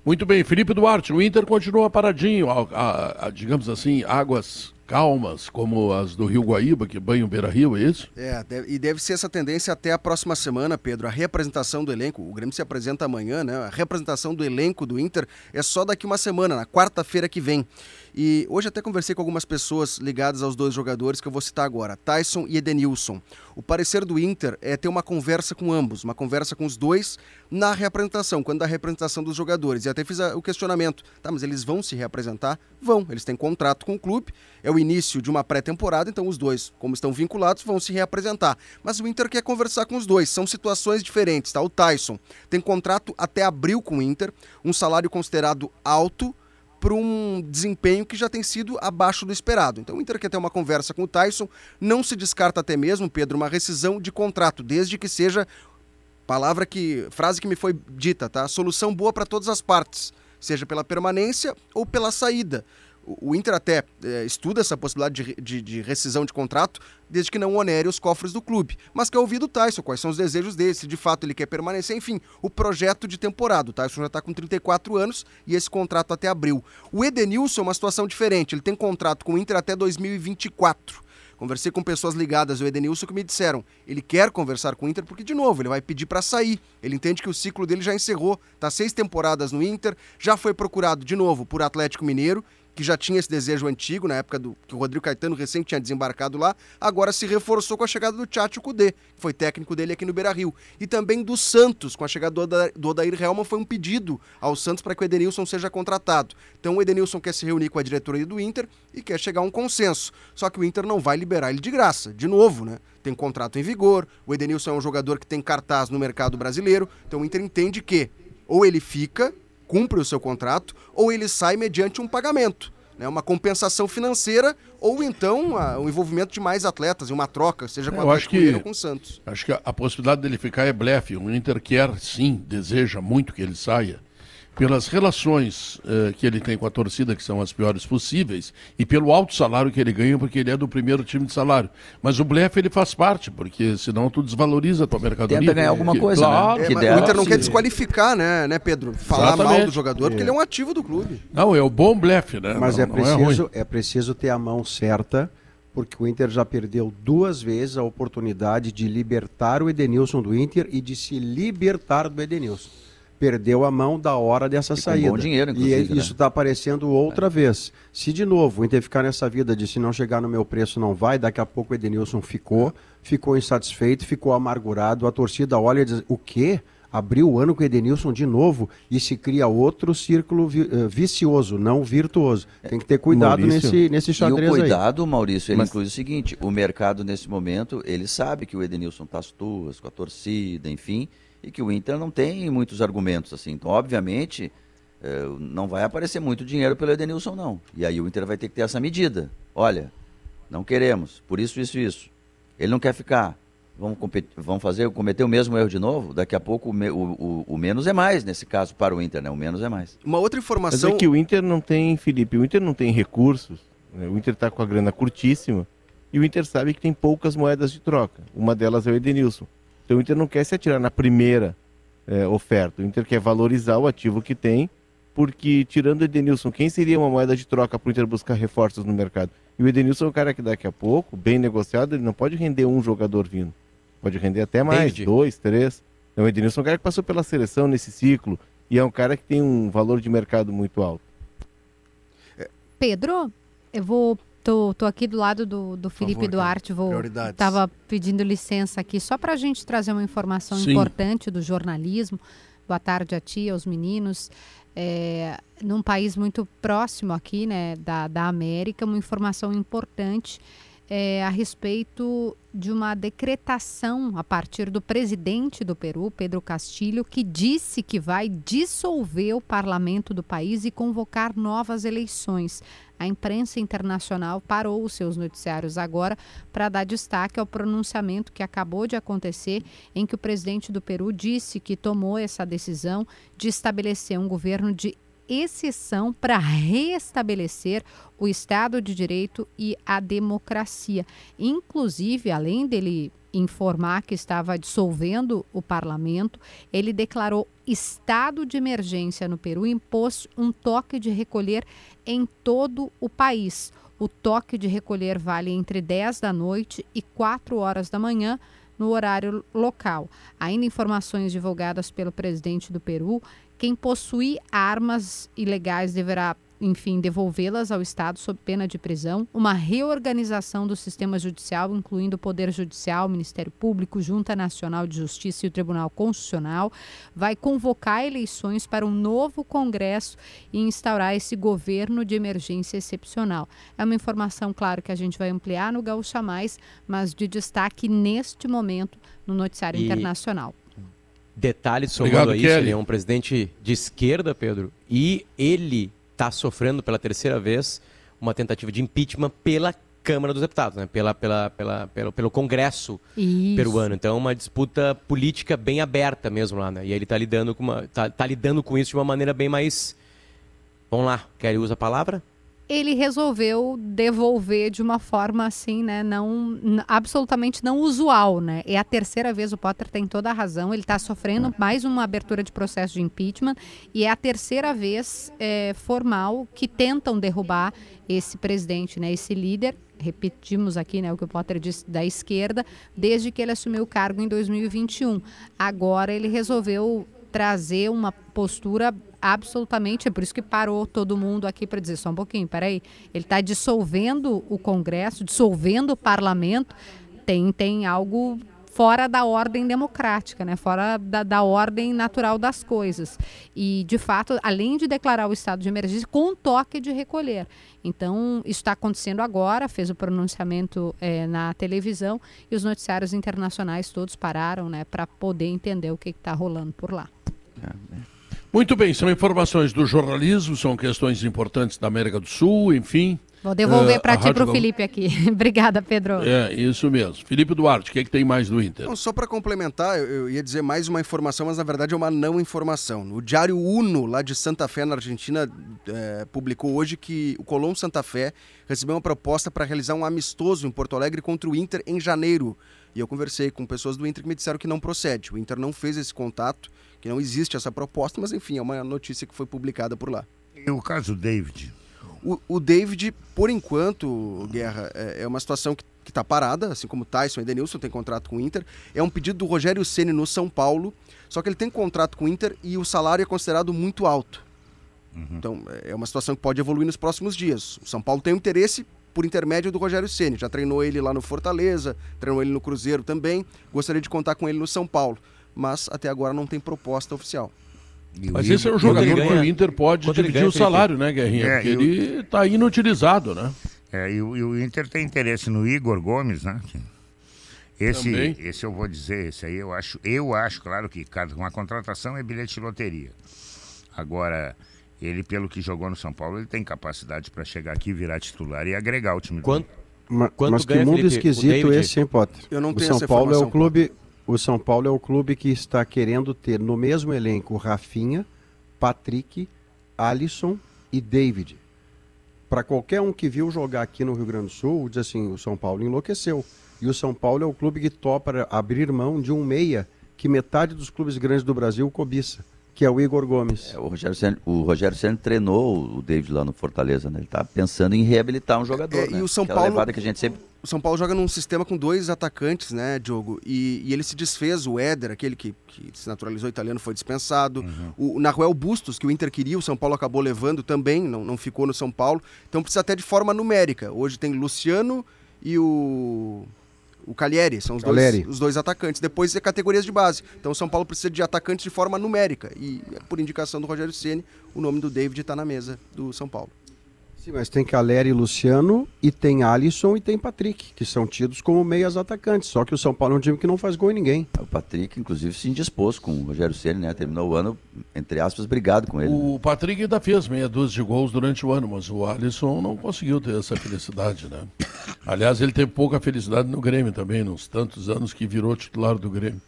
Muito bem, Felipe Duarte, o Inter continua paradinho, a- a- a, digamos assim, águas calmas, como as do Rio Guaíba, que banham Beira-Rio, é isso? É, deve- e deve ser essa tendência até a próxima semana, Pedro. A reapresentação do elenco, o Grêmio se apresenta amanhã, né? A reapresentação do elenco do Inter é só daqui uma semana, na quarta-feira que vem. E hoje até conversei com algumas pessoas ligadas aos dois jogadores que eu vou citar agora, Tyson e Edenilson. O parecer do Inter é ter uma conversa com ambos, uma conversa com os dois na reapresentação, quando da reapresentação dos jogadores. E até fiz o questionamento, tá, mas eles vão se reapresentar? Vão, eles têm contrato com o clube, é o início de uma pré-temporada, então os dois, como estão vinculados, vão se reapresentar. Mas o Inter quer conversar com os dois, são situações diferentes, tá? O Tyson tem contrato até abril com o Inter, um salário considerado alto, para um desempenho que já tem sido abaixo do esperado. Então o Inter quer ter uma conversa com o Tyson, não se descarta até mesmo, Pedro, uma rescisão de contrato, desde que seja palavra que frase que me foi dita, tá? Solução boa para todas as partes, seja pela permanência ou pela saída. O Inter até eh, estuda essa possibilidade de, de- de rescisão de contrato, desde que não onere os cofres do clube. Mas quer ouvir do Tyson quais são os desejos dele, se de fato ele quer permanecer, enfim, o projeto de temporada. O Tyson já está com 34 anos e esse contrato até abril. O Edenilson é uma situação diferente, ele tem contrato com o Inter até 2024. Conversei com pessoas ligadas ao Edenilson que me disseram, ele quer conversar com o Inter porque, de novo, ele vai pedir para sair. Ele entende que o ciclo dele já encerrou, tá seis temporadas no Inter, já foi procurado de novo por Atlético Mineiro, que já tinha esse desejo antigo, na época do que o Rodrigo Caetano recém tinha desembarcado lá, agora se reforçou com a chegada do Tchatcho Kudê, que foi técnico dele aqui no Beira-Rio. E também do Santos, com a chegada do Oda- do Odair Helman, foi um pedido ao Santos para que o Edenilson seja contratado. Então o Edenilson quer se reunir com a diretoria do Inter e quer chegar a um consenso. Só que o Inter não vai liberar ele de graça, de novo, né? Tem contrato em vigor, o Edenilson é um jogador que tem cartaz no mercado brasileiro, então o Inter entende que ou ele fica cumpre o seu contrato ou ele sai mediante um pagamento, né, uma compensação financeira ou então ah, o envolvimento de mais atletas em uma troca, seja com o Atlético que, ou com o Santos. acho que a, a possibilidade dele ficar é blefe. O Inter quer, sim, deseja muito que ele saia, pelas relações eh, que ele tem com a torcida, que são as piores possíveis, e pelo alto salário que ele ganha, porque ele é do primeiro time de salário. Mas o blefe ele faz parte, porque senão tu desvaloriza a tua mercadoria. Tenta ganhar alguma coisa, né? claro, É, que dera. o Inter não quer desqualificar, né, né, Pedro? Falar mal Exatamente. do jogador, porque É. ele é um ativo do clube. Não, é o bom blefe, né? Mas não, é, não preciso, ruim. é, preciso ter a mão certa, porque o Inter já perdeu duas vezes a oportunidade de libertar o Edenilson do Inter e de se libertar do Edenilson. Perdeu a mão da hora dessa com saída. bom dinheiro, e inclusive, né? isso está aparecendo outra vez. Se de novo o Inter ficar nessa vida de se não chegar no meu preço não vai, daqui a pouco o Edenilson ficou, ficou insatisfeito, ficou amargurado, a torcida olha e diz, o quê? Abriu o ano com o Edenilson de novo e se cria outro círculo vi- eh, vicioso, não virtuoso. Tem que ter cuidado Maurício, nesse, nesse E xadrez o aí. cuidado, Maurício, ele Mas- inclui o seguinte: o mercado nesse momento, ele sabe que o Edenilson tá às tuas, com a torcida, enfim, e que o Inter não tem muitos argumentos assim. Então, obviamente, eh, não vai aparecer muito dinheiro pelo Edenilson, não. E aí o Inter vai ter que ter essa medida. Olha, não queremos, por isso, isso, isso. Ele não quer ficar. Vamos, vamos fazer, cometer o mesmo erro de novo? Daqui a pouco o, o- o- o menos é mais, nesse caso, para o Inter, né? O menos é mais. Uma outra Mas informação. é que o Inter não tem, Felipe, o Inter não tem recursos. né? O Inter está com a grana curtíssima. E o Inter sabe que tem poucas moedas de troca. Uma delas é o Edenilson. Então o Inter não quer se atirar na primeira eh, oferta. O Inter quer valorizar o ativo que tem, porque tirando o Edenilson, quem seria uma moeda de troca para o Inter buscar reforços no mercado? E o Edenilson é um cara que daqui a pouco, bem negociado, ele não pode render um jogador vindo. Pode render até mais, David. dois, três. Então, o Edenilson é um cara que passou pela seleção nesse ciclo e é um cara que tem um valor de mercado muito alto. Pedro, eu vou. Tô, tô aqui do lado do, do Felipe favor, Duarte, vou. Prioridades. Tava pedindo licença aqui só para a gente trazer uma informação Sim. importante do jornalismo. Boa tarde a ti, aos meninos. É, num país muito próximo aqui, né, da, da América, uma informação importante é, a respeito de uma decretação a partir do presidente do Peru, Pedro Castilho, que disse que vai dissolver o parlamento do país e convocar novas eleições. A imprensa internacional parou os seus noticiários agora para dar destaque ao pronunciamento que acabou de acontecer, em que o presidente do Peru disse que tomou essa decisão de estabelecer um governo de exceção para restabelecer o Estado de Direito e a democracia. Inclusive, além dele informar que estava dissolvendo o parlamento, ele declarou estado de emergência no Peru e impôs um toque de recolher em todo o país. O toque de recolher vale entre 10 da noite e 4 horas da manhã no horário local. Ainda informações divulgadas pelo presidente do Peru, quem possuir armas ilegais deverá, enfim, devolvê-las ao Estado sob pena de prisão. Uma reorganização do sistema judicial, incluindo o Poder Judicial, Ministério Público, Junta Nacional de Justiça e o Tribunal Constitucional, vai convocar eleições para um novo Congresso e instaurar esse governo de emergência excepcional. É uma informação, claro, que a gente vai ampliar no Gaúcha Mais, mas de destaque neste momento no noticiário E- internacional. Detalhe somando Obrigado, a isso, Kelly. ele é um presidente de esquerda, Pedro, e ele está sofrendo pela terceira vez uma tentativa de impeachment pela Câmara dos Deputados, né? pela, pela, pela, pelo, pelo Congresso Isso. peruano. Então, é uma disputa política bem aberta mesmo lá, né? E aí ele está lidando com uma, tá, tá lidando com isso de uma maneira bem mais. Vamos lá, Kelly usa a palavra? Ele resolveu devolver de uma forma assim, né, não absolutamente não usual, né? É a terceira vez o Potter tem toda a razão. Ele está sofrendo mais uma abertura de processo de impeachment e é a terceira vez é, formal que tentam derrubar esse presidente, né, esse líder. Repetimos aqui, né, o que o Potter disse da esquerda, desde que ele assumiu o cargo em 2021. Agora ele resolveu trazer uma postura absolutamente, é por isso que parou todo mundo aqui para dizer só um pouquinho, peraí, ele está dissolvendo o Congresso, dissolvendo o Parlamento, tem, tem algo fora da ordem democrática, né? fora da, da ordem natural das coisas. E, de fato, além de declarar o estado de emergência, com toque de recolher. Então, isso está acontecendo agora, fez o pronunciamento eh, na televisão e os noticiários internacionais todos pararam né, para poder entender o que está rolando por lá. Muito bem, são informações do jornalismo, são questões importantes da América do Sul, enfim. Vou devolver Eh, para ti e para o Felipe aqui. Obrigada, Pedro. É, isso mesmo. Felipe Duarte, o que, é que tem mais do Inter? Não, só para complementar, eu, eu ia dizer mais uma informação, mas na verdade é uma não informação. O Diário Uno, lá de Santa Fé, na Argentina, eh, publicou hoje que o Colón Santa Fé recebeu uma proposta para realizar um amistoso em Porto Alegre contra o Inter em janeiro. E eu conversei com pessoas do Inter que me disseram que não procede. O Inter não fez esse contato, que não existe essa proposta, mas enfim, é uma notícia que foi publicada por lá. E o caso David? O, o David, por enquanto, Guerra, é, é uma situação que está parada, assim como o Tyson e Edenilson tem contrato com o Inter. É um pedido do Rogério Ceni no São Paulo, só que ele tem contrato com o Inter e o salário é considerado muito alto. Então, é uma situação que pode evoluir nos próximos dias. O São Paulo tem um interesse por intermédio do Rogério Ceni. Já treinou ele lá no Fortaleza, treinou ele no Cruzeiro também. Gostaria de contar com ele no São Paulo, mas até agora não tem proposta oficial. Mas esse é o jogador que o Inter pode dividir o salário, né? Guerrinha? É, Porque o- ele está inutilizado, né? É, e, o, e o Inter tem interesse no Igor Gomes, né? Esse, Também. esse eu vou dizer, esse aí eu acho, eu acho, claro que cada uma contratação é bilhete de loteria. Agora, ele pelo que jogou no São Paulo, ele tem capacidade para chegar aqui, virar titular e agregar o time. Quanto? Ma- Quanto mas que mundo Felipe, esquisito esse, hein, Potter? Eu não o tenho São essa Paulo é o clube, o São Paulo é o clube que está querendo ter no mesmo elenco Rafinha, Patrick, Alisson e David. Para qualquer um que viu jogar aqui no Rio Grande do Sul, diz assim, o São Paulo enlouqueceu. E o São Paulo é o clube que topa abrir mão de um meia que metade dos clubes grandes do Brasil cobiça, que é o Igor Gomes. O Rogério Ceni, o Rogério Ceni treinou o David lá no Fortaleza, né? Ele tá pensando em reabilitar um jogador, É, e né? o São Aquela Paulo- levada que a gente sempre o São Paulo joga num sistema com dois atacantes, né, Diogo? E, e ele se desfez, o Éder, aquele que, que se naturalizou italiano, foi dispensado. Uhum. O, o Naruel Bustos, que o Inter queria, o São Paulo acabou levando também, não, não ficou no São Paulo. Então precisa até de forma numérica. Hoje tem Luciano e o. O Calieri, são os dois, os dois atacantes. Depois é categorias de base. Então o São Paulo precisa de atacantes de forma numérica. E por indicação do Rogério Ceni, o nome do David está na mesa do São Paulo. Sim, mas tem Caleri e Luciano, e tem Alisson e tem Patrick, que são tidos como meias atacantes. Só que o São Paulo é um time que não faz gol em ninguém. O Patrick, inclusive, se indispôs com o Rogério Ceni, né? Terminou o ano, entre aspas, brigado com ele. O Patrick ainda fez meia dúzia de gols durante o ano, mas o Alisson não conseguiu ter essa felicidade, né? Aliás, ele teve pouca felicidade no Grêmio também, nos tantos anos que virou titular do Grêmio.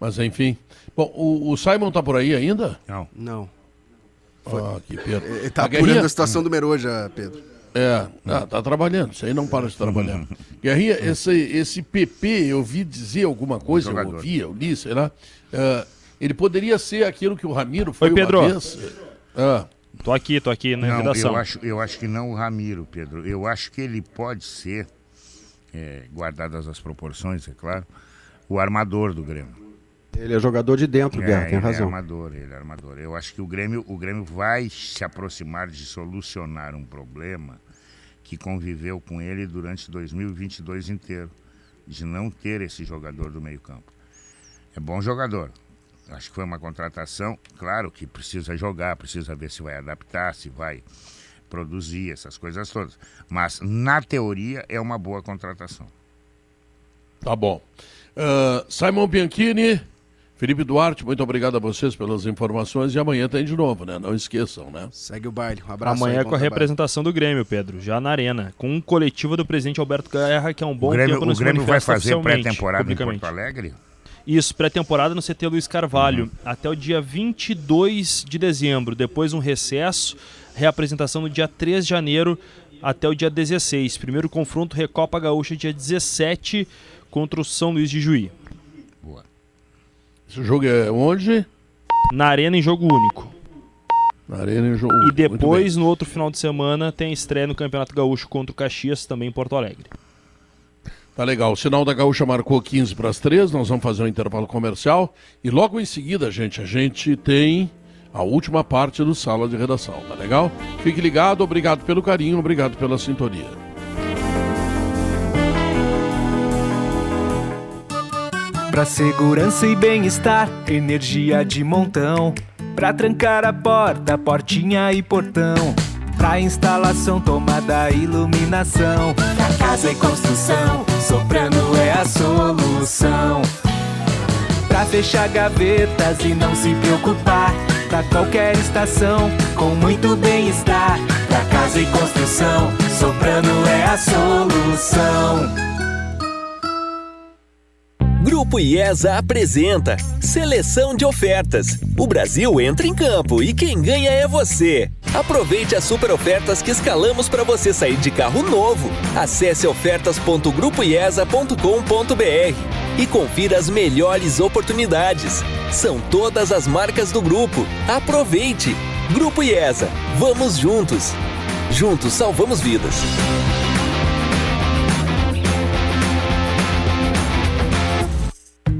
Mas enfim. Bom, o, o Simon tá por aí ainda? Não. Não. Ah, que pena. Ele tá A apurando a situação do Meroja, Pedro. É, ah, tá trabalhando, isso aí não para de trabalhar. Guerrinha, esse, esse PP, eu vi dizer alguma coisa, eu ouvi, eu li, sei lá. ah, ele poderia ser aquilo que o Ramiro foi Oi, Pedro. uma vez. Ah, Tô aqui, tô aqui na Não, redação. eu acho, eu acho que não o Ramiro, Pedro. Eu acho que ele pode ser, é, guardadas as proporções, é claro, o armador do Grêmio. Ele é jogador de dentro, Guerra, tem ele razão. é armador, ele é armador. Eu acho que o Grêmio, o Grêmio vai se aproximar de solucionar um problema que conviveu com ele durante 2022 inteiro, de não ter esse jogador do meio-campo. É bom jogador. Acho que foi uma contratação, claro que precisa jogar, precisa ver se vai adaptar, se vai produzir essas coisas todas. Mas na teoria é uma boa contratação. Tá bom. Ah, Simon Bianchini, Felipe Duarte, muito obrigado a vocês pelas informações e amanhã tem de novo, né? Não esqueçam, né? Segue o baile. Um abraço. Amanhã aí, com a representação do Grêmio, Pedro, já na arena, com um coletivo do presidente Alberto Guerra, que é um bom o Grêmio, tempo o Grêmio vai fazer pré-temporada em. Porto Alegre? Isso, pré-temporada no CT Luiz Carvalho, até o dia 22 de dezembro. Depois um recesso, reapresentação no dia 3 de janeiro até o dia 16. Primeiro confronto Recopa Gaúcha dia 17 contra o São Luís de Juí. Esse jogo é onde? Na arena em jogo único. Na arena em jogo E Muito depois, no outro final de semana, tem a estreia no Campeonato Gaúcho contra o Caxias, também em Porto Alegre. Tá legal. O sinal da Gaúcha marcou 15 para as 3. Nós vamos fazer um intervalo comercial. E logo em seguida, gente, a gente tem a última parte do Sala de Redação. Tá legal? Fique ligado. Obrigado pelo carinho. Obrigado pela sintonia. Pra segurança e bem-estar, energia de montão. Pra trancar a porta, portinha e portão. Pra instalação, tomada, iluminação. Pra casa e construção, Soprano é a solução. Pra fechar gavetas e não se preocupar. Pra qualquer estação, com muito bem-estar. Pra casa e construção, Soprano é a solução. Grupo IESA apresenta Seleção de Ofertas. O Brasil entra em campo e quem ganha é você. Aproveite as super ofertas que escalamos para você sair de carro novo. Acesse ofertas.grupoiesa.com.br e confira as melhores oportunidades. São todas as marcas do grupo. Aproveite! Grupo IESA. Vamos juntos. Juntos salvamos vidas.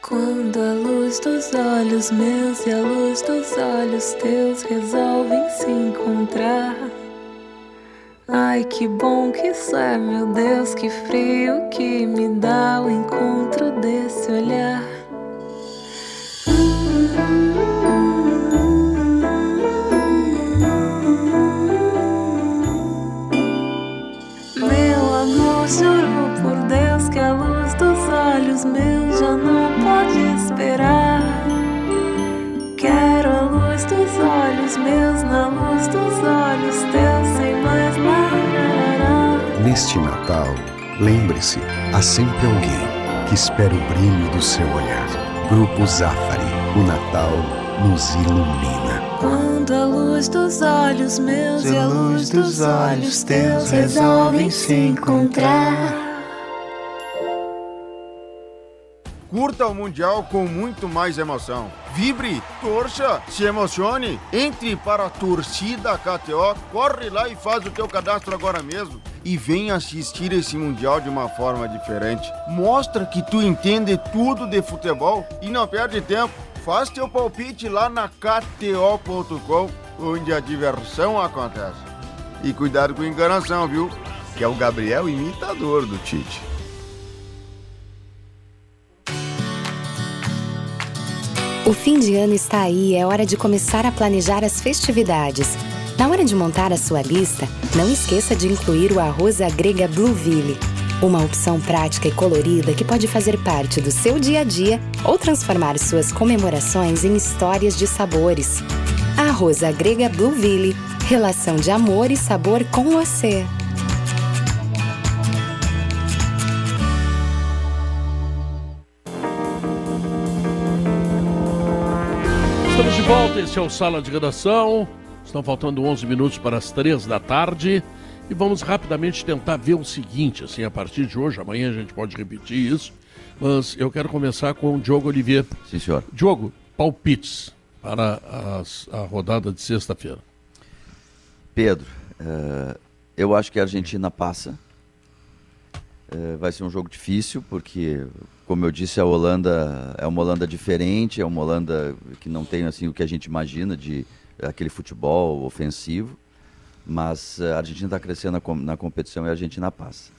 Quando a luz dos olhos meus e a luz dos olhos teus resolvem se encontrar. Ai, que bom que isso é, meu Deus, que frio que me dá o encontro desse olhar. Olhos teus, sem mais larará. Neste Natal, lembre-se, há sempre alguém que espera o brilho do seu olhar. Grupo Zafari, o Natal nos ilumina. Quando a luz dos olhos meus e a luz dos olhos teus resolvem se encontrar. Curta o Mundial com muito mais emoção. Vibre, torça, se emocione. Entre para a torcida KTO, corre lá e faz o teu cadastro agora mesmo. E vem assistir esse Mundial de uma forma diferente. Mostra que tu entende tudo de futebol e não perde tempo. Faz teu palpite lá na KTO.com, onde a diversão acontece. E cuidado com enganação, viu? Que é o Gabriel imitador do Tite. O fim de ano está aí e é hora de começar a planejar as festividades. Na hora de montar a sua lista, não esqueça de incluir o arroz à grega Blueville. Uma opção prática e colorida que pode fazer parte do seu dia a dia ou transformar suas comemorações em histórias de sabores. Arroz à grega Blueville. Relação de amor e sabor com você. Esse é o Sala de Redação. Estão faltando 11 minutos para as 3 da tarde. E vamos rapidamente tentar ver o seguinte, assim, a partir de hoje, amanhã a gente pode repetir isso, mas eu quero começar com o Diogo Olivier. Sim, senhor. Diogo, palpites para as- a rodada de sexta-feira. Pedro, eh, eu acho que a Argentina passa. Eh, vai ser um jogo difícil, porque, como eu disse, a Holanda é uma Holanda diferente, é uma Holanda que não tem assim o que a gente imagina de aquele futebol ofensivo. Mas a Argentina está crescendo na, na competição e a Argentina passa.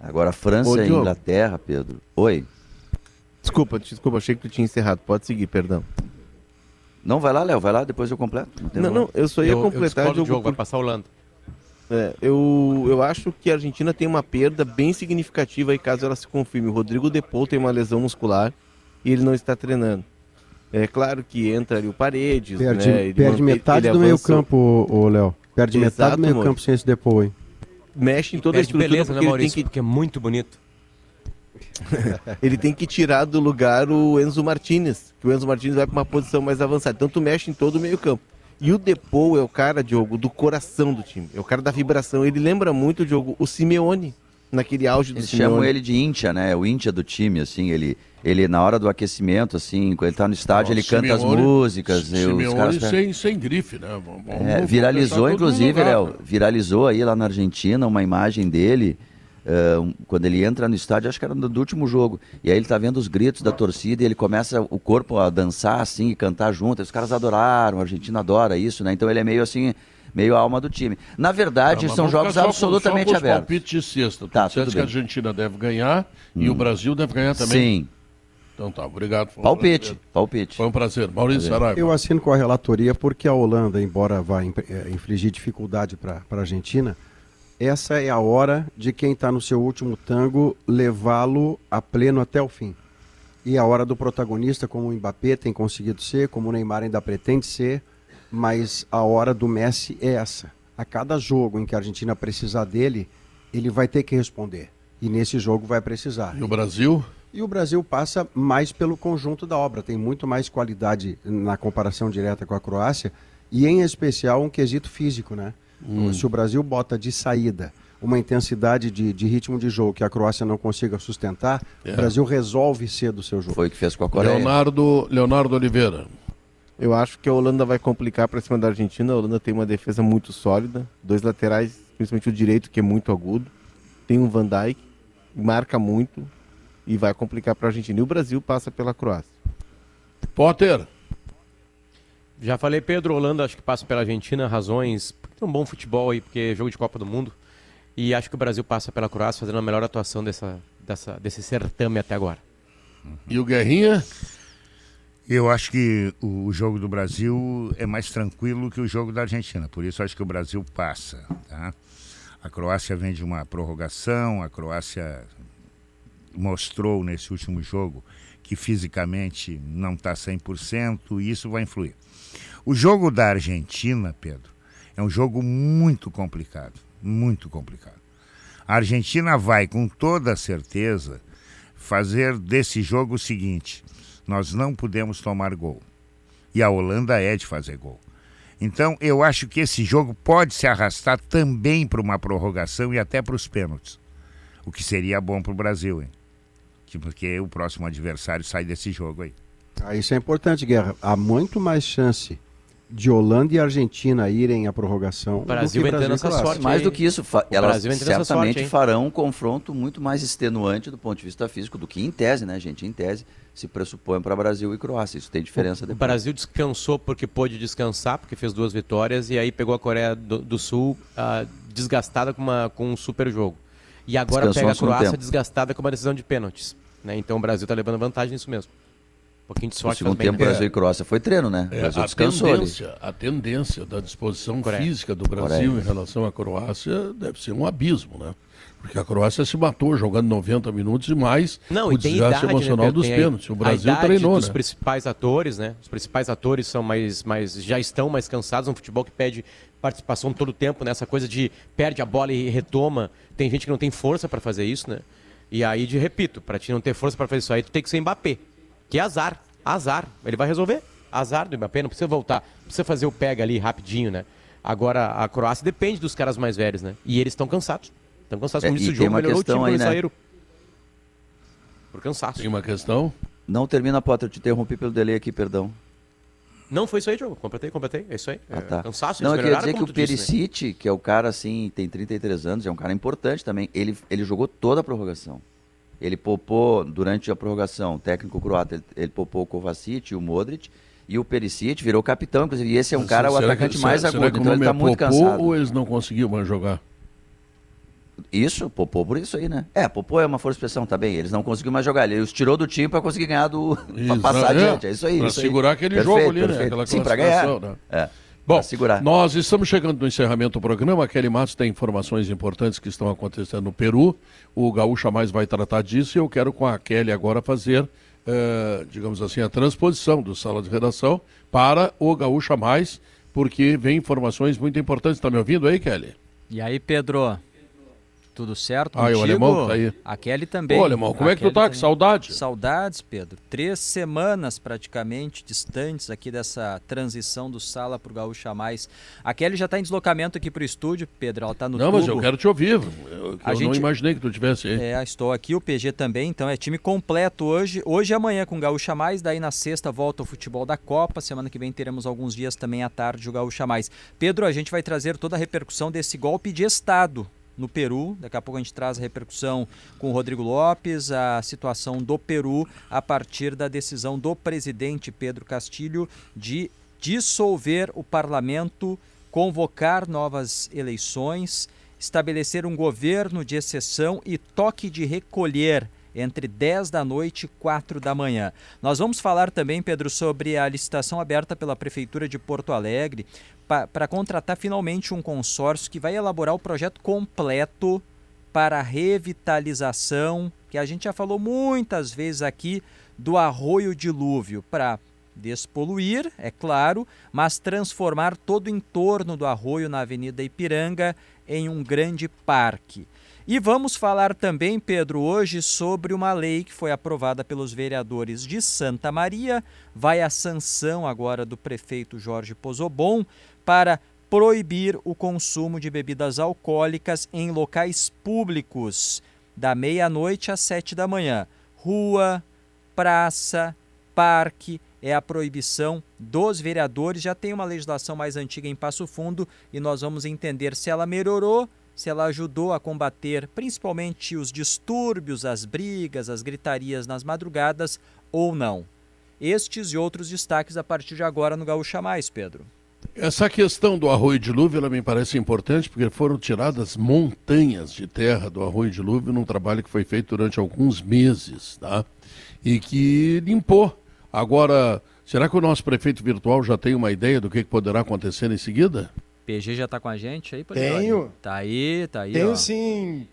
Agora, a França Ô, e a. Inglaterra, Pedro. Oi. Desculpa, desculpa, achei que tu tinha encerrado. Pode seguir, perdão. Não, vai lá, Léo, vai lá, depois eu completo. Não, problema. não, eu só ia completar Diogo, vai por- passar a Holanda. É, eu, eu acho que a Argentina tem uma perda bem significativa aí caso ela se confirme. O Rodrigo Depou tem uma lesão muscular e ele não está treinando. É claro que entra ali o Paredes, Perde, né? ele perde mantém- metade ele do meio campo, ô Léo. Perde metade Exato, do meio Maurício. campo sem esse depois, hein? Mexe em toda a estrutura beleza, né, porque ele Maurício? tem que Porque é muito bonito. ele tem que tirar do lugar o Enzo Martinez, que o Enzo Martinez vai para uma posição mais avançada. Então tu mexe em todo o meio-campo. E o Depou é o cara, Diogo, do coração do time. É o cara da vibração. Ele lembra muito, Diogo, o Simeone, naquele auge do Eles Simeone. chamam ele de Íntia, né? O Íntia do time, assim, ele, ele na hora do aquecimento, assim, quando ele tá no estádio, ele canta as Simeone- músicas. e os Simeone caras... sem, sem grife, né? Vamos- É, vamos viralizou, inclusive, Léo, viralizou aí lá na Argentina uma imagem dele, um- quando ele entra no estádio, acho que era do, último jogo, e aí ele tá vendo os gritos da torcida e ele começa o corpo a dançar assim e cantar junto, os caras adoraram, a Argentina adora isso, né? Então ele é meio assim, meio a alma do time. Na verdade, Não, mas são jogos com- absolutamente só com os abertos. palpites de sexta. Tu Tá, tudo que a bem. Argentina deve ganhar e o Brasil deve ganhar também. Sim. Então tá, obrigado. Foi um Palpite, prazer. palpite. Foi um prazer. Maurício Saraiva. Eu assino com a relatoria porque a Holanda, embora vá imp- eh, infligir dificuldade para a Argentina, essa é a hora de quem está no seu último tango levá-lo a pleno até o fim. E a hora do protagonista, como o Mbappé tem conseguido ser, como o Neymar ainda pretende ser, mas a hora do Messi é essa. A cada jogo em que a Argentina precisar dele, ele vai ter que responder. E nesse jogo vai precisar. E o Brasil? E o Brasil passa mais pelo conjunto da obra, tem muito mais qualidade na comparação direta com a Croácia e, em especial, um quesito físico, né? Hum. Se o Brasil bota de saída uma intensidade de, de ritmo de jogo que a Croácia não consiga sustentar, É. o Brasil resolve cedo o seu jogo. Foi o que fez com a Leonardo, Leonardo Oliveira. Eu acho que a Holanda vai complicar para cima da Argentina. A Holanda tem uma defesa muito sólida, dois laterais, principalmente o direito, que é muito agudo. Tem um Van Dijk, marca muito e vai complicar para a Argentina. E o Brasil passa pela Croácia. Potter. Já falei, Pedro, Holanda acho que passa pela Argentina, razões, tem um bom futebol aí, porque é jogo de Copa do Mundo. E acho que o Brasil passa pela Croácia fazendo a melhor atuação dessa, dessa, desse certame até agora. E o Guerrinha? Eu acho que o jogo do Brasil é mais tranquilo que o jogo da Argentina, por isso acho que o Brasil passa. Tá? A Croácia vem de uma prorrogação, a Croácia mostrou nesse último jogo que fisicamente não está 100% e isso vai influir. O jogo da Argentina, Pedro, é um jogo muito complicado, muito complicado. A Argentina vai, com toda certeza, fazer desse jogo o seguinte: nós não podemos tomar gol. E a Holanda é de fazer gol. Então, eu acho que esse jogo pode se arrastar também para uma prorrogação e até para os pênaltis. O que seria bom para o Brasil, hein? Que- Porque o próximo adversário sai desse jogo aí. Ah, isso é importante, Guerra. Há muito mais chance de Holanda e Argentina irem à prorrogação. Ter Brasil e nessa Croácia. sorte Mais do que isso, O elas certamente sorte, farão um confronto muito mais extenuante do ponto de vista físico do que em tese, né, gente? Em tese se pressupõe para Brasil e Croácia. Isso tem diferença O depois. Brasil descansou porque pôde descansar, porque fez duas vitórias, e aí pegou a Coreia do, do Sul ah, desgastada com, uma, com um super jogo. E agora Descansou pega a Croácia desgastada com uma decisão de pênaltis. Né? Então o Brasil está levando vantagem nisso mesmo. Pouquinho de No sorte segundo faz bem, tempo, né? Brasil e Croácia foi treino, né? O É, Brasil a, tendência, a tendência da disposição Coreia. física do Brasil Coreia. em relação à Croácia deve ser um abismo, né? Porque a Croácia se matou jogando 90 minutos e mais Não, o e desgaste idade, emocional né, dos? Tem pênaltis. O Brasil a idade treinou, dos né? principais atores, né? Os principais atores são mais, mais já estão mais cansados, um futebol que pede participação todo o tempo, né? Essa coisa de perde a bola e retoma. Tem gente que não tem força para fazer isso, né? E aí, de repito, para ti não ter força para fazer isso aí, tu tem que ser Mbappé. Que é azar, azar. Ele vai resolver. Azar do Mbappé, não precisa voltar, não precisa fazer o pega ali rapidinho, né? Agora a Croácia depende dos caras mais velhos, né? E eles estão cansados. Estão cansados. É, Como disse e o tem jogo, uma melhorou o time aí, né? saíram. Por cansaço. Tem uma questão? Não termina, Potter, eu te interrompi pelo delay aqui, perdão. Não foi isso aí, Diogo. Completei, completei. É isso aí. Ah, É, tá. Cansaço, Não, eu queria dizer que o né? Perisic, que é o cara assim, tem 33 anos, é um cara importante também. Ele, ele jogou toda a prorrogação. Ele poupou durante a prorrogação, o técnico croata, ele, ele poupou o Kovacic e o Modric. E o Perisic virou capitão, inclusive. E esse é um cara, o Será que- atacante será- mais será agudo. que o Então ele nome tá é muito cansado. Ou eles não conseguiam mais jogar? Isso, Popô por isso aí, né? É, Popô é uma força de expressão, tá bem. Eles não conseguiram mais jogar. Ele os tirou do time pra conseguir ganhar do. Isso, passar é, adiante. É isso aí. pra isso aí. segurar aquele Perfeito, jogo ali, né? perfeito. Aquela Sim, pra ganhar. né? É. Bom, nós estamos chegando no encerramento do programa. A Kelly Matos tem informações importantes que estão acontecendo no Peru. O Gaúcha Mais vai tratar disso e eu quero com a Kelly agora fazer, eh, digamos assim, a transposição do Sala de Redação para o Gaúcha Mais, porque vem informações muito importantes. Está me ouvindo aí, Kelly? E aí, Pedro? Tudo certo Ah, e o contigo? alemão tá aí. A Kelly também. Ô, alemão, como A é que tu Kelly tá? Que também. saudade. Saudades, Pedro. Três semanas praticamente distantes aqui dessa transição do Sala pro Gaúcha Mais. A Kelly já tá em deslocamento aqui pro estúdio, Pedro. Ela tá no não, tubo. mas eu quero te ouvir. Eu, A eu não gente- imaginei que tu tivesse aí. É, estou aqui, o PG também, então é time completo hoje. Hoje e amanhã com o Gaúcha Mais, daí na sexta volta o futebol da Copa. Semana que vem teremos alguns dias também à tarde o Gaúcha Mais. Pedro, a gente vai trazer toda a repercussão desse golpe de Estado no Peru. Daqui a pouco a gente traz a repercussão com o Rodrigo Lopes, a situação do Peru a partir da decisão do presidente Pedro Castilho de dissolver o parlamento, convocar novas eleições, estabelecer um governo de exceção e toque de recolher entre 10 da noite e 4 da manhã. Nós vamos falar também, Pedro, sobre a licitação aberta pela Prefeitura de Porto Alegre para contratar finalmente um consórcio que vai elaborar o projeto completo para a revitalização, que a gente já falou muitas vezes aqui, do arroio dilúvio, para despoluir, é claro, mas transformar todo o entorno do arroio na Avenida Ipiranga em um grande parque. E vamos falar também, Pedro, hoje sobre uma lei que foi aprovada pelos vereadores de Santa Maria, vai à sanção agora do prefeito Jorge Pozobon para proibir o consumo de bebidas alcoólicas em locais públicos, da meia-noite às sete da manhã. Rua, praça, parque, é a proibição dos vereadores. Já tem uma legislação mais antiga em Passo Fundo e nós vamos entender se ela melhorou, se ela ajudou a combater principalmente os distúrbios, as brigas, as gritarias nas madrugadas ou não. Estes e outros destaques a partir de agora no Gaúcha Mais, Pedro. Essa questão do arroio dilúvio, ela me parece importante, porque foram tiradas montanhas de terra do arroio dilúvio num trabalho que foi feito durante alguns meses, tá? E que limpou. Agora, será que o nosso prefeito virtual já tem uma ideia do que poderá acontecer em seguida? PG já tá com a gente aí, Tenho. Tá aí, tá aí. Tenho ó. sim.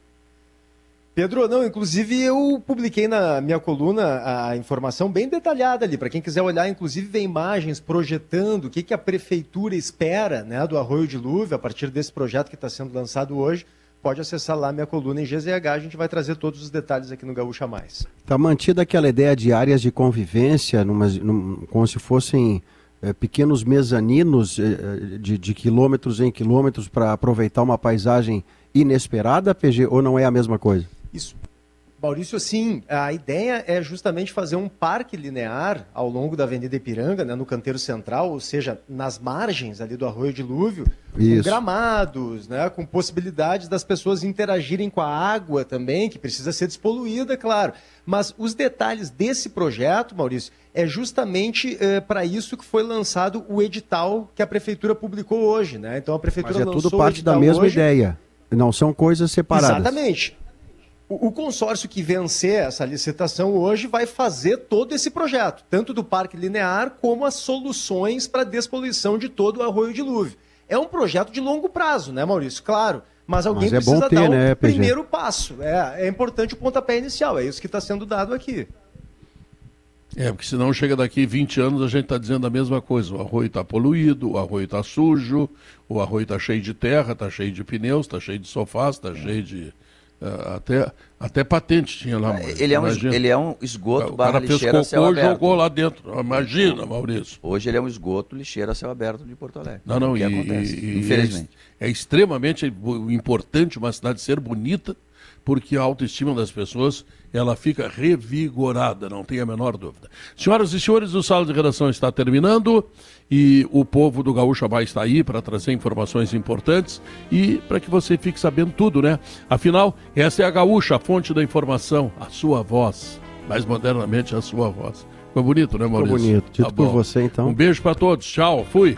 Pedro, não, inclusive eu publiquei na minha coluna a informação bem detalhada ali, para quem quiser olhar, inclusive ver imagens projetando o que, que a prefeitura espera né, do Arroio Dilúvio a partir desse projeto que está sendo lançado hoje. pode acessar lá minha coluna em GZH, a gente vai trazer todos os detalhes aqui no Gaúcha Mais. Está mantida aquela ideia de áreas de convivência, numa, num, como se fossem eh, pequenos mezaninos eh, eh, de, de quilômetros em quilômetros para aproveitar uma paisagem inesperada, PG, ou não é a mesma coisa? Isso. Maurício, sim, a ideia é justamente fazer um parque linear ao longo da Avenida Ipiranga, né, no canteiro central, ou seja, nas margens ali do Arroio Dilúvio, Isso. com gramados, né, com possibilidades das pessoas interagirem com a água também, que precisa ser despoluída, claro. Mas os detalhes desse projeto, Maurício, é justamente para isso que foi lançado o edital que a prefeitura publicou hoje, né? Então a prefeitura Mas é lançou tudo parte da mesma hoje. ideia. Não são coisas separadas. Exatamente. O, o consórcio que vencer essa licitação hoje vai fazer todo esse projeto, tanto do Parque Linear como as soluções para a despoluição de todo o Arroio Dilúvio. É um projeto de longo prazo, né, Maurício? Claro. Mas alguém Mas é precisa ter, dar o né, primeiro passo. É, é importante o pontapé inicial, é isso que está sendo dado aqui. É, porque senão chega daqui 20 anos a gente está dizendo a mesma coisa. O arroio está poluído, o arroio está sujo, o arroio está cheio de terra, está cheio de pneus, está cheio de sofás, está cheio de. Eh, até, até patente tinha lá. mas Ele é, um, imagina. ele é um esgoto O barra fez lixeira a céu cocô e jogou lá dentro. Imagina, Maurício. Hoje ele é um esgoto lixeira a céu aberto de Porto Alegre. Não, não, o que e, acontece, e infelizmente. É, é extremamente importante uma cidade ser bonita, porque a autoestima das pessoas ela fica revigorada, não tem a menor dúvida. Senhoras e senhores, o Sala de Redação está terminando e o povo do Gaúcha vai estar aí para trazer informações importantes e para que você fique sabendo tudo, né? Afinal, essa é a Gaúcha, a fonte da informação, a sua voz, mais modernamente a sua voz. Ficou bonito, né, Maurício? bonito. Dito por bom. você, então. Um beijo para todos. Tchau. Fui.